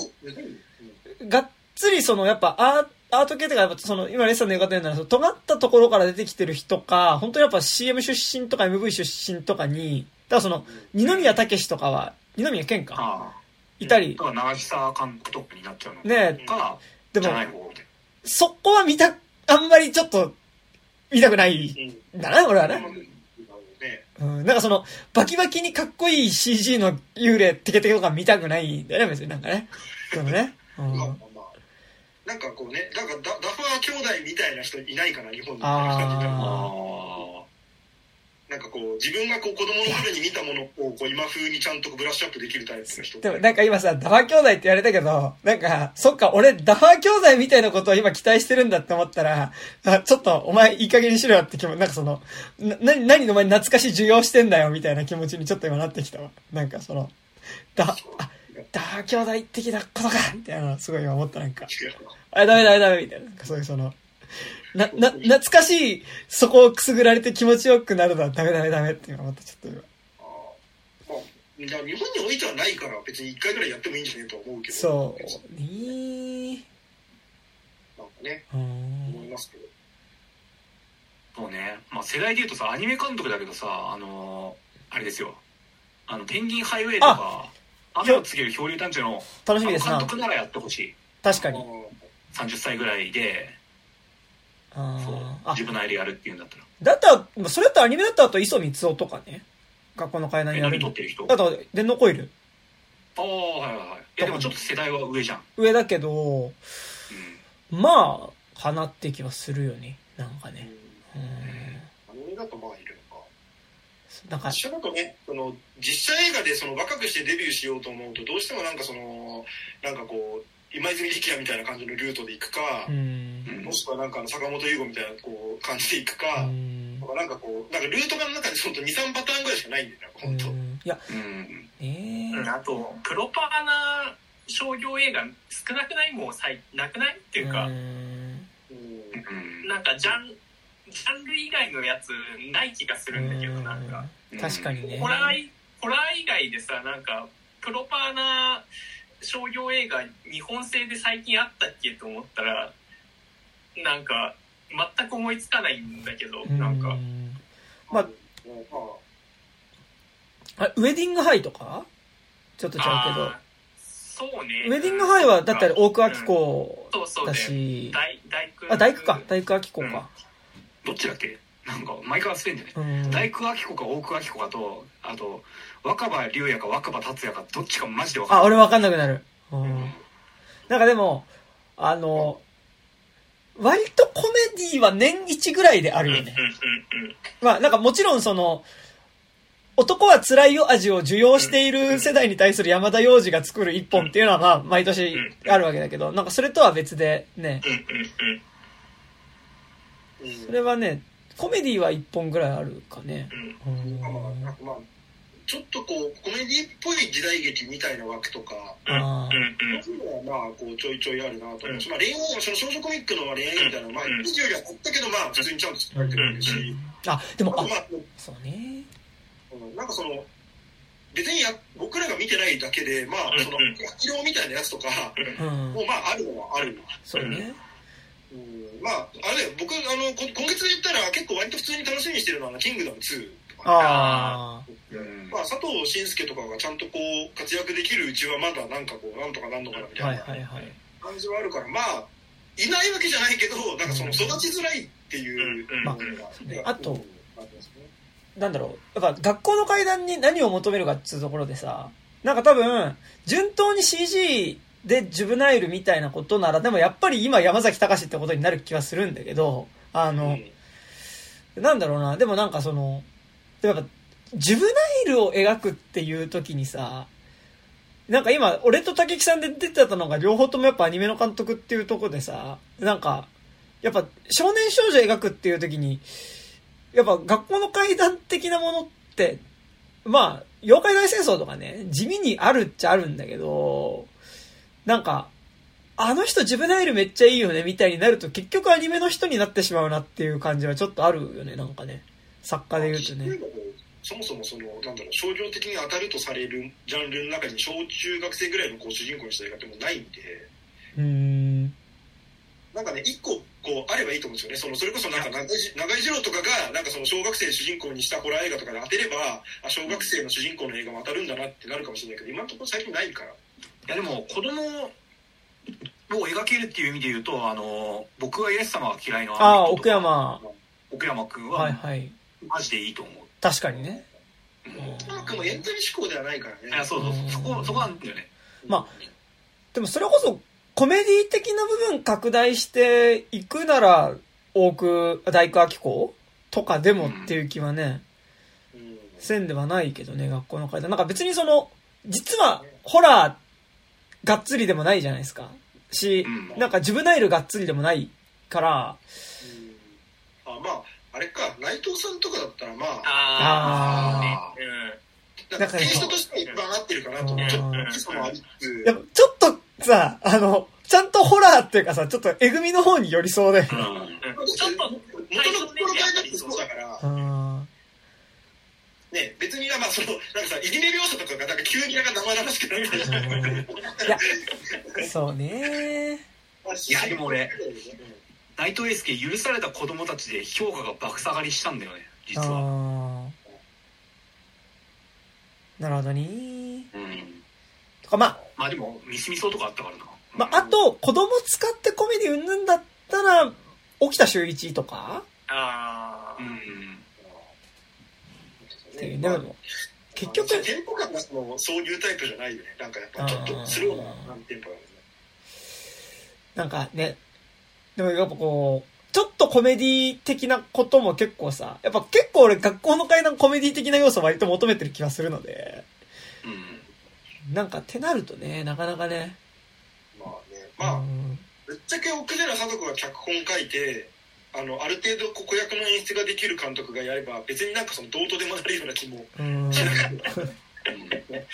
うん。がっつりその、やっぱアーアート系とか、やっぱその、今レッサンの言い方言うの尖ったところから出てきてる人か、本当にやっぱ CM 出身とか MV 出身とかに、だからその、二宮武とかは、二宮健か、いたり。だ、から長久監督とかになっちゃうのねかでもそこは見た、あんまりちょっと、見たくない。うん。んだな、俺はね。ね。うん、なんかその、バキバキにかっこいい CG の幽霊テケテケとか見たくないんだよね、別に。なんかね。でもね。うん、まあまあまあ。なんかこうねなんかダダファー兄弟みたいな人いないから日本に。みたいな感じになるなああなんかこう自分がこう子供の頃に見たものをこう今風にちゃんとブラッシュアップできるタイプの人でもなんか今さ、ダファー兄弟って言われたけど、なんか、そっか、俺ダファー兄弟みたいなことを今期待してるんだって思ったら、あちょっとお前いい加減にしろよって気持ち、なんかその、な、な、何お前懐かしい授業してんだよみたいな気持ちにちょっと今なってきたわ。なんかその、ダ、あ、ダファー兄弟的なことかみたいなのすごい今思ったなんか。あ、ダメダメダメみたいな。なんかそういうその、な、な、懐かしい、そこをくすぐられて気持ちよくなるのはダメダメダメっていうのがまたちょっと今。日本においてはないから別に一回ぐらいやってもいいんじゃないとは思うけど。そう。ねなんかねう。思いん。ますけどそう。ねまあ世代で言う。とさアニメ監督だけどさあのーあれですよあのペンギンハイウェイとか雨を告げる漂流探偵の楽しみです監。督ならやってほしい確かに。30歳ぐらいでそうあ自分の愛でやるっていうんだったらだったら、それだったらアニメだったらあと磯光夫とかね。学校の階段にやる。撮ってる人あと、電脳コイル。ああはいはいはいいやでもちょっと世代は上じゃん、上だけど、うまあ、かなって気はするよね。なんかね。うん。アニメだとまあいるのかなんか、だとねその実写映画でその若くしてデビューしようと思うとどうしてもなんかそのなんかこう今泉力也みたいな感じのルートで行くかう、ん。うんもしくはなんかあの坂本優吾みたいなこう感じで行くうか、んとかなんかこうなんかルートがの中で本当23パターンぐらいしかないんだよな本当、うん。いや、うん。えうんあとプロパーな商業映画少なくない？もうさいなくない？っていうか、うん。うん。うんなんかジャンジャンル以外のやつない気がするんだけどなんか。確かにね。ホラーいホラー以外でさなんかプロパーな商業映画日本製で最近あったっけと思ったらなんか全く思いつかないんだけどなんか。うんまあああ、ウェディングハイとか？ちょっとちゃうけど。そうね。ウェディングハイは、だったら大久明子だそうそうね。あ、大工か。大工明子か。どっちだっけ？なんか毎回忘れんだよね。うん。大工明子か大工明子かとあと若葉龍也か若葉達也かどっちかマジで分かんあ、ない。俺わかんなくなる。うん。うんなんかでも、あの、割とコメディは年一ぐらいであるよね。まあなんかもちろんその、男は辛いよ味を受容している世代に対する山田洋次が作る一本っていうのはまあ毎年あるわけだけど、なんかそれとは別でね、それはね、コメディは一本ぐらいあるかね。うんちょっとこうコメディっぽい時代劇みたいな枠とかあーうんうん。そういうのはまあこうちょいちょいあるなと思う。し、まあ恋愛その少女コミックの恋愛みたいなのはまあうん以上よりはあったけどまあ普通にちゃんと作られてるし、あ、でも、あまあそうね。うんなんかその別にや僕らが見てないだけでまあその色みたいなやつとかうん。も。うまああるのはある。そうね。うん。まああれ僕あのこ今月で言ったら結構割と普通に楽しみにしてるのはあのキングダム2とか、あうんまあ、佐藤慎介とかがちゃんとこう活躍できるうちはまだなんかこうなんとかなんのかなみあ。たなはいいはいはい。感じはあるからまあいないわけじゃないけどなんかその育ちづらいっていううんまあ部分がねあとなんだろう。やっぱ学校の階段に何を求めるかっていうところでさ、なんか多分、順当に CG でジュブナイルみたいなことなら、でもやっぱり今山崎隆ってことになる気はするんだけど、あの、なんだろうな、でもなんかその、やっぱ、ジュブナイルを描くっていう時にさ、なんか今、俺と竹木さんで出てたのが両方ともやっぱアニメの監督っていうとこでさ、なんか、やっぱ少年少女描くっていう時に、やっぱ学校の階段的なものって、まあ、妖怪大戦争とかね、地味にあるっちゃあるんだけど、なんか、あの人ジブナイルめっちゃいいよねみたいになると結局アニメの人になってしまうなっていう感じはちょっとあるよね、なんかね。作家で言うとね。そもそもそのなんだろう商業的に当たるとされるジャンルの中に小中学生ぐらいのこう主人公にした映画ってもうないんでうーん。なんかね一個こうあればいいと思うんですよねそのそれこそなんか長井長井二郎とかがなんかその小学生主人公にしたホラー映画とかで当てればあ小学生の主人公の映画も当たるんだなってなるかもしれないけど今のところ最近ないからいやでも子供を描けるっていう意味で言うとあの僕はイエス様が嫌いのあ奥山。奥山君はいははい。マジでいいと思う、確かにね。なんかもうエンタメ思考ではないからね。いやそうそう。そこそこなんだよね。までもそれこそ、コメディ的な部分拡大していくなら、多く、大工明子とかでもっていう気はね、うん。せんではないけどね、学校の階段。なんか別にその、実は、ホラー、がっつりでもないじゃないですか。し、うん。なんかジュブナイルがっつりでもないから、うん。あまああれか内藤さんとかだったらまああー。ねなんかテイストとしては一番合ってるかなと思う。ちょっとそのありつつ。やっぱちょっとさ、あの、ちゃんとホラーっていうかさ、ちょっとえぐみの方に寄りそうで。うん。ちょっと元の心の変えだってそうだから。うん。ね別にまあそのなんかさいじめ描写とかがなんか急になんか生々しくなるみたいな。そうね。いやでも俺内藤英介許された子供たちで評価が爆下がりしたんだよね実は。なるほどね。うん。とか、まあ、まあでもミスミソとかあったからな。まあ、あと、子供使ってコメディうんぬんだったら、沖田修一とか？あー。うん。っていうね。でも、結局、テンポ感がそのそういうタイプじゃないよね。なんかやっぱちょっとスローななんテンポなんですねなんかね、でもやっぱこう、ちょっとコメディ的なことも結構さ、やっぱ結構俺学校の階段コメディ的な要素割と求めてる気がするので、うん。なんかってなるとね、なかなかね、まあね。まあうん。ぶっちゃけ奥寺貞子が脚本書いてあのある程度子役の演出ができる監督がやれば別になんかそのどうとでもなるような気もうん。しなくて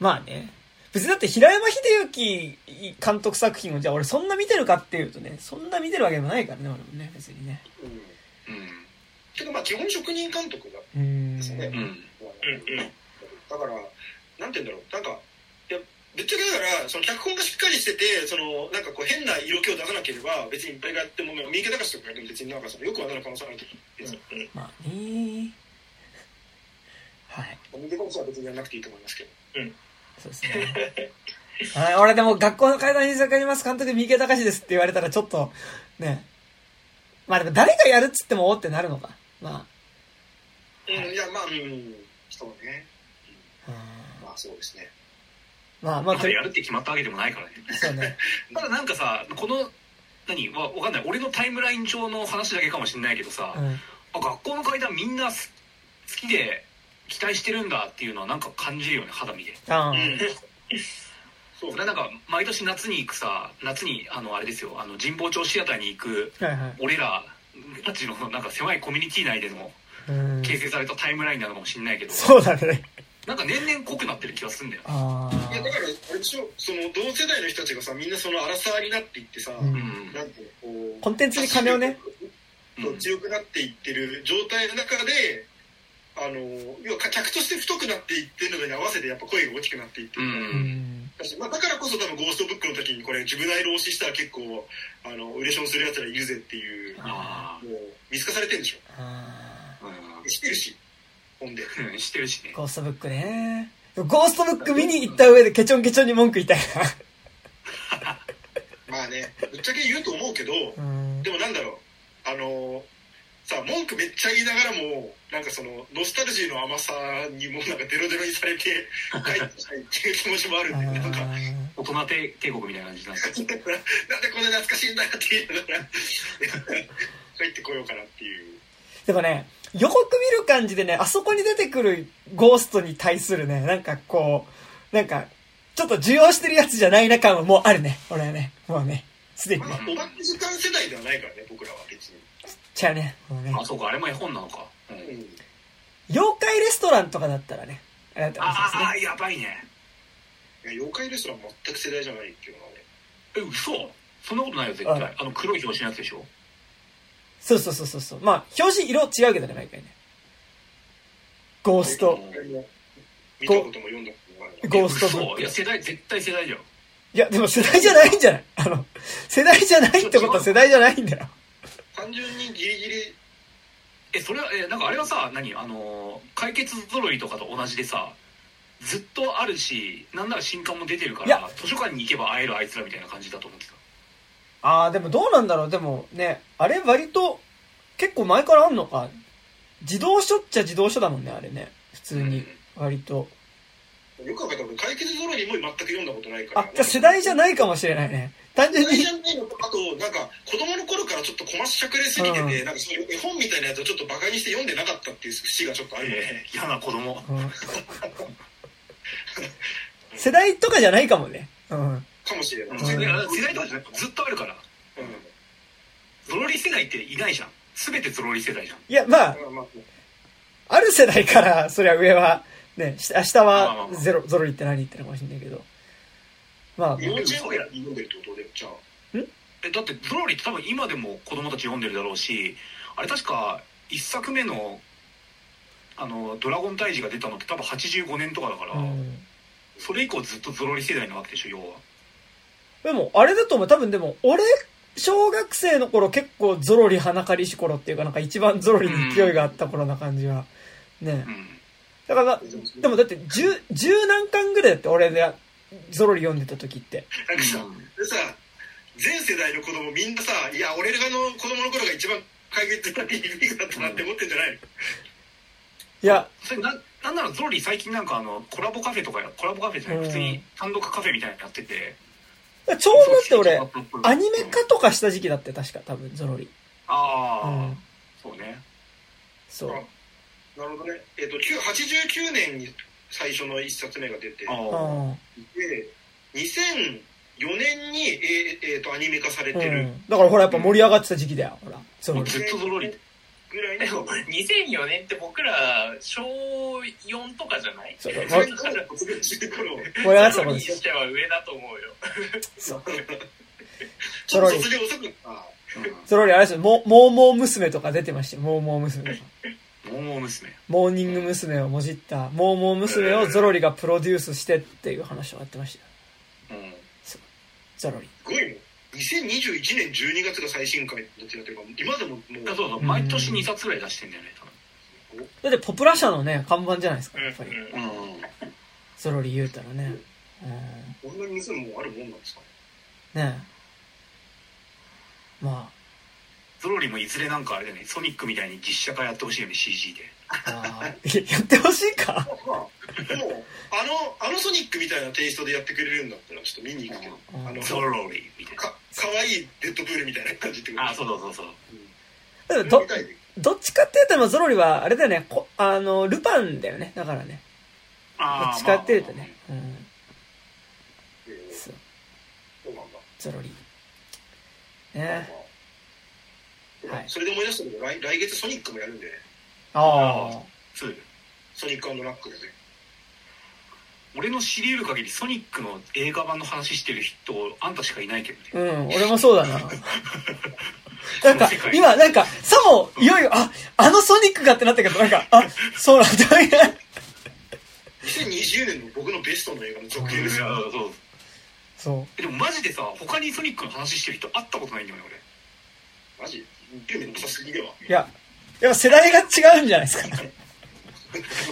まあね。別にだって平山秀幸監督作品をじゃあ俺そんな見てるかっていうとね、そんな見てるわけでもないからね、俺もね、別にね。うん。うん。けどまあ基本職人監督だ。うん。ですね。うん。うんうん。だからなんて言うんだろう。なんかいやぶっちゃけだからその脚本がしっかりしててそのなんかこう変な色気を出さなければ別にいっぱいやっても三池隆とかやっても別になんかそのよくはなる可能性あると思うんですよ。まあね。はい。三池隆は別にやらなくていいと思いますけどそうですね。はい、俺でも学校の階段に坂ります監督三池隆ですって言われたらちょっと、ね。まあでも誰がやるっつってもおってなるのか。まうんいやまあうんそうねあ。まあそうですねうんまあまあ、まだやるって決まったわけでもないからねそうね。[laughs] ただなんかさこの何わわかんない俺のタイムライン上の話だけかもしれないけどさ、うん。あ学校の階段みんなす好きで期待してるんだっていうのはなんか感じるよね肌身であうんそうそれはなんか毎年夏に行くさ夏にあのあれですよあの神保町シアターに行くあ。はいはい。俺らたちのなんか狭いコミュニティ内でのうん。形成されたタイムラインなのかもしれないけどそうだね。なんか年々濃くなってる気がするんだよあいやだからあれでしょその同世代の人たちがさみんなその荒沢になっていってさ、うんうんなんてこうコンテンツに金をね。うん強くなっていってる状態の中であの要は客として太くなっていってるのに合わせてやっぱ声が大きくなっていってるから、ううんん。だしまあ、だからこそ多分ゴーストブックの時にこれジブナイル推ししたら結構あのウレションするやつらいるぜっていうあもう見透かされてるんでしょああ知ってるし本でうんしてるしねーゴーストブックね。ゴーストブック見に行った上でケチョンケチョンに文句言いたい [laughs] まあねぶっちゃけ言うと思うけどな。うん。でもなんだろうあのさ文句めっちゃ言いながらもなんかそのノスタルジーの甘さにもうなんかデロデロにされて帰ってきたいっていう気持ちもあるんでなんかあ大人帝帝国みたいな感じになって [laughs] なんでこんな懐かしいんだって言いながら [laughs] 帰ってこようかなっていうーでもね、予告見る感じでね、あそこに出てくるゴーストに対するね、なんかこう、なんか、ちょっと受容してるやつじゃないな感はもうあるね。俺はね。もうね。すでにね。まあおばけ時間世代ではないからね僕らは別に、ちゃうね。もうね。あそうかあれも絵本なのか、うんうん、妖怪レストランとかだったらね。あれだったらあね。あやばいねいや妖怪レストラン全く世代じゃないけどなねえ嘘？そんなことないよ絶対ああの黒い表紙のやつでしょ？そうそうそうそうそう。まあ、表紙色違うけどね、毎回ね。ゴースト。見たことも読んだこともあるゴーストブック嘘？いや世代絶対世代じゃんいや、でも世代じゃないんじゃない？あの、世代じゃないってことは世代じゃないんだよ。単純にギリギリえそれはえなんかあれはさ何？あのー解決揃いとかと同じでさずっとあるしなんなら新刊も出てるかいやら図書館に行けば会えるあいつらみたいな感じだと思ってたああ、でもどうなんだろう？でもね、あれ割と、結構前からあんのか？自動書っちゃ自動書だもんね、あれね。普通に。割と。よく考えたら俺解決ぞろいも全く読んだことないから。あ、じゃあ世代じゃないかもしれないね。単純に。世代じ。ゃないのとあとなんか子供の頃からちょっとこましゃくれすぎてて、うん。なんかそういう絵本みたいなやつをちょっとバカにして読んでなかったっていう節がちょっとあるよね、えー嫌な子供。うん。世代とかじゃないかもね。うん。かもしれない、うん。世代とかじゃなくてずっとあるから。うん。ゾロリ世代っていないじゃん。全てゾロリ世代じゃん。いや、まあ、まあまあ。ある世代から、そりゃ上は、ね、し明日はゼロ、ゾロリって何ってのかもしれないけど。まあ、幼稚園ぐらいに読んでるってことでじゃあえだってゾロリって多分今でも子供たち読んでるだろうしあれ確か一作目のあの「ドラゴン退治」が出たのって多分85年とかだから、うん。それ以降ずっとゾロリ世代なわけでしょ要はでも、あれだと思う。多分でも、俺、小学生の頃結構ゾロリ花かりし頃っていうかなんか一番ゾロリに勢いがあった頃な感じは。ねう。んだから、でもだって十、十何巻ぐらいだって俺がゾロリ読んでた時って。なんかさ、でさ全世代の子供みんなさいや俺らの子供の頃が一番解決的ないいピークだったなって思ってんじゃないの、いや、それななんならゾロリ最近なんかあのコラボカフェとかやコラボカフェじゃないうん。普通に単独カフェみたいなのやってて。ちょうどだって俺、アニメか化とかした時期だって確か多分ゾロリ。ああ、うん。そうね。そう。なるほどねえっ、と9 89年に最初の一冊目が出てあうあん。で2000年に、えーえーとアニメ化されてるうん。だからほらやっぱ盛り上がってた時期だよ、ほら。そのもうずっとゾロリぐらいでもの2004年って僕ら小4とかじゃない？そうそれから卒業してる頃盛り上がってたゾロリに頃ですよ。しては上だと思うよ。そう。[laughs] ちょっと卒業遅くなったそれよりあれですよ、もう、もうもう娘とか出てましたよ、もうもう娘とか。モーモー娘モーニング娘。をもじった、もうもう娘をゾロリがプロデュースしてっていう話をやってましたよ。うんゾロリ。すごいね2021年12月が最新回だってなってるから今でももうあそうそう毎年2冊ぐらい出してんだよねだってポプラ社のね、看板じゃないですか、やっぱり。うん多分うんゾロリ言うたらね。こんなに店もあるもんなんですかうん。ねえ。まゾロリもいずれなんかあれだよね。ソニックみたいに実写化やってほしいよね CG で。あ、やってほしいか？まあでもあのあのソニックみたいなテイストでやってくれるんだったらちょっと見に行くけど。うんあのゾロリみたいなかかわいいデッドプールみたいな感じってこと？あそうそうそうそう。だってど見、たいねどっちかっていうと、ゾロリは、あれだよね、こあの、ルパンだよね。だからね。どあーっちかっていうとね。うん。えー。そう、そうなんだ。ゾロリ。ねはい。それで思い出したけど来来月ソニックもやるんで。ああ。そう。ソニックラックでね。俺の知り得る限りソニックの映画版の話してる人あんたしかいないけどね。うん、俺もそうだな。[laughs] なんか、今、なんか、さも、いよいよ、あ、あのソニックがってなったけど、なんか、あ、そうなんだ、みたいな。2020年の僕のベストの映画の続編ですよ。そう。そえでもマジでさ他にソニックの話してる人会ったことないんだよねマジ？見るの臭すぎでは。いや、やっぱ世代が違うん。じゃないですか。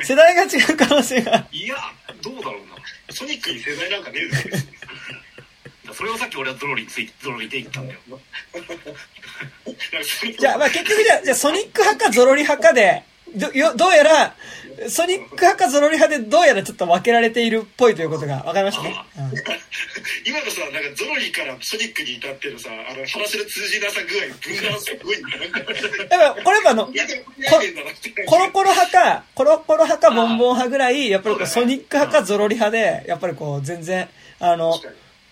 世代が違う可能性が。いやどうだろうなソニックに世代なん。かねえだろ別にそれをさっき俺はゾロリについてゾロリで言ったん。だよじゃあ、まあ結局じゃあ、じゃあソニック派かゾロリ派かで、ど、よ、どうやら、ソニック派かゾロリ派でどうやらちょっと分けられているっぽいということが分かりましたね？うん今のさなんかゾロリからソニックに至ってのさあの話の通じなさ具合分断すごいなんかやっぱ、これやっぱあの、コロコロ派か、コロコロ派かボンボン派ぐらい、やっぱりこうソニック派かゾロリ派で、やっぱりこう全然、あの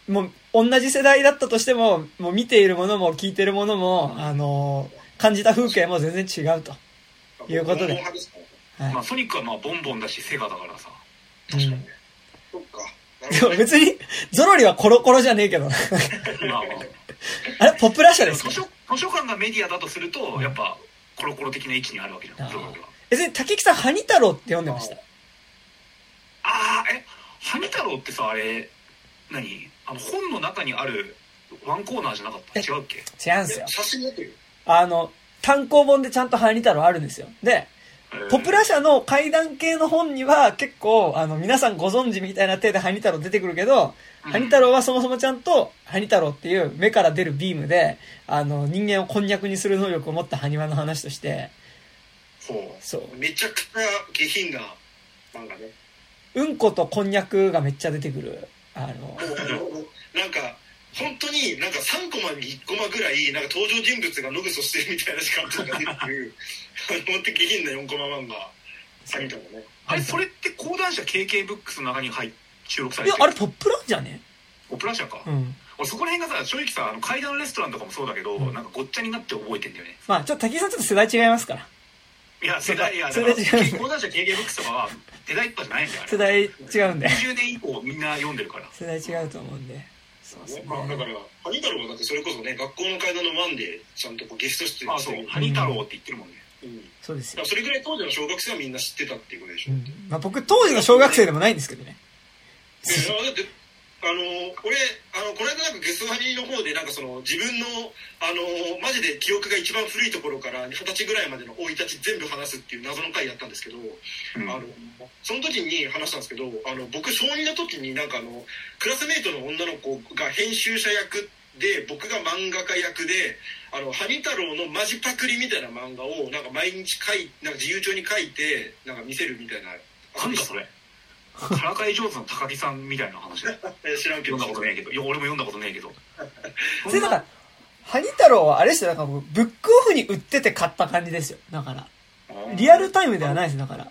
もう同じ世代だったとしても、もう見ているものも聞いてるものも、あの、感じた風景も全然違うと。いうことで。まあソニックはまあボンボンだしセガだからさ。確かにねそっか。別に、ゾロリはコロコロじゃねえけど。まあまあ。[laughs] あれポプラ社ですか？図書図書館がメディアだとするとやっぱコロコロ的な位置にあるわけじゃんゾロリは。別に竹木さん、ハニ太郎って読んでました？ああえハニ太郎ってさあれ何？あの本の中にあるワンコーナーじゃなかった？違うっけ？違うんですよ。写真持ってるあの、単行本でちゃんとハニ太郎あるんですよ。で、ポプラ社の怪談系の本には結構、あの、皆さんご存知みたいな手でハニ太郎出てくるけど、ハニ太郎はそもそもちゃんと、ハニ太郎っていう目から出るビームで、あの、人間をこんにゃくにする能力を持ったハニワの話として、ほそう。めちゃくちゃ下品な漫画ねうんことこんにゃくがめっちゃ出てくる。あの、なんか本当になんか3コマに1コマぐらいなんか登場人物が野ぐそしてるみたいな時間とか出てくるあの下品な4コマ漫画さみたいなねあれそれって講談社 KK ブックスの中に入っ収録さいやれて、るあれポップラじゃねポプラ社か、うん。俺そこら辺がさ正直さあの階段レストランとかもそうだけど、うんなんかごっちゃになって覚えてんだよねまあ、ちょっと竹井さんちょっと世代違いますから。いや世代いや講談社 KK ブックスとかは世代とかじゃないんだよ世代違うんで。20年以降みんな読んでるから世代違うと思うんで。そうですね。まあ、だからハニ太郎はだってそれこそね学校の階段のワンでちゃんとこうゲスト出演あそうしてるハニ太郎って言ってるもんね、うんだそうですよ。それぐらい当時の小学生はみんな知ってたっていうことでしょ、うん。まあ僕、当時の小学生でもないんですけどね。いやだってあの俺あのこの間なんかゲストハニの方でなんかその自分のあのマジで記憶が一番古いところから二十歳ぐらいまでの生い立ち全部話すっていう謎の回やったんですけど、うん。あのその時に話したんですけどあの僕小2の時になんかあのクラスメイトの女の子が編集者役で僕が漫画家役で「あのハニ太郎のマジパクリ」みたいな漫画をなんか毎日書いなんか自由帳に書いてなんか見せるみたいな。なんだそれからかい上手の高木さんみたいな話 [laughs] 知らんけど読んだことねえけどいや俺も読んだことねえけど [laughs] それだから、ハニ太郎はあれですよ、だから僕ブックオフに売ってて買った感じですよ。だから。リアルタイムではないです、だから。い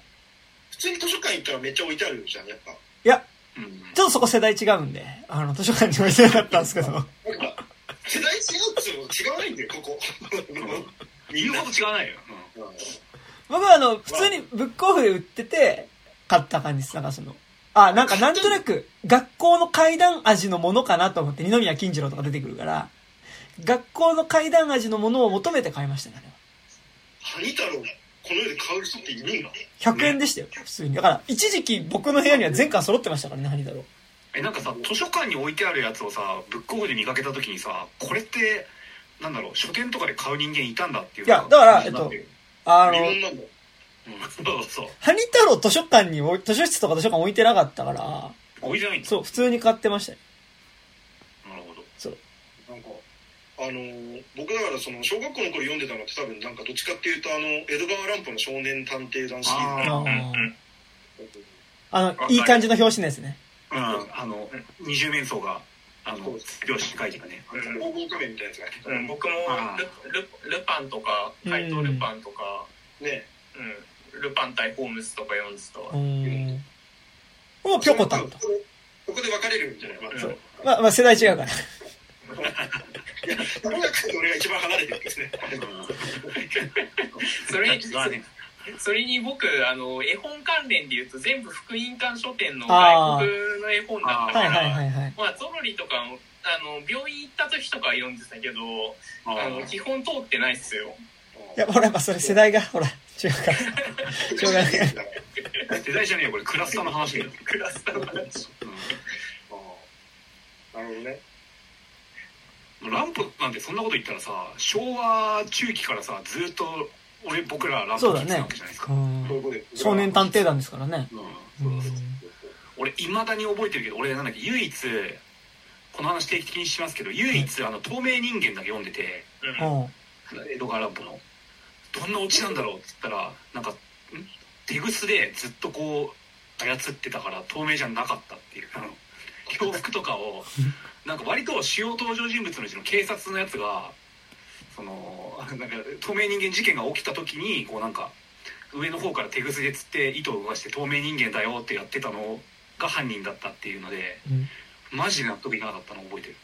普通に図書館行ったらめっちゃ置いてあるじゃんやっぱや、うんちょっとそこ世代違うんで、あの、図書館に置いてなかったんですけど。なんか、世代違うっつうの違わないんだよ、ここ。言うほど違わないよ。僕はあの、普通にブックオフで売ってて、買った感じです。なんかその、あ、なんかなんとなく、学校の階段味のものかなと思って、二宮金次郎とか出てくるから、学校の階段味のものを求めて買いましたね。あれはハニ太郎、この世で買う人っているんだ。100円でしたよ、普通に。だから、一時期僕の部屋には全巻揃ってましたからね、ハニ太郎。え、なんかさ、図書館に置いてあるやつをさ、ブックオフで見かけた時にさ、これって、なんだろう、書店とかで買う人間いたんだっていう。いやだからえっとあの、そうそう。ハニ太郎図書館に図書室とか図書館置いてなかったから、置いてないんだ。そう、普通に買ってましたよ。なるほど。そう。なんか、あのー僕だからその、小学校の頃読んでたのって多分なんかどっちかっていうとあの、江戸川乱歩の少年探偵団シリーああズうんうんーあの、いい感じの表紙のやつね。うん、あの、二重面相が、あのそう、拍子書いてたね。黄金仮面みたいなやつがねうん、僕もあルルルパンとか怪盗ルパンとか、ねうん、ルパン対ホームズとか読んでたわうーん。もうぴょこたんと。ここで分かれるんじゃない？まあ、まあ、まあ世代違うから。いや、音楽と俺が一番離れてるんですね。[laughs] それがね、それに僕あの絵本関連で言うと全部福音館書店の外国の絵本だったからはいはいはいはい。まあゾロリとかもあの病院行った時とかは読んでたけどあの基本通ってないっすよいや、ほら、やっぱそれ世代が、ほら、違うから。しょうがない。世代じゃねえよ、これクラスターの話だよ。クラスターの話うんなるほどね。ランプなんてそんなこと言ったらさ昭和中期からさずっと俺僕らランプ聞いてたわけじゃないですか、少年探偵団ですからね。うんうん俺いまだに覚えてるけど俺なんだっけ唯一この話定期的にしますけど唯一あの透明人間だけ読んでてうんうん。江戸川乱歩のどんなオチなんだろうっつったらなんかん？手ぐすでずっとこう操ってたから透明じゃなかったっていうあの洋服とかを [laughs] なんか割と主要登場人物のうちの警察のやつがそのなんか透明人間事件が起きた時にこうなんか上の方から手ぐすでつって糸を動かして透明人間だよってやってたのが犯人だったっていうのでうん。マジで納得いかなかったのを覚えてる。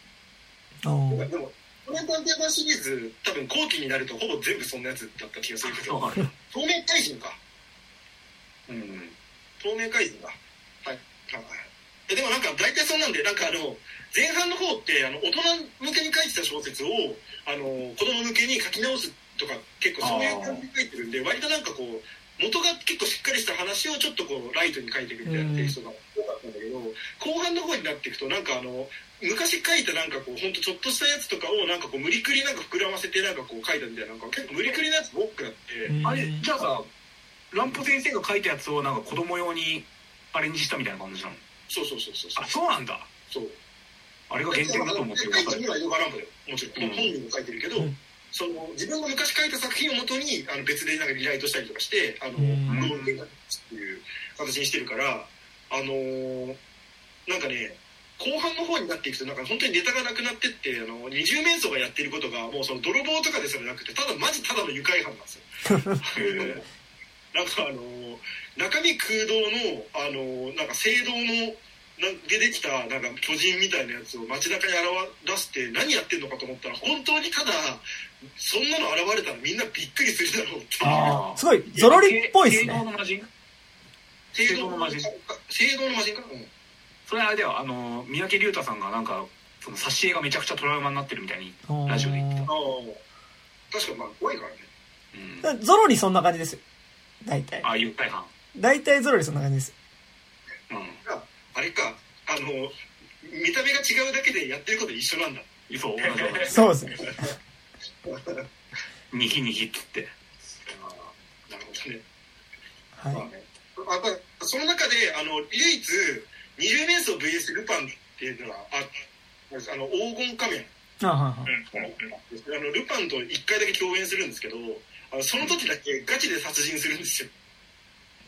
うんでも、少年探偵団シリーズ、多分後期になるとほぼ全部そんなやつだった気がするけど、透明怪人か。うん透明怪人だ。はい。はいえでもなんか大体そんなんで、なんかあの、前半の方って、あの、大人向けに書いてた小説を、あの、子供向けに書き直すとか、結構そういう感じで書いてるんで、割となんかこう、元が結構しっかりした話をちょっとこう、ライトに書いていくみたいなテイストが多かったんだけど、後半の方になっていくと、なんかあの、昔書いたなんかこう、ほんとちょっとしたやつとかを、なんかこう、無理くりなんか膨らませてなんかこう書いたみたいな、なんか結構無理くりなやつが多くなって、うんあれじゃあさ乱歩先生が書いたやつをなんか子供用にアレンジしたみたいな感じなの？そうそうそうそうそうあ。そうなんだそう。あれが原点だと思ってよかった書いたのはヨガランプだよ。もちろん。うん本人も書いてるけど、うんその、自分が昔書いた作品をもとに、あの、別でなんかリライトしたりとかして、あの、うんローンっていう形にしてるから、あのーなんかね、後半の方になっていくと、なんか本当にネタがなくなってって、あの、二重面相がやってることが、もうその泥棒とかですらなくて、ただ、マジただの愉快犯なんですよ。[laughs] へなんかあのー中身空洞の、あのーなんか聖堂の、なんでできたなんか巨人みたいなやつを街中に現して何やってんのかと思ったら本当にただそんなの現れたらみんなびっくりするだろうっていう。あすごい、ゾロリっぽいですね。の魔人？聖堂の魔人？聖堂の魔人か？な、うんそれあれだよあの三宅龍太さんがなんかその挿絵がめちゃくちゃトラウマになってるみたいに、ラジオで言ってああ確かまあ怖いからね。うん、ゾロリそんな感じですよ。大体。ああいう大半大体ゾロリそんな感じです。うん。あれか。あの見た目が違うだけでやってること一緒なんだ。そう。そうですね。にぎにぎっつって。ああなるほどね。はい。まあ。ね、あその中であの唯一二重面相 VS ルパンっていうのがああの黄金仮面。あははうんうんあのルパンと1回だけ共演するんですけどあのその時だけガチで殺人するんですよ。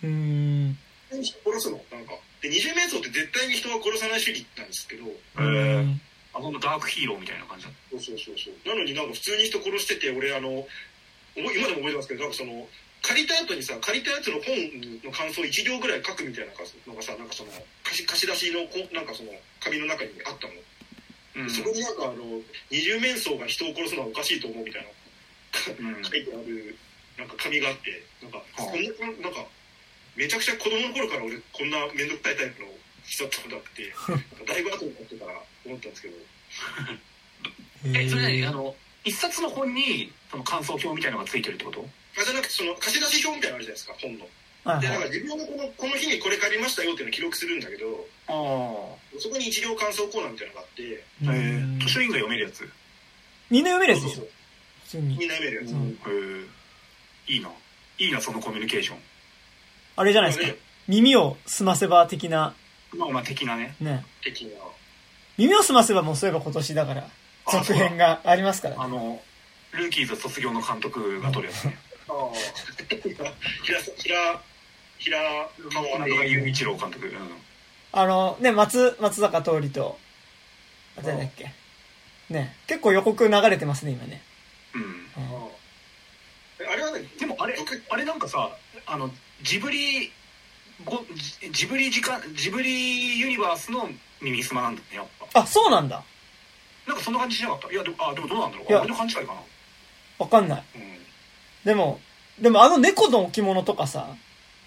うー。ん。人殺すのなんか。で二重面相って絶対に人は殺さない主義なんですけどうー。んあほんとダークヒーローみたいな感じだそうそうそうそう。なのになんか普通に人殺してて俺あの今でも覚えてますけどなんかその借りた後にさ借りたやつの本の感想を1行ぐらい書くみたいなのがさなんかその貸し貸し出しのこなんかその紙の中にあったの、うん。そこになんかあの二重面相が人を殺すのはおかしいと思うみたいな。うん。書いてあるなんか紙があって。なんかはあ。こんななんかめちゃくちゃ子供の頃から俺こんな面倒くさいタイプの人だったんだって [laughs] だいぶ後になってから思ったんですけど。[laughs] えそれ何？あの一冊の本にその感想表みたいなのがついてるってこと？あじゃなくてその貸し出し表みたいなのあるじゃないですか本の。でなんはいはい。か自分がこのこの日にこれ借りましたよっていうのを記録するんだけどあそこに一行感想コーナーみたいなのがあって。あへうん。え図書委員が読めるやつ？へみんな読めるやつでしょ。そう普通に。みんな読めるやつ、うん。えいいな。いいなそのコミュニケーション。あれじゃないですか。耳を澄ませば的な、まあまあ的なね。ね。的な。耳を澄ませばもうそういえば今年だから、あ続編がありますからね。あのルーキーズ卒業の監督が撮るやつね平平平川一郎監督うんあの、ね、松、松坂桃李と、あ誰だっけ？ね。結構予告流れてますね、今ね。うんあれはねでもあれ僕あれなんかさあのジブリごジジブリ時間ジブリユニバースの耳すまなんだねやっぱあ、そうなんだ。なんかそんな感じしなかった？いやでもあでもどうなんだろう？いや俺の勘違いかな？わかんない。でも、でもあの猫の置物とかさ、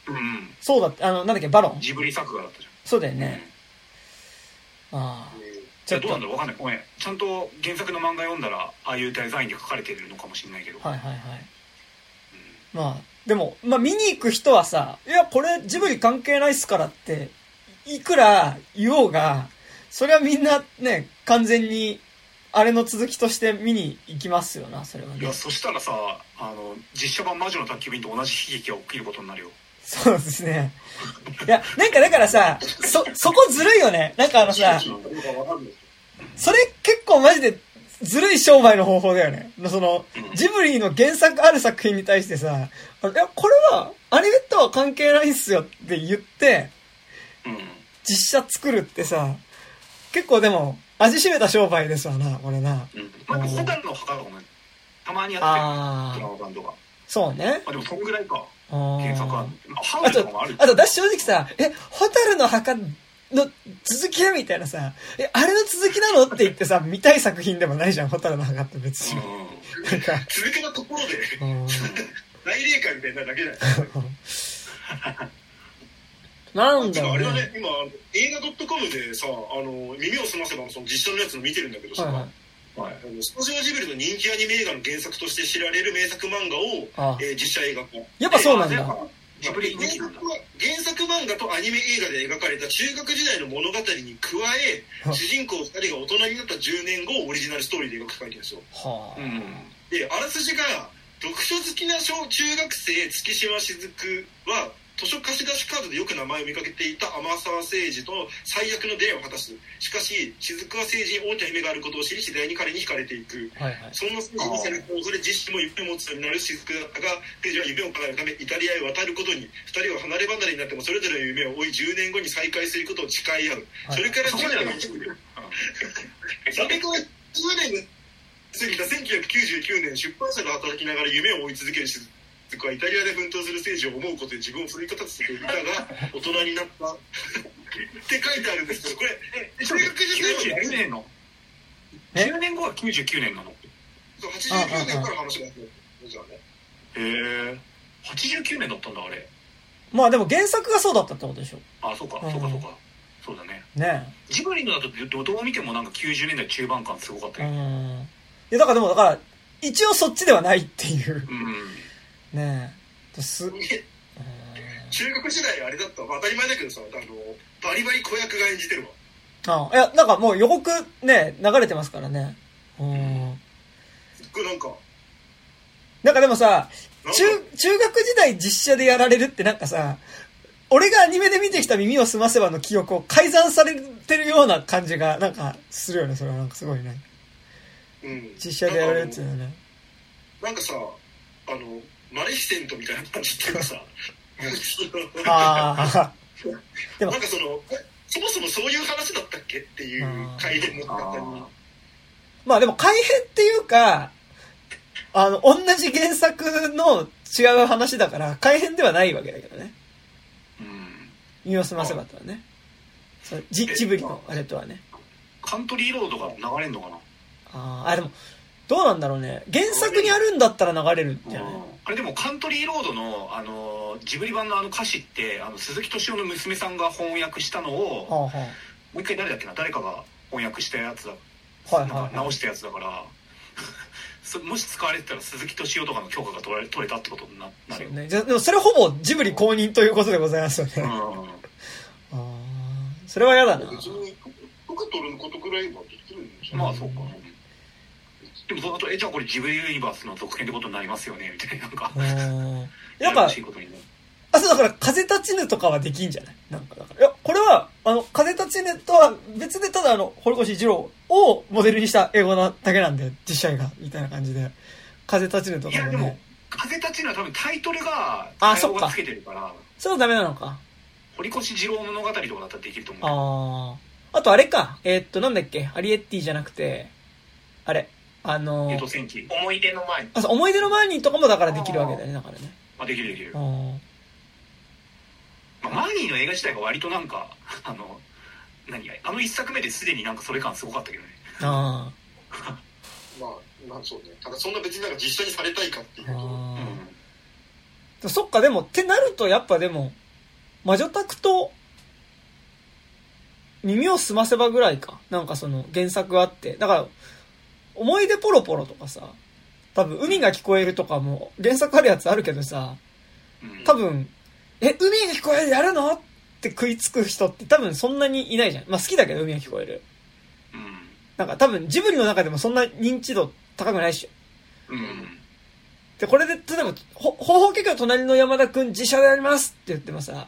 うん、うん。そうだって、あの、なんだっけ、バロン？ジブリ作画だったじゃん。そうだよね。ああ。ちどうなんはいだろう？わかんない。ごめん。ちゃんと原作の漫画読んだらああいうデザインで書かれてるのかもしれないけど、はいはい。まあ、でも、まあ見に行く人はさ、いや、これジブリ関係ないっすからって、いくら言おうが、それはみんなね、完全に、あれの続きとして見に行きますよな、それはねいや。そしたらさあの実写版魔女の宅急便と同じ悲劇が起きることになるよそうですね。いや、なんかだからさ、そ、そこずるいよね。なんかあのさ、それ結構マジでずるい商売の方法だよね。その、ジブリの原作ある作品に対してさ、あいや、これはアニメとは関係ないっすよって言って、うん実写作るってさ、結構でも、味しめた商売ですわな、これな。うん。まあでもホタルの墓とかもね。たまにやってる。ドラマ版とか。そうね。あでもそんぐらいか。あー。原作はまあハワあとあと、だし正直さ、え、ホタルの墓の続きみたいなさ、え、あれの続きなのって言ってさ、[laughs] 見たい作品でもないじゃん、ホタルの墓って別に。うなんか、続きのところでうん。[laughs] 内霊会みたいになるだけじゃないなんだろうあれだねね。今映画 .com でさあの耳を澄ませばのその実写のやつの見てるんだけどさ、はいはい。んはいスタジオジブリの人気アニメ映画の原作として知られる名作漫画をあ、えー実写映画化やっぱそうなんだ。あやっぱジブリ原作は原作漫画とアニメ映画で描かれた中学時代の物語に加えは主人公2人が大人になった10年後をオリジナルストーリーで描く書いてるんですよはあ。うんであらすじが読書好きな小中学生月島雫はでよく名前を見かけていた天沢誠治と最悪の出会いを果たす。しかし雫は誠治に大きな夢があることを知り次第に彼に惹かれていく。はいはい。そんな誠治に背中を押され自身も夢を持つようになる雫だったが誠治は夢を叶えるためイタリアへ渡ることに2人は離れ離れになってもそれぞれの夢を追い10年後に再会することを誓い合う。はい。それからそこまでは10なんか年それから10年過ぎた1999年出版社で働きながら夢を追い続ける雫はイタリアで奮闘する政治を思うことで自分を奮い立たせていたが大人になった。って書いてあるんですけどこれえ中学時代は99年のえ？10年後は99年なの？そう89年から話が始へえ。89年だったんだあれ。まあでも原作がそうだったってことでしょ。あそうかうん。そうかそうか。そうだね。ね。ジブリのだとどどう見てもなんか90年代中盤感すごかったよ。ねん。いや、だからでも、だから、一応そっちではないっていう。うんねえ。す、うん中学時代あれだったまあ当たり前だけどさあのバリバリ子役が演じてるわあいや、なんかもう予告ね、流れてますからね。うん。すっごいなんかなんかでもさ、中、中学時代実写でやられるってなんかさ、俺がアニメで見てきた耳を澄ませばの記憶を改ざんされてるような感じが、なんか、するよね、それはなんかすごいね。うん実写でやられるっていうのはね。なんかさあのマレフィセントみたいな感じっていうかさああ。[laughs] でもなんかそのえそもそもそういう話だったっけっていう改変の仕方にあまあでも改変っていうか、あの、同じ原作の違う話だから、改変ではないわけだけどね。うん見を済ませばとはね。そうジジブリのあれとはね。カントリーロードが流れんのかな？あーあ、でも、どうなんだろうね。原作にあるんだったら流れるんじゃない？あれでもカントリーロードのあのジブリ版のあの歌詞ってあの鈴木敏夫の娘さんが翻訳したのをはあはもう一回誰だっけな？誰かが翻訳したやつだあ。はいなんはいはい。か直したやつだから [laughs] そもし使われてたら鈴木敏夫とかの許可が取られ取れたってことにななるよ、ね。じゃでもそれほぼジブリ公認ということでございますよね。うんああ。それは嫌だな。別に許可取ることぐらいはできるんでしょまあそうか、でもその後えじゃあこれジブリユニバースの続編ってことになりますよねみたいななんかうん。なんかあ、そうだから、風立ちぬとかはできんじゃない？なんかだから。いや、これは、あの、風立ちぬとは別でただあの、堀越二郎をモデルにした英語なだけなんで、実写映画、みたいな感じで。風立ちぬといやでもかもね。風立ちぬは多分タイトルがあそっかつけてるからそうダメなのか。堀越二郎物語とかだったらできると思うああ。あとあれか。えーっと、なんだっけ？アリエッティじゃなくて、あれ。あの江戸戦記思い出の前に。あそう思い出の前にとかもだからできるわけだよね、だからね。あできるできるあ、ーまあ、マーニーの映画自体が割となんか [laughs] あの何あの一作目ですでになんかそれ感すごかったけどねあ [laughs] まあまあそうねただそんな別になんか実写にされたいかっていうー。とあうーそっか、でも、ってなると、やっぱでも、魔女宅と、耳をすませばぐらいか。なんかその原作があって。だから、思い出ポロポロとかさ、多分海が聞こえるとかも原作あるやつあるけどさ、多分、え、海が聞こえるやるのって食いつく人って多分そんなにいないじゃん。まあ好きだけど海が聞こえる。うんなんか多分ジブリの中でもそんな認知度高くないっしょ。うんで、これで、例えば、ほ、方法結局隣の山田くん自社でやりますって言ってもさ、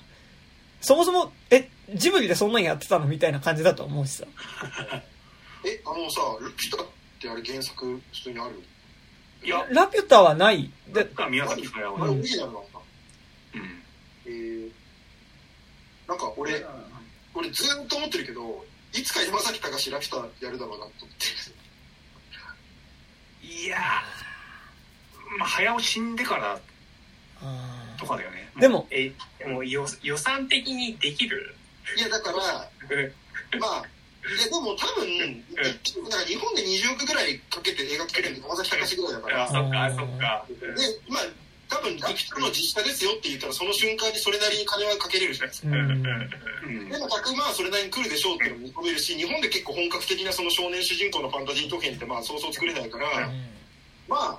そもそも、え、ジブリでそんなんやってたのみたいな感じだと思うしさ。[laughs] えあのさルピュタってあれ原作普通にある？いや。ラピュタはない。で、宮崎駿は。あれオリジナルなんだうん。えー、なんか俺俺ずーっと思ってるけどいつか山崎隆ラピュタやるだろうなと思って。いやー。まあ早尾死んでからあとかだよね。ーでも、え、でも予予算的にできる？いやだから [laughs] まあでも多分、なん。か日本で20億ぐらいかけて映画作れるの山崎隆ぐらいだから。あ、そっか、そっか。でまあ多分ラピュタの実写ですよって言ったらその瞬間にそれなりに金はかけれるじゃないですか。うん。うん。でも100万はそれなりに来るでしょうっていうのも見込めるし日本で結構本格的なその少年主人公のファンタジー特編ってまあそうそう作れないから、まあ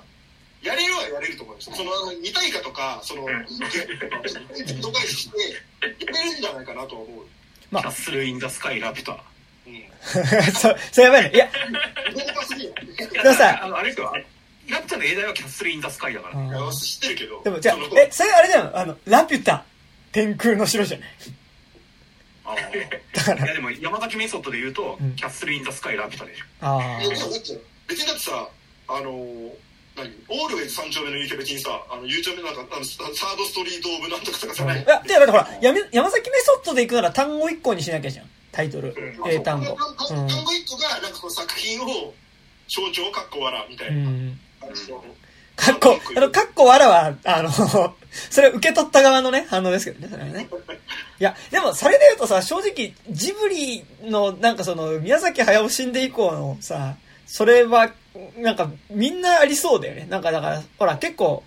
やれるはやれると思うんですよ。そのあの二体化とかその度外視してやれるんじゃないかなとは思う、まあ。キャッスル・イン・ザ・スカイ・ラピュタ。うん、[laughs] そ、それやばい。ね。いや、豪華すぎるでもさあのあれですよ。ラピュタの映画はキャッスル・イン・ザ・スカイだからね。いや知ってるけど。でもじゃあその、え、それあれじゃん。あの、ラピュタ、天空の城じゃない。あーいやでも山崎メソッドで言うと、うん。キャッスル・イン・ザ・スカイ・ラピュタでしょあいやでもだって別にだってさあのー何？オールウェイズ三丁目の夕日別にさあの YouTube なんかあのサードストリート・オブなんとかとかさ、あ。い？や、で、だってほら、やめ山崎メソッドで行くなら単語一個にしなきゃじゃん。タイトル。うん英単語。単単語一個がなんかこの作品を象徴かっこ笑みたういな、かっこ、あの、かっこわらは、あの、[laughs] それ受け取った側のね、反応ですけどね、それはね。[laughs] いや、でも、それで言うとさ、正直、ジブリの、なんかその、宮崎駿死んで以降のさ、それは、なんか、みんなありそうだよね。なんか、だから、ほら、結構、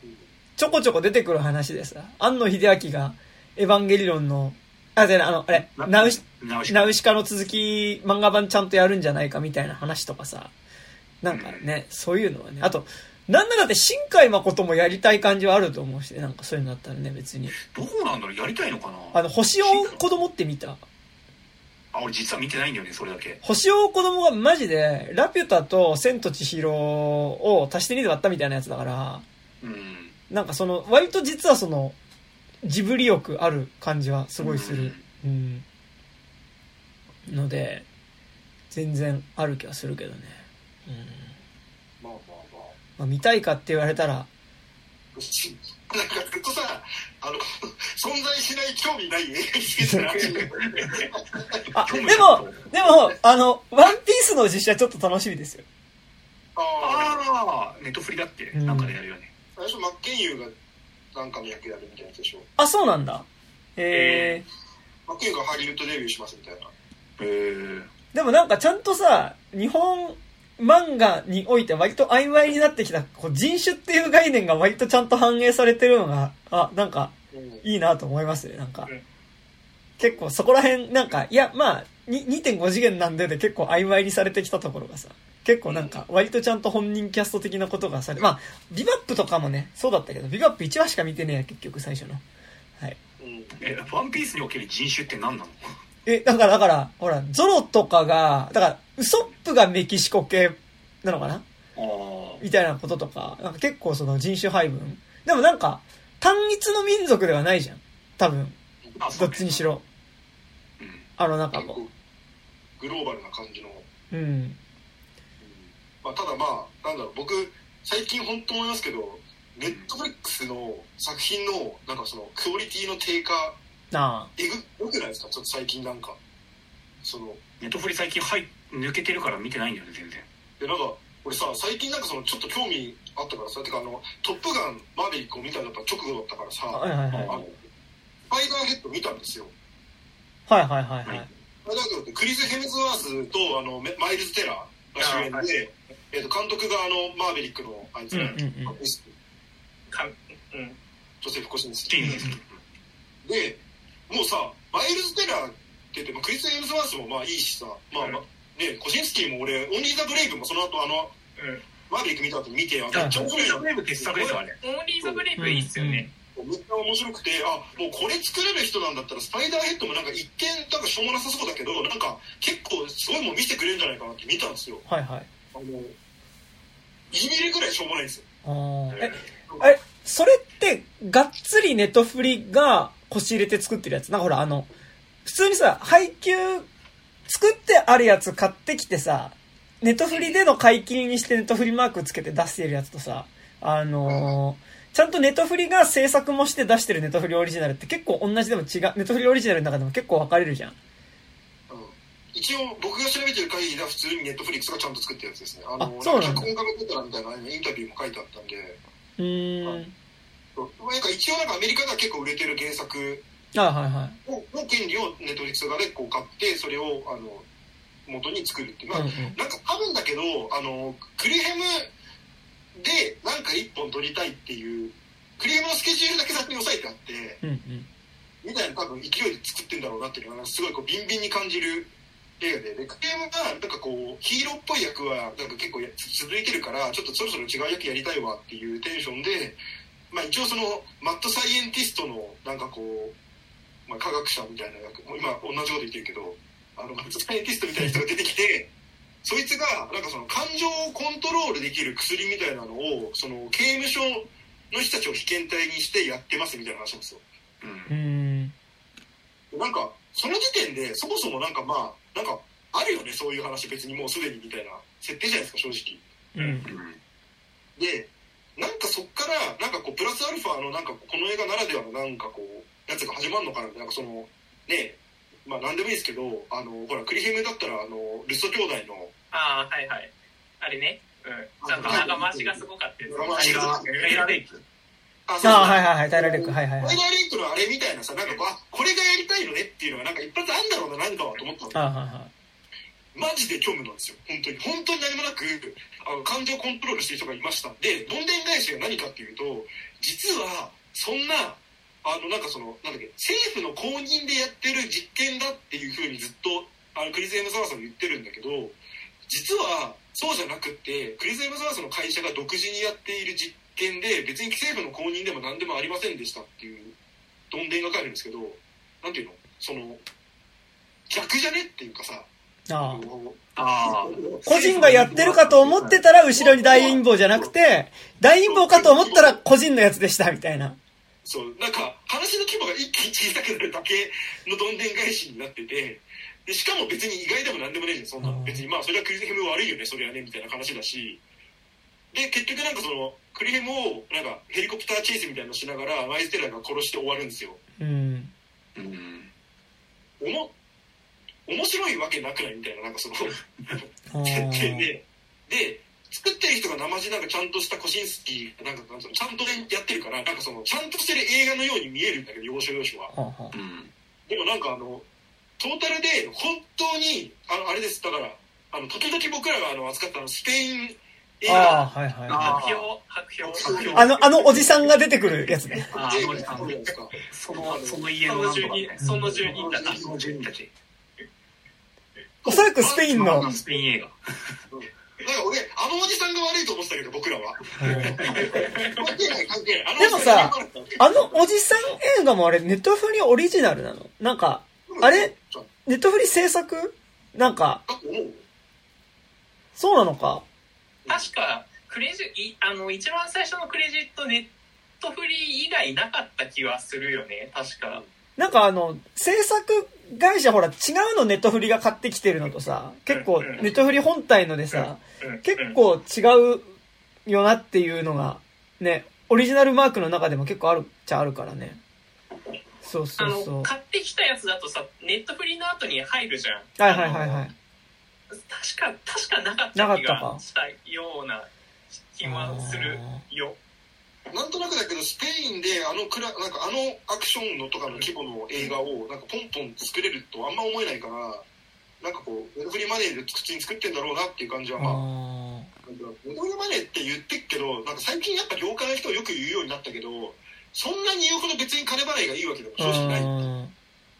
ちょこちょこ出てくる話でさ、庵野秀明が、エヴァンゲリオンの、あ、じゃあ、あの、あれ、ナウシ、ナウシカ。の続き漫画版ちゃんとやるんじゃないかみたいな話とかさ、なんかね、そういうのはね、あと、なんならだって新海誠もやりたい感じはあると思うしね、なんかそういうのだったらね、別に。どうなんだろうやりたいのかな？あの、星を子供って見た？あ俺実は見てないんだよねそれだけ。星を子供がマジで、ラピュタと千と千尋を足して2で割ったみたいなやつだから、うん。なんかその、割と実はその、ジブリ欲ある感じはすごいする。うん。ので、全然ある気はするけどね。うん。まあまあまあまあ、見たいかって言われたら、なんかずっとさあの存在しない興味ないあ、でも、でも、あの、ワンピースの実写ちょっと楽しみですよ。あああネットフリだってうんなんかでやるよね、最初マッケンユーがなんかの役やるみたいなやつでしょ。あ、そうなんだ。えマッケンユーがハリウッドデビューしますみたいな。へえー、でもなんかちゃんとさ、日本漫画において割と曖昧になってきた、こう人種っていう概念が割とちゃんと反映されてるのが、あ、なんかうん。いいなと思いますね、なんか。うん。結構そこら辺、なんか、いや、まあ、に2.5次元なんでで結構曖昧にされてきたところがさ、結構なんか、割とちゃんと本人キャスト的なことがされ、まあ、ビバップとかもね、そうだったけど、ビバップ1話しか見てねえや、結局最初の。はい。うんえワンピースにおける人種って何なの？え、だから、だから、ほら、ゾロとかが、だから、ウソップがメキシコ系なのかな？みたいなこととか、なんか結構その人種配分。でもなんか、単一の民族ではないじゃん。多分、どっちにしろ。うんあの、なんかこ結構グローバルな感じの、う。うん。まあ、ただまあなんだろう僕最近本当思いますけどネットフリックスの作品のなんかそのクオリティの低下なあ。えぐよくないですか？ちょっと最近なんかそのネットフリ最近はい抜けてるから見てないんだよね全然でなんか俺さ最近なんかそのちょっと興味あったからさてかあの「トップガンマーヴェリック」を見たのやっぱ直後だったからさはいはいはい。あのスパイダーヘッド見たんですよはいはいはいはい。スパイダーヘッドってクリス・ヘムズワースとあのメマイルズ・テラーが主演で、あはいえー、と監督があのマーヴェリックのあいつね、うんうんうん。かうん。ジョセフ・コシンスキーでもうさマイルズ・テラーって言って、まあ、クリス・ヘムズワースもまあいいしさ、まあうんまあね、コシンスキーも俺オンリー・ザ・ブレイブもその後あのうん。マーヴェリック見た後に見てあはいめっちゃ面白いなブレイブ傑作ですよあれオンリーザブレイブいいっすよね。めっちゃ面白くてあもうこれ作れる人なんだったらスパイダーヘッドもなんか一見なんかしょうもなさそうだけどなんか結構すごいもん見せてくれるんじゃないかなって見たんですよはいはい。あのいじめるぐらいしょうもないんですよ。え、え、それって、がっつりネットフリが腰入れて作ってるやつ？なんかほら、あの、普通にさ、配給、作ってあるやつ買ってきてさ、ネットフリでの買い切りにしてネットフリマークつけて出してるやつとさ、あのーちゃんとネットフリが制作もして出してるネットフリオリジナルって結構同じでも違う、ネットフリオリジナルの中でも結構分かれるじゃん。うん一応僕が調べてる限りでは普通にネットフリックスがちゃんと作ってるやつですねあの脚本家が出たらみたいなインタビューも書いてあったんでうーん。なんか一応なんかアメリカでは結構売れてる原作あはいはい。をの権利をネットフリックス側でこう買ってそれをあの元に作るっていう、まあうんうん。なんか多分だけどあのクリヘムでなんか一本撮りたいっていうクリヘムのスケジュールだけ先に押さえてあってうんうん。みたいな多分勢いで作ってんだろうなっていうのがすごいこうビンビンに感じる映画ででクリヘムがなんかこうヒーローっぽい役はなんか結構や続いてるからちょっとそろそろ違う役やりたいわっていうテンションで、まあ、一応そのマッドサイエンティストのなんかこう、まあ、科学者みたいな役もう今同じこと言ってるけどあのマッドサイエンティストみたいな人が出てきてそいつがなんかその感情をコントロールできる薬みたいなのをその刑務所の人たちを被験体にしてやってますみたいな話なんですよ。うんうーん。なんかその時点でそもそもなんかまあなんかあるよねそういう話別にもうすでにみたいな設定じゃないですか正直。うん。うんでなんかそっからなんかこうプラスアルファのなんかこの映画ならではのなんかこうやつが始まるのかなってなんかそのねまあ何でもいいですけどあのほらクリヘムだったらあのルスト兄弟のああ、はいはい。あれね。うん。ちゃんと長回しがすごかったやつ。長回しがタイラーレイクあああ、はいはいはい、タイラーレック、はいはい。はい。のあれみたいなさなんかこうあこれがやりたいのねっていうのがなんか一発あんだろうななんかはと思ったの。あはいはい。マジで虚無なんですよ本当に。本当に何もなくあの感情コントロールしてる人がいましたでどんでん返しが何かっていうと実はそんなあのなんかそのなんだっけ政府の公認でやってる実験だっていうふうにずっとあのクリス・エムズワースは言ってるんだけど実はそうじゃなくってクリス・エムズワースの会社が独自にやっている実験で別に政府の公認でも何でもありませんでしたっていうどんでんが書いてるんですけどなんていうの？その逆じゃねっていうかさああ。ああ。個人がやってるかと思ってたら後ろに大陰謀じゃなくて、大陰謀かと思ったら個人のやつでした、みたいな。そう。なんか話の規模が一気に小さくなるだけのどんでん返しになっててでしかも別に意外でも何でもねえじゃん。そんな別にまあそれはクリヘム悪いよねそれはねみたいな話だし。で結局なんかそのクリヘムをなんかヘリコプターチェイスみたいなのしながらマイステラーが殺して終わるんですよ。うん。うん。おも面白いわけなくないみたいななんかその [laughs] [laughs] あ設定ー。でで作ってる人が生地なんかちゃんとしたコシンスキーなんかなんつうのちゃんとねやってるからなんかそのちゃんとしてる映画のように見えるんだけど要所要所は。はあはうん。でもなんかあのトータルで本当にあのあれです。だからあの時々僕らがあの扱ったあのスペイン映ああ画ーはいはい。あ白氷白白氷。氷あのあのおじさんが出てくるやつね。ああの時間あるじゃないですかそのその家のなんとかねその住人たちその住人たちおそらくスペインの。スペイン映画。なんか俺あのおじさんが悪いと思ってたけど僕らは。でもさあのおじさん映画もあれネットフリオリジナルなの？なんかあれ？ネットフリ制作？なんか。そうなのか確かクレジいあの一番最初のクレジットネットフリー以外なかった気はするよね確かなんかあの、制作会社ほら違うのネットフリが買ってきてるのとさ、結構ネットフリ本体のでさ、うん結構違うよなっていうのが、ね、オリジナルマークの中でも結構あるっちゃあるからね。そうそあうそう。の買ってきたやつだとさネットフリの後に入るじゃんはいはいはいはい。確か確かなかった気なかったか？がしたような気はするよ。なんとなくだけどスペインであのクラなんかあのアクションのとかの規模の映画をなんかポンポン作れるとあんま思えないからなんかこうネットフリマネーで口に作ってんだろうなっていう感じはまああなんかネットフリマネーって言ってっけどなんか最近やっぱ業界の人よく言うようになったけどそんなに言うほど別に金払いがいいわけでもー正直ない。あ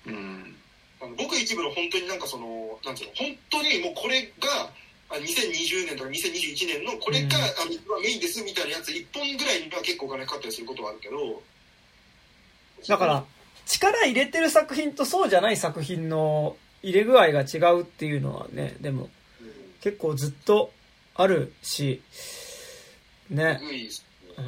うんあのごく一部の本当になんかそのなんつうの本当にもうこれがあ2020年とか2021年のこれが、あのメインですみたいなやつ1本ぐらいには結構お金かかったりすることはあるけど。ーだから、力入れてる作品とそうじゃない作品の入れ具合が違うっていうのはね、でもうん結構ずっとあるし、ね。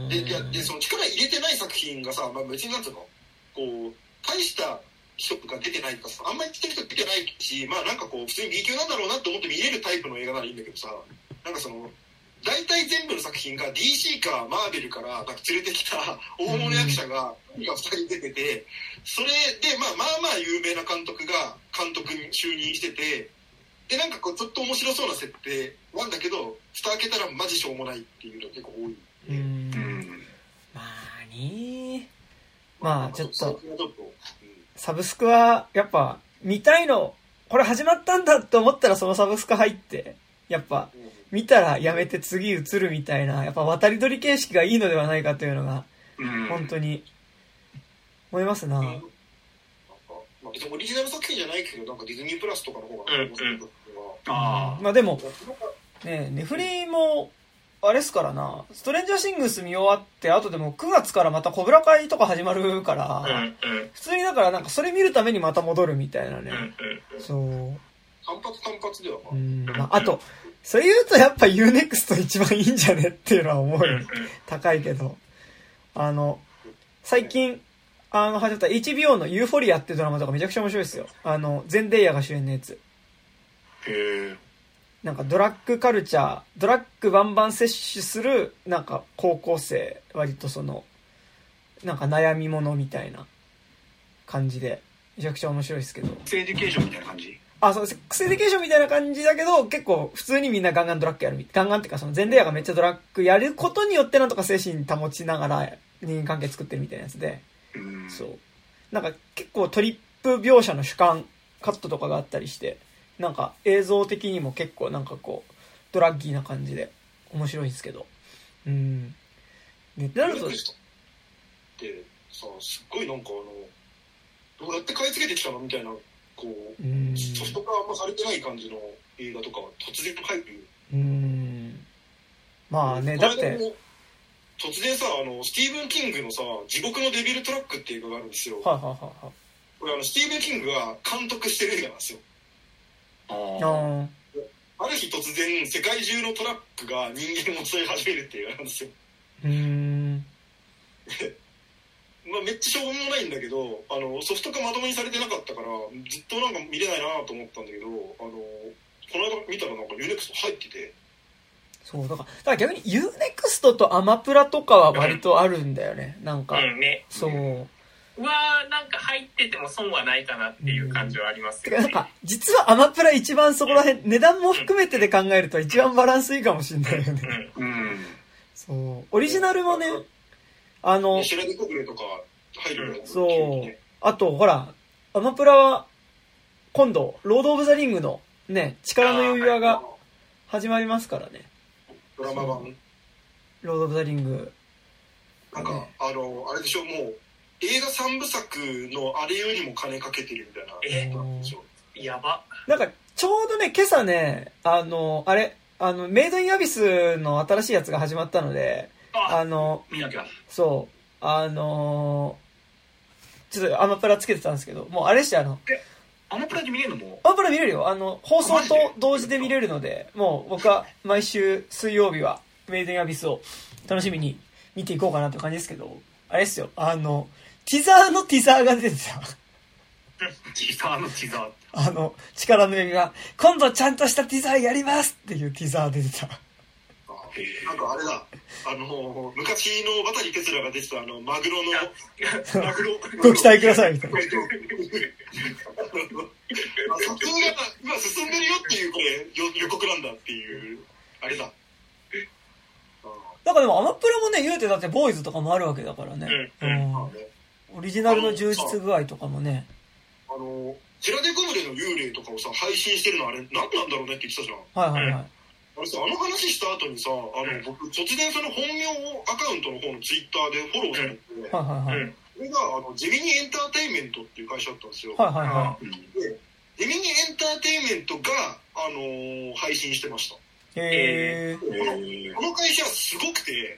ででその力入れてない作品がさ、まあ、別になんつうのこう大した人が出てないとかさあんまり来てる人出てないしまあなんかこう普通に B 級なんだろうなって思って見れるタイプの映画ならいいんだけどさなんかその大体全部の作品が DC かマーベルからなんか連れてきた大物役者が2人出ててそれで、まあ、まあまあ有名な監督が監督に就任しててでなんかこうちょっと面白そうな設定なんだけど蓋開けたらマジしょうもないっていうのが結構多い。うん。うん。まあね。まあちょっとサブスクはやっぱ見たいのこれ始まったんだって思ったらそのサブスク入ってやっぱ見たらやめて次移るみたいなやっぱ渡り鳥形式がいいのではないかというのがうん。本当に思いますな、なんか、まあ、別にオリジナル作品じゃないけど、なんかディズニープラスとかの方が、うんうん面白いとかあまあでもねネフリもあれっすからな。ストレンジャーシングス見終わってあとでも9月からまたコブラ会とか始まるから、うんうん。普通にだからなんかそれ見るためにまた戻るみたいなね、うんうんそう。単発単発では、まあ。うん。まあ、あと、それ言うとやっぱ UNEXT 一番いいんじゃねっていうのは思うよ。高いけど。あの、最近、あの、始まった HBO のユーフォリアってドラマとかめちゃくちゃ面白いですよ。あの、ゼンデイヤが主演のやつ。へえなんかドラッグカルチャー、ドラッグバンバン摂取する、なんか高校生、割とその、なんか悩み者みたいな感じで、めちゃくちゃ面白いですけど。セエデュケーションみたいな感じ？あ、そう、セックスエディケーションみたいな感じだけど、結構普通にみんなガンガンドラッグやるみ。ガンガンっていうか、そのゼンデイヤがめっちゃドラッグやることによってなんとか精神保ちながら人間関係作ってるみたいなやつで、うんそう。なんか結構トリップ描写の主観、カットとかがあったりして、なんか映像的にも結構なんかこう、ドラッギーな感じで面白いんですけど。うん。ね、ってなると、ってさ、すっごいなんかあの、どうやって買い付けてきたのみたいな、こう、うん。ソフト化あんまされてない感じの映画とかは突然入る。うん。まあね、だって、突然さ、あの、スティーブン・キングのさ、地獄のデビルトラックっていう映画があるんですよ。はいはいはいはい。これあの、スティーブン・キングが監督してる映画なんですよ。あある日突然、世界中のトラックが人間を襲い始めるっていうなんですよ。うーん。[laughs] まあ、めっちゃしょうもないんだけどあのソフト化まともにされてなかったからずっとなんか見れないなと思ったんだけどあのこの間見たらなんか UNEXT 入っててそう、だから、だから逆に UNEXT とアマプラとかは割とあるんだよね。なんか、うんねそう。はなんか入ってても損はないかなっていう感じはありますよね。てかなんか、実はアマプラ一番そこら辺、値段も含めてで考えると一番バランスいいかもしれないよね。うんうん。そう。オリジナルもね、あの、白手コブレとか入るよそう。あと、ほら、アマプラは、今度、ロード・オブ・ザ・リングの、ね、力の指輪が始まりますからね。ドラマ版。ロード・オブ・ザ・リング。なんか、あの、あれでしょ、もう、映画三部作のあれよりも金かけてるみたいな。え？なんでしょやば。なんか、ちょうどね、今朝ね、あの、あれ、あの、メイド・イン・アビスの新しいやつが始まったので、ああの、見なきゃ。そう、あのちょっとアマプラつけてたんですけど、もうあれしてあの、アマプラで見れるのも？アマプラ見れるよ。あの、放送と同時で見れるので、もう僕は毎週水曜日はメイドインアビスを楽しみに見ていこうかなって感じですけど、あれですよ、あの、ティザーのティザーが出てた。ティザーのティザー。あの、力の指が、今度ちゃんとしたティザーやりますっていうティザー出てた。なんかあれだ、あの、昔のバタリ・テスラが出てたあの、マグロの、マグロ。ご期待くださいみたいな。撮影が今進んでるよっていう、これ、予予告なんだっていう、あれだ。なんかでもアマプラもね、言うてだってボーイズとかもあるわけだからね。ううんまあねオリジナルの充実具合とかもね。あの、チラデコブレの幽霊とかをさ、配信してるのあれ、何なんだろうねって言ってたじゃん。はいはいはい。あれさ、あの話した後にさ、あの、僕、突然その本名アカウントの方のツイッターでフォローされて、はいはいはい。うんこれが、あの、ジェミニエンターテインメントっていう会社だったんですよ。はいはいはで、ジェミニエンターテインメントが、あのー配信してました。い。へー。えこの会社すごくて、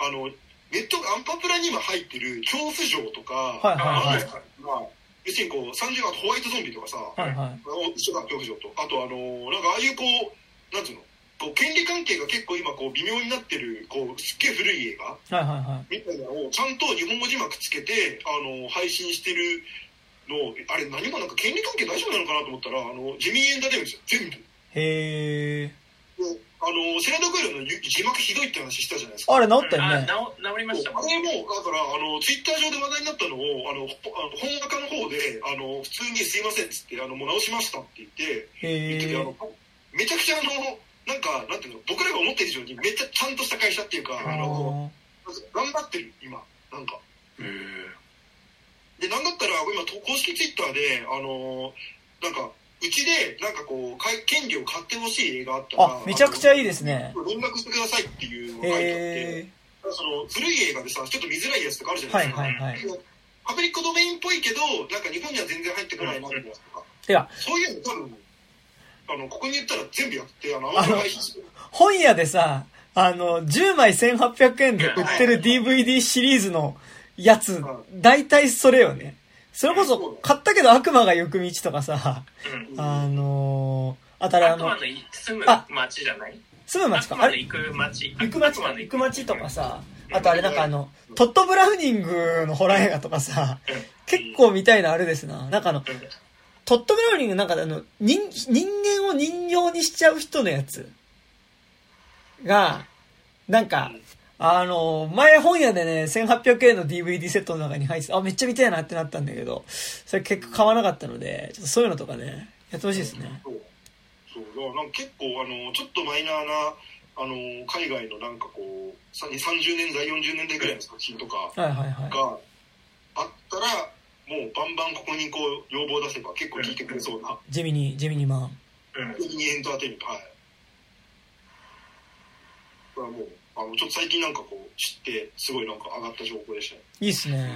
あの、ネット、アンパプラに今入ってる恐怖城とか、はいはいはい。まあ、要するにこう、30あとホワイトゾンビとかさ、はいはい。一緒だ、恐怖城と。あとあのーなんかああいうこう、なんつうの、こう、権利関係が結構今こう、微妙になってる、こう、すっげえ古い映画はいはいはい。みたいなのを、ちゃんと日本語字幕つけて、あのー配信してるの、あれ何もなんか権利関係大丈夫なのかなと思ったら、あの、ジェミーエンターテインメントですよ、全部。へー。であの、セラドグエルの字幕ひどいって話したじゃないですか。あれ治ったよあね。治治りましたあれも、だから、あの、ツイッター上で話題になったのを、あの、ほあの本赤の方で、あの、普通にすいませんっつって、あの、もう直しましたって言って、言ってて、あへの、めちゃくちゃあの、なんか、なんていうの、僕らが思ってる以上にめっちゃちゃんとした会社っていうか、ー。あの、あ頑張ってる、今。なんか。えで、なんだったら、今、と公式ツイッターで、あの、なんか、うちで、なんかこう、権利を買ってほしい映画あったら、あ、めちゃくちゃいいですね。連絡してくださいっていうのが書いてあって、へその古い映画でさ、ちょっと見づらいやつとかあるじゃー。ないですか。はいはいはい。パブリックドメインっぽいけど、なんか日本には全然入ってこないなみたいなやつとか。いや、そういうの多分、あの、ここに言ったら全部やって、あの、あんまり配信する。本屋でさ、あの、10枚1800円で売ってる DVD シリーズのやつ、大体それよね。それこそ、買ったけど悪魔が行く道とかさ、うんあのー、あたりあの悪魔、の住む町じゃない？住む町か。あれ行く町。行く町か。悪魔の行く町とかさ、あとあれなんかあの、トット・ブラウニングのホラー映画とかさ、結構見たいのあるですな。なんかあの、うんトット・ブラウニングなんかあの、人、人間を人形にしちゃう人のやつが、なんか、あの、前本屋でね、1800円の DVD セットの中に入っててあ、めっちゃ見たいなってなったんだけど、それ結局買わなかったので、ちょっとそういうのとかね、やってほしいですね。そう。そう。だからなんか結構、あの、ちょっとマイナーな、あの、海外のなんかこう、さ30年代、40年代ぐらいの作品とかはいはいはい。があったら、もうバンバンここにこう、要望出せば結構聞いてくれそうな、ジェミニ、ジェミニマン。うんミニエンターテインメント、はい。これはもう、あの、ちょっと最近なんかこう、知って、すごいなんか上がった情報でしたね。いいっすね。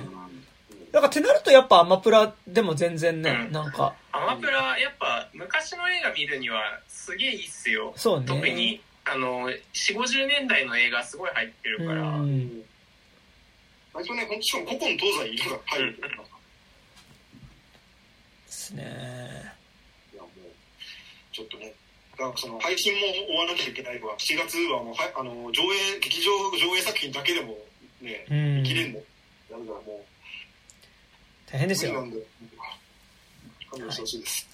だから、てなるとやっぱアマプラでも全然ね、うんなんか、アマプラ、やっぱ昔の映画見るにはすげえいいっすよ。そうね。特に、あの、4、50年代の映画すごい入ってるから。ううんん。割とね、ほんとしかも古今東西色が入るですね。いやもう、ちょっとね、だからその配信も終わらなきゃいけないわ。7月はもう、はあの、上映、劇場上映作品だけでもね、うん。見切れんの。だからもう、大変ですよ。無理なんで、勘弁してほしいです。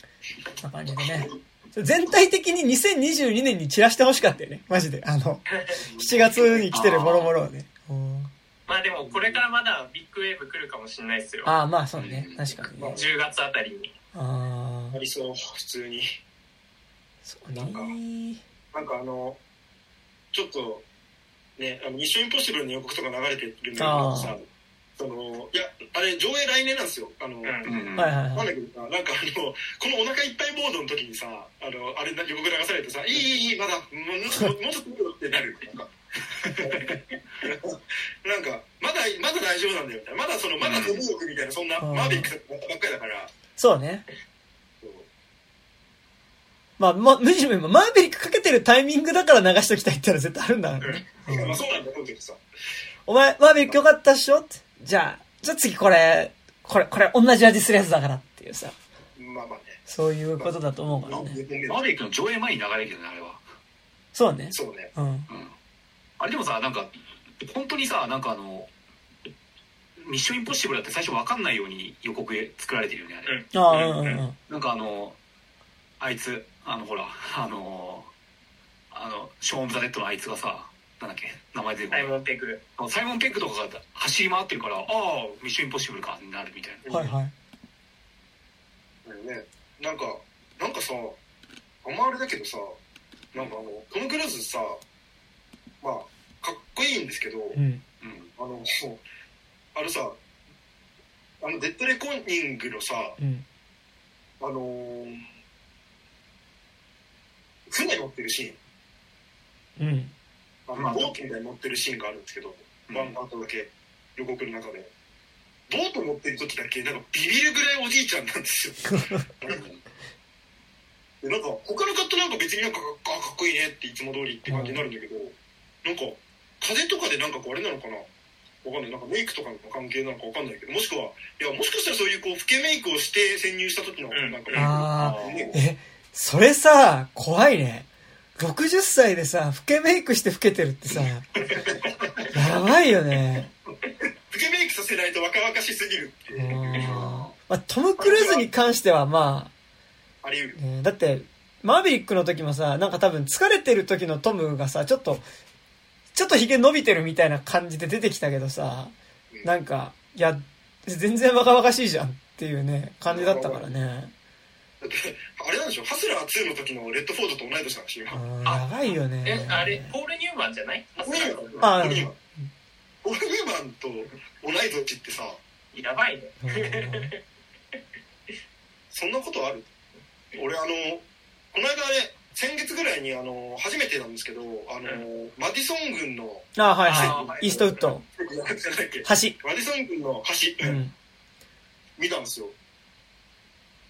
こんな感じでね。全体的に2022年に散らしてほしかったよね。マジで。あの、[laughs] 7月に来てるボロボロをね。まあでもこれからまだビッグウェーブ来るかもしれないですよああ、まあそうね。確かにね。10月あたりにあああ、りそう、普通に。そうなんかね。なんかあの、ちょっと、ね、あの、ミッションインポッシブルの予告とか流れてるんだけどさ、その、いや、あれ、上映来年なんですよ。あの、うんうんはいはいはい。なんだけどさ、なんかあの、このお腹いっぱいモードの時にさ、あの、あれ、予告流されてさ、いい、いい、いい、まだ、もう、もうちょっと、もうちょっと見ろってなる。なんか、なんか、まだ、まだ大丈夫なんだよ、みたいな。まだその、まだ飛ぶ欲みたいな、そんな、うんマーベリックばっかりだから、そうね。まあ、ま、むしろ今、マーベリックかけてるタイミングだから流しときたいってのは絶対あるんだからね。うんまあそうなんだろうけどさ。お前、マーベリックよかったっしょって？じゃあ、じゃあ次これ、これ、これ同じ味するやつだからっていうさ、まあまあね。そういうことだと思うからね。マーベリックの上映前に流れるけどねあれはそうね。そうね。うん。うんあれでもさなんか本当にさなんかあのミッションインポッシブルだって最初分かんないように予告で作られてるよねあれ、うんああ、うんうんうん。なんかあのあいつあのほらあのあのショーン・ザ・デッドのあいつがさなんだっけ名前出てこサイモンペグサイモン・ペックとかが走り回ってるからああミッションインポッシブルかになるみたいなはいはい。ね、なんか、なんかさ、あんまあれだけどさ、なんかあの、トム・クルーズさ、まあ、かっこいいんですけど、うん。うんあの、[laughs] あのさ、あの、デッドレコーニングのさ、うん。あのー船乗ってるシーン、うん。あまあの、ボートみたいに乗ってるシーンがあるんですけど、うんワンパートだけ予告の中で。ボート乗ってる時だけ、なんかビビるぐらいおじいちゃんなんですよ。[laughs] でなんか、他のカットなんか別になんか、あ、かっこいいねっていつも通りって感じになるんだけど、なんか、風とかでなんかこうあれなのかなわかんない。なんかメイクとかの関係なのかわかんないけど、もしくは、いや、もしかしたらそういうこう、老けメイクをして潜入した時の、うんなんか、ああ、ねえ、それさ、怖いね。60歳でさ、老けメイクして老けてるってさ、やばいよね。老けメイクさせないと若々しすぎるってういうんまあ、トム・クルーズに関してはまあり得るあ、。ねだって、マーヴェリックの時もさ、なんか多分疲れてる時のトムがさ、ちょっと、ちょっと髭伸びてるみたいな感じで出てきたけどさ、なんか、いや、全然若々しいじゃんっていうね、感じだったからね。だって、あれなんでしょハスラー2の時のレッドフォードと同い年なんでしょうん今。やばいよね。えあれポール・ニューマンじゃない？オルニューあマン。オルニューマン。オルニューマンと同い年ってさ、やばいねうん [laughs] そんなことある？俺あの、この間あれ、先月ぐらいにあの、初めてなんですけど、あの、マディソン軍の、あ、はいあはい。イーストウッド。[laughs] 橋。マディソン軍の橋、うん。見たんですよ。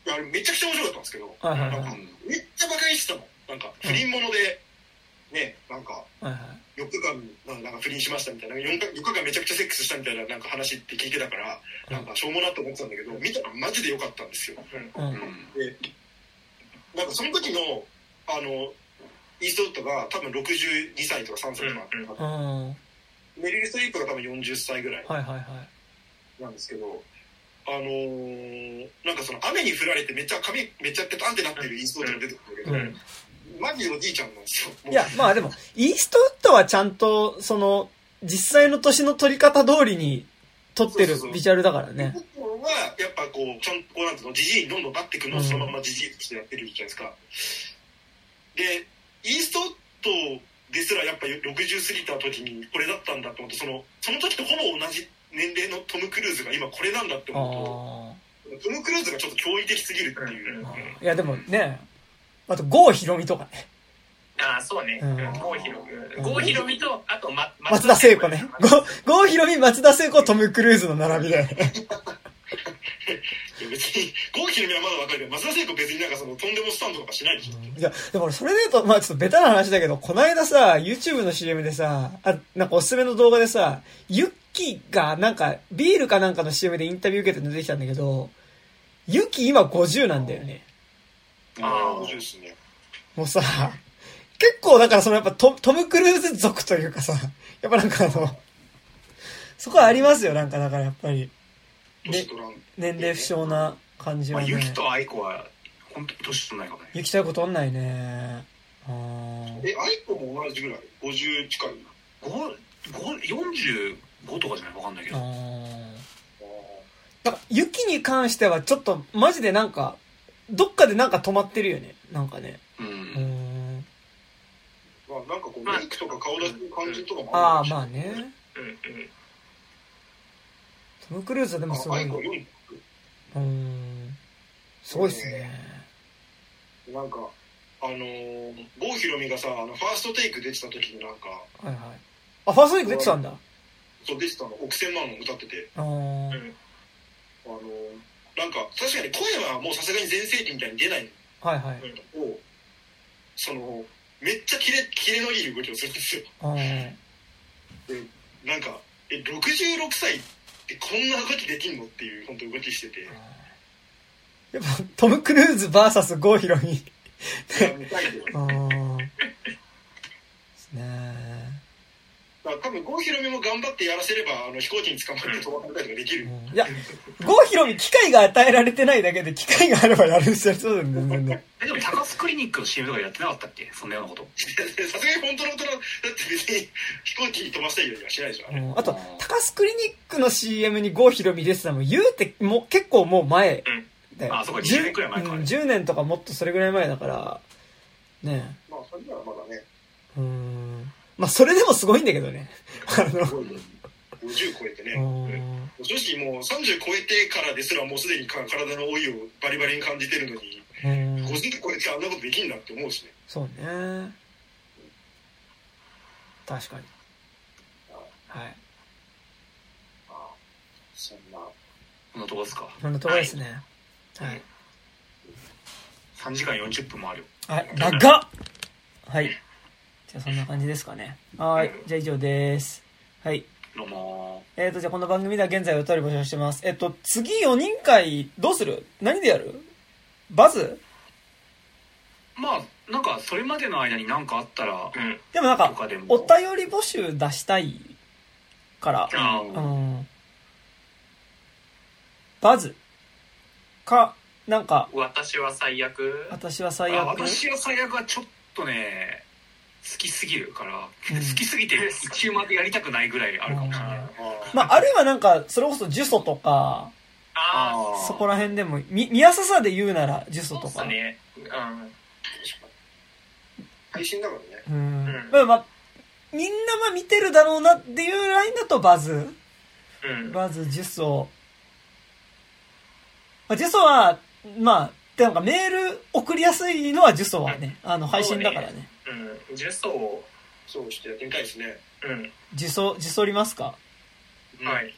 いやあれめちゃくちゃ面白かったんですけど、はいはいはい。はいなんかめっちゃ馬鹿にしてたもん。なんか、不倫者で、ね、なんか、はい。4日間、なんか不倫しましたみたいな、4日 ,4 日間めちゃくちゃセックスしたみたいななんか話って聞いてたから、なんかしょうもなと思ってたんだけど、見たらマジで良かったんですよ。で、なんかその時の、あの、イーストウッドが多分62歳とか3歳とか、うん。はいメリル・ストリップが多分40歳ぐらいはいはい。なんですけど、あのーなんかその雨に降られてめっちゃ髪めっちゃペタンってなってるイーストウッドが出てくるけど、うん。マジでおじいちゃんなんですよ。いや、まあでも、イーストウッドはちゃんと、その、実際の年の撮り方通りに撮ってるそうそうそうビジュアルだからね。はやっぱこうちゃんとこうなんていうのじじいにどんどんなっていくのをうんそのままじじいとしてやってるじゃないですか。でイーストウッドですらやっぱ60過ぎた時にこれだったんだと思ってそのその時とほぼ同じ年齢のトム・クルーズが今これなんだってあ思うとトム・クルーズがちょっと驚異的すぎるっていう。あ。いやでもね、あと、郷ひろみとかね。ああそうねうん郷ひろみ郷ひろみとあと、ま、松田聖子ね。郷郷ひろみ、松田聖子、トム・クルーズの並びだよね。いや別に郷ひろみはまだわかるけど松田聖子別になんかそのとんでもスタンドとかしないでしょ。いや、でも俺それで言うと、まあちょっとベタな話だけど、この間さ、YouTube の CM でさ、あ、なんかおすすめの動画でさ、YUKI がなんか、ビールかなんかの CM でインタビュー受けて出てきたんだけど、 YUKI 今50なんだよね。ああ面白いですね。もうさ、結構だからそのやっぱトトム・クルーズ族というかさ、やっぱなんかあの、そこはありますよ、なんかだからやっぱり。年。年齢不詳な感じまあ、はね。ユキとアイコは本当に年取んないかもね YUKI とやことんないね。え、アイコも同じぐらい ?50 近いごご40 5とかじゃない？わかんないけど。あーなんか、雪に関してはちょっと、マジでなんか、どっかでなんか止まってるよね。なんかね。う。うん。まあ、なんかこう、メイクとか顔出しの感じとかもああ、るまあね。うんうん。トム・クルーズはでもすごい。うーん。すごいっすね。なんか、あのー、郷ひろみがさ、あの、ファーストテイク出てた時になんか、はいはい。あ、ファーストウィーク出てたんだ。そう出てたの、億千万を歌ってて、あーうんあのー、なんか、確かに声はもうさすがに全盛期みたいに出ないはいはい。のを、その、めっちゃキレ、キレのいい動きをするんですよ。あーなんか、え、66歳ってこんな動きできんの？っていう、本当動きしてて、いやっぱ、トム・クルーズ VS ゴーヒロミ。や見たいけど、あーですね。だから多分郷ひろみも頑張ってやらせれば、あの、飛行機に捕まって飛ばされたりとかできる。いや、ゴーヒロミ機会が与えられてないだけで、機会があればやるんですよ。そうだよね、全然でも高須クリニックの CM とかやってなかったっけ？そんなようなこと。さすがに本当の大人だって別に飛行機に飛ばしたりはしないでしょ、んあと、高須クリニックの CM に郷ひろみ出てたのも、言うて、もう結構もう前だよ。あそうか10年くらい前かうん10年とかもっとそれぐらい前だから、ねまあ、それならまだね、え。うん。まあ、それでもすごいんだけどね。あの、すごいね50超えてね。うん女子もう30超えてからですらもうすでにか体の老いをバリバリに感じてるのに、うん50超えてあんなことできんなって思うしね。そうね。確かに。はい。ああそんな。このとこですか？こんなとこですね。はい。3時間40分もあるよ。はい、長っはい。じゃあそんな感じですかね。はい。じゃあ以上です。はい。どうもえっ、と、じゃあこの番組では現在お便り募集してます。えっ、と、次4人会どうする？何でやる？バズ？まあ、なんか、それまでの間に何かあったら、うん。でもなんか。お便り募集出したいから、あうあ、ん。バズ？か、なんか、私は最悪。私は最悪。私は最悪はちょっとね、好きすぎるから、うん好きすぎて一周までやりたくないぐらいあるかもしれない。ああまあ、あるいはなんか、それこそ呪詛とか、あー、そこら辺でも、み、見やすさで言うなら呪詛とか。そうっすね。うん。配信だからね。うん。うんまあ、まあ、みんなまあ見てるだろうなっていうラインだとバズ。うん。バズ、呪詛。まあ、呪詛は、まあ、でなんかメール送りやすいのは呪詛はね、あの、配信だからね。うん。呪詛を、そうしてやってみたいですね。うん。呪詛、呪詛りますか？はい。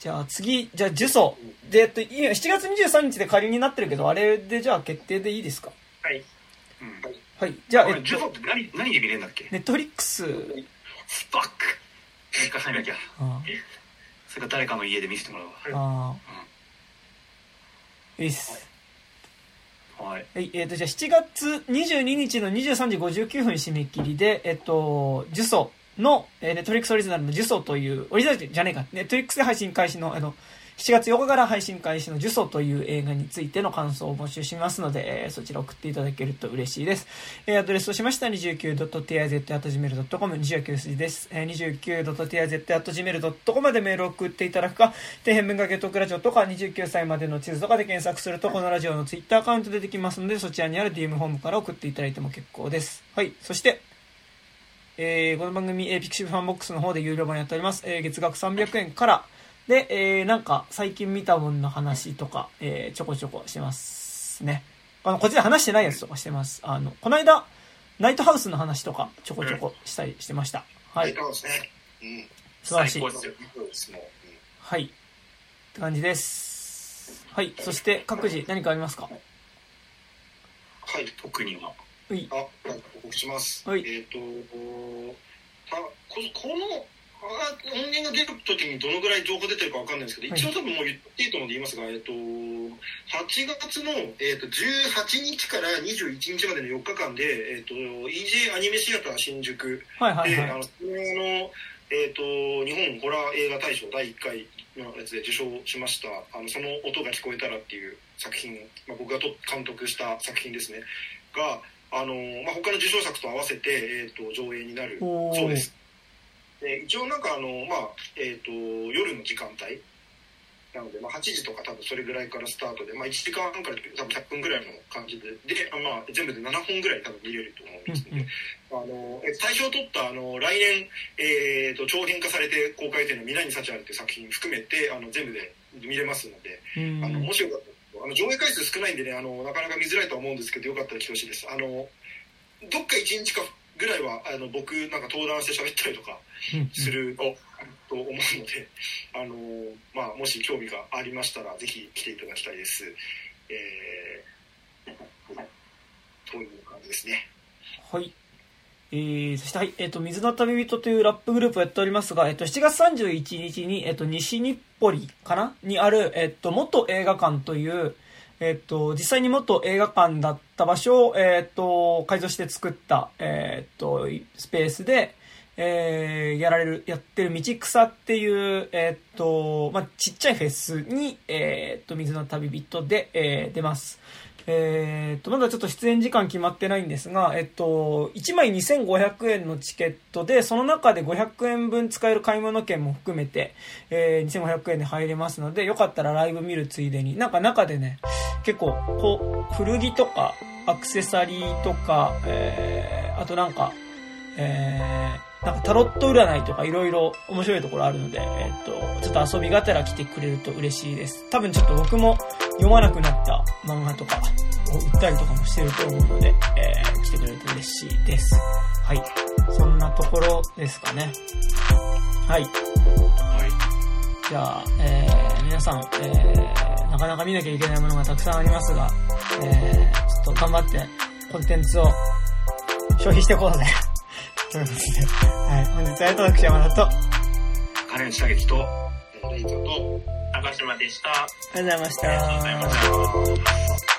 じゃあ次、じゃあ呪詛。で、えっと、いや7月23日で仮になってるけど、あれでじゃあ決定でいいですか？はい。うん。はい。じゃあ、えっと、ジュソって何、何で見れるんだっけ？ネットフリックス、スパック一回入んなきゃ。あそれか誰かの家で見せてもらうあいいっす。はい。はい、えっ、と、じゃあ7月22日の23時59分締め切りで、えっ、と、呪詛の、えー、ネットフリックスオリジナルの呪詛という、オリジナルじゃねえか、ネットフリックスで配信開始の、あの、7月8日から配信開始の呪詛という映画についての感想を募集しますので、えーそちら送っていただけると嬉しいです。えーアドレスとしましては 29.tiz.gmail.com、29数字です。えー 29.tiz.gmail.com までメールを送っていただくか、底辺文化系トークラジオとか29歳までの地図とかで検索するとこのラジオのツイッターアカウント出てきますので、そちらにある DM ホームから送っていただいても結構です。はい。そして、えーこの番組、えー、ピクシブファンボックスの方で有料版やっております。えー月額300円から、で、えーなんか、最近見たものの話とか、えーちょこちょこしてますね。あの、こっちで話してないやつとかしてます。あの、この間、ナイトハウスの話とか、ちょこちょこしたりしてました。はい。そうですね。うん。素晴らしい。はい。って感じです。はい。そして、各自何かありますか？はい。特には。うい。あ、なんか報告します。はいえっ、と、たここのあ音源が出る時にどのぐらい情報出てるかわかんないんですけど、はい。一応多分もう言っていいと思うんで言いますが、えっ、と、8月の、えっと18日から21日までの4日間で、えっ、と、EJ アニメシアター新宿はいはいで、はい。あの、えっ、と、日本ホラー映画大賞第1回のやつで受賞しました、あの、その音が聞こえたらっていう作品、まあ、僕がと監督した作品ですね、が、あの、まあ、他の受賞作と合わせて、えっ、と、上映になる。そうです。で一応なんかあの、まあ、えっ、と、夜の時間帯。なので、まあ、8時とか多分それぐらいからスタートで、まあ、1時間半から多分100分ぐらいの感じで、で、まあ、全部で7本ぐらい多分見れると思うんですね。あの、え大賞を取った、あの、来年、えっ、と、長編化されて公開予定の皆に幸あるっていう作品含めて、あの、全部で見れますので、うん。あの、もしよかったら、あの、上映回数少ないんでね、あの、なかなか見づらいとは思うんですけど、よかったら来てほしいです。あの、どっか1日かぐらいは、あの、僕、なんか登壇して喋ったりとかすると、と思うので、あの、まあ、もし興味がありましたら、ぜひ来ていただきたいです。えー、という感じですね。はい。えー、そして、はい、えっ、と、水の旅人というラップグループをやっておりますが、えっ、と、7月31日に、えっ、と、西日暮里かな？にある、えっ、と、元映画館という、えっ、と、実際に元映画館だった場所を、えっ、と、改造して作った、えっ、と、スペースで、えー、やられる、やってる道草っていう、えっ、と、まあ、ちっちゃいフェスに、えっ、と、水の旅人で、え出ます。えー、と、まだちょっと出演時間決まってないんですが、えっと、1枚2500円のチケットで、その中で500円分使える買い物券も含めて、えー、2500円で入れますので、よかったらライブ見るついでに、なんか中でね、結構、こう、古着とか、アクセサリーとか、えー、あとなんか、えー、なんかタロット占いとかいろいろ面白いところあるので、えっと、ちょっと遊びがてら来てくれると嬉しいです。多分ちょっと僕も読まなくなった漫画とかを売ったりとかもしてると思うので、えー、来てくれると嬉しいです。はい。そんなところですかね。はい。はい。じゃあ、えー、皆さん、えー、なかなか見なきゃいけないものがたくさんありますが、えー、ちょっと頑張ってコンテンツを消費していこうぜ。ということで、はい、本日はありがとう私山田と、あ金内武樹と、えーレイトと、高島でした。りがとうございました。ありがとうございました。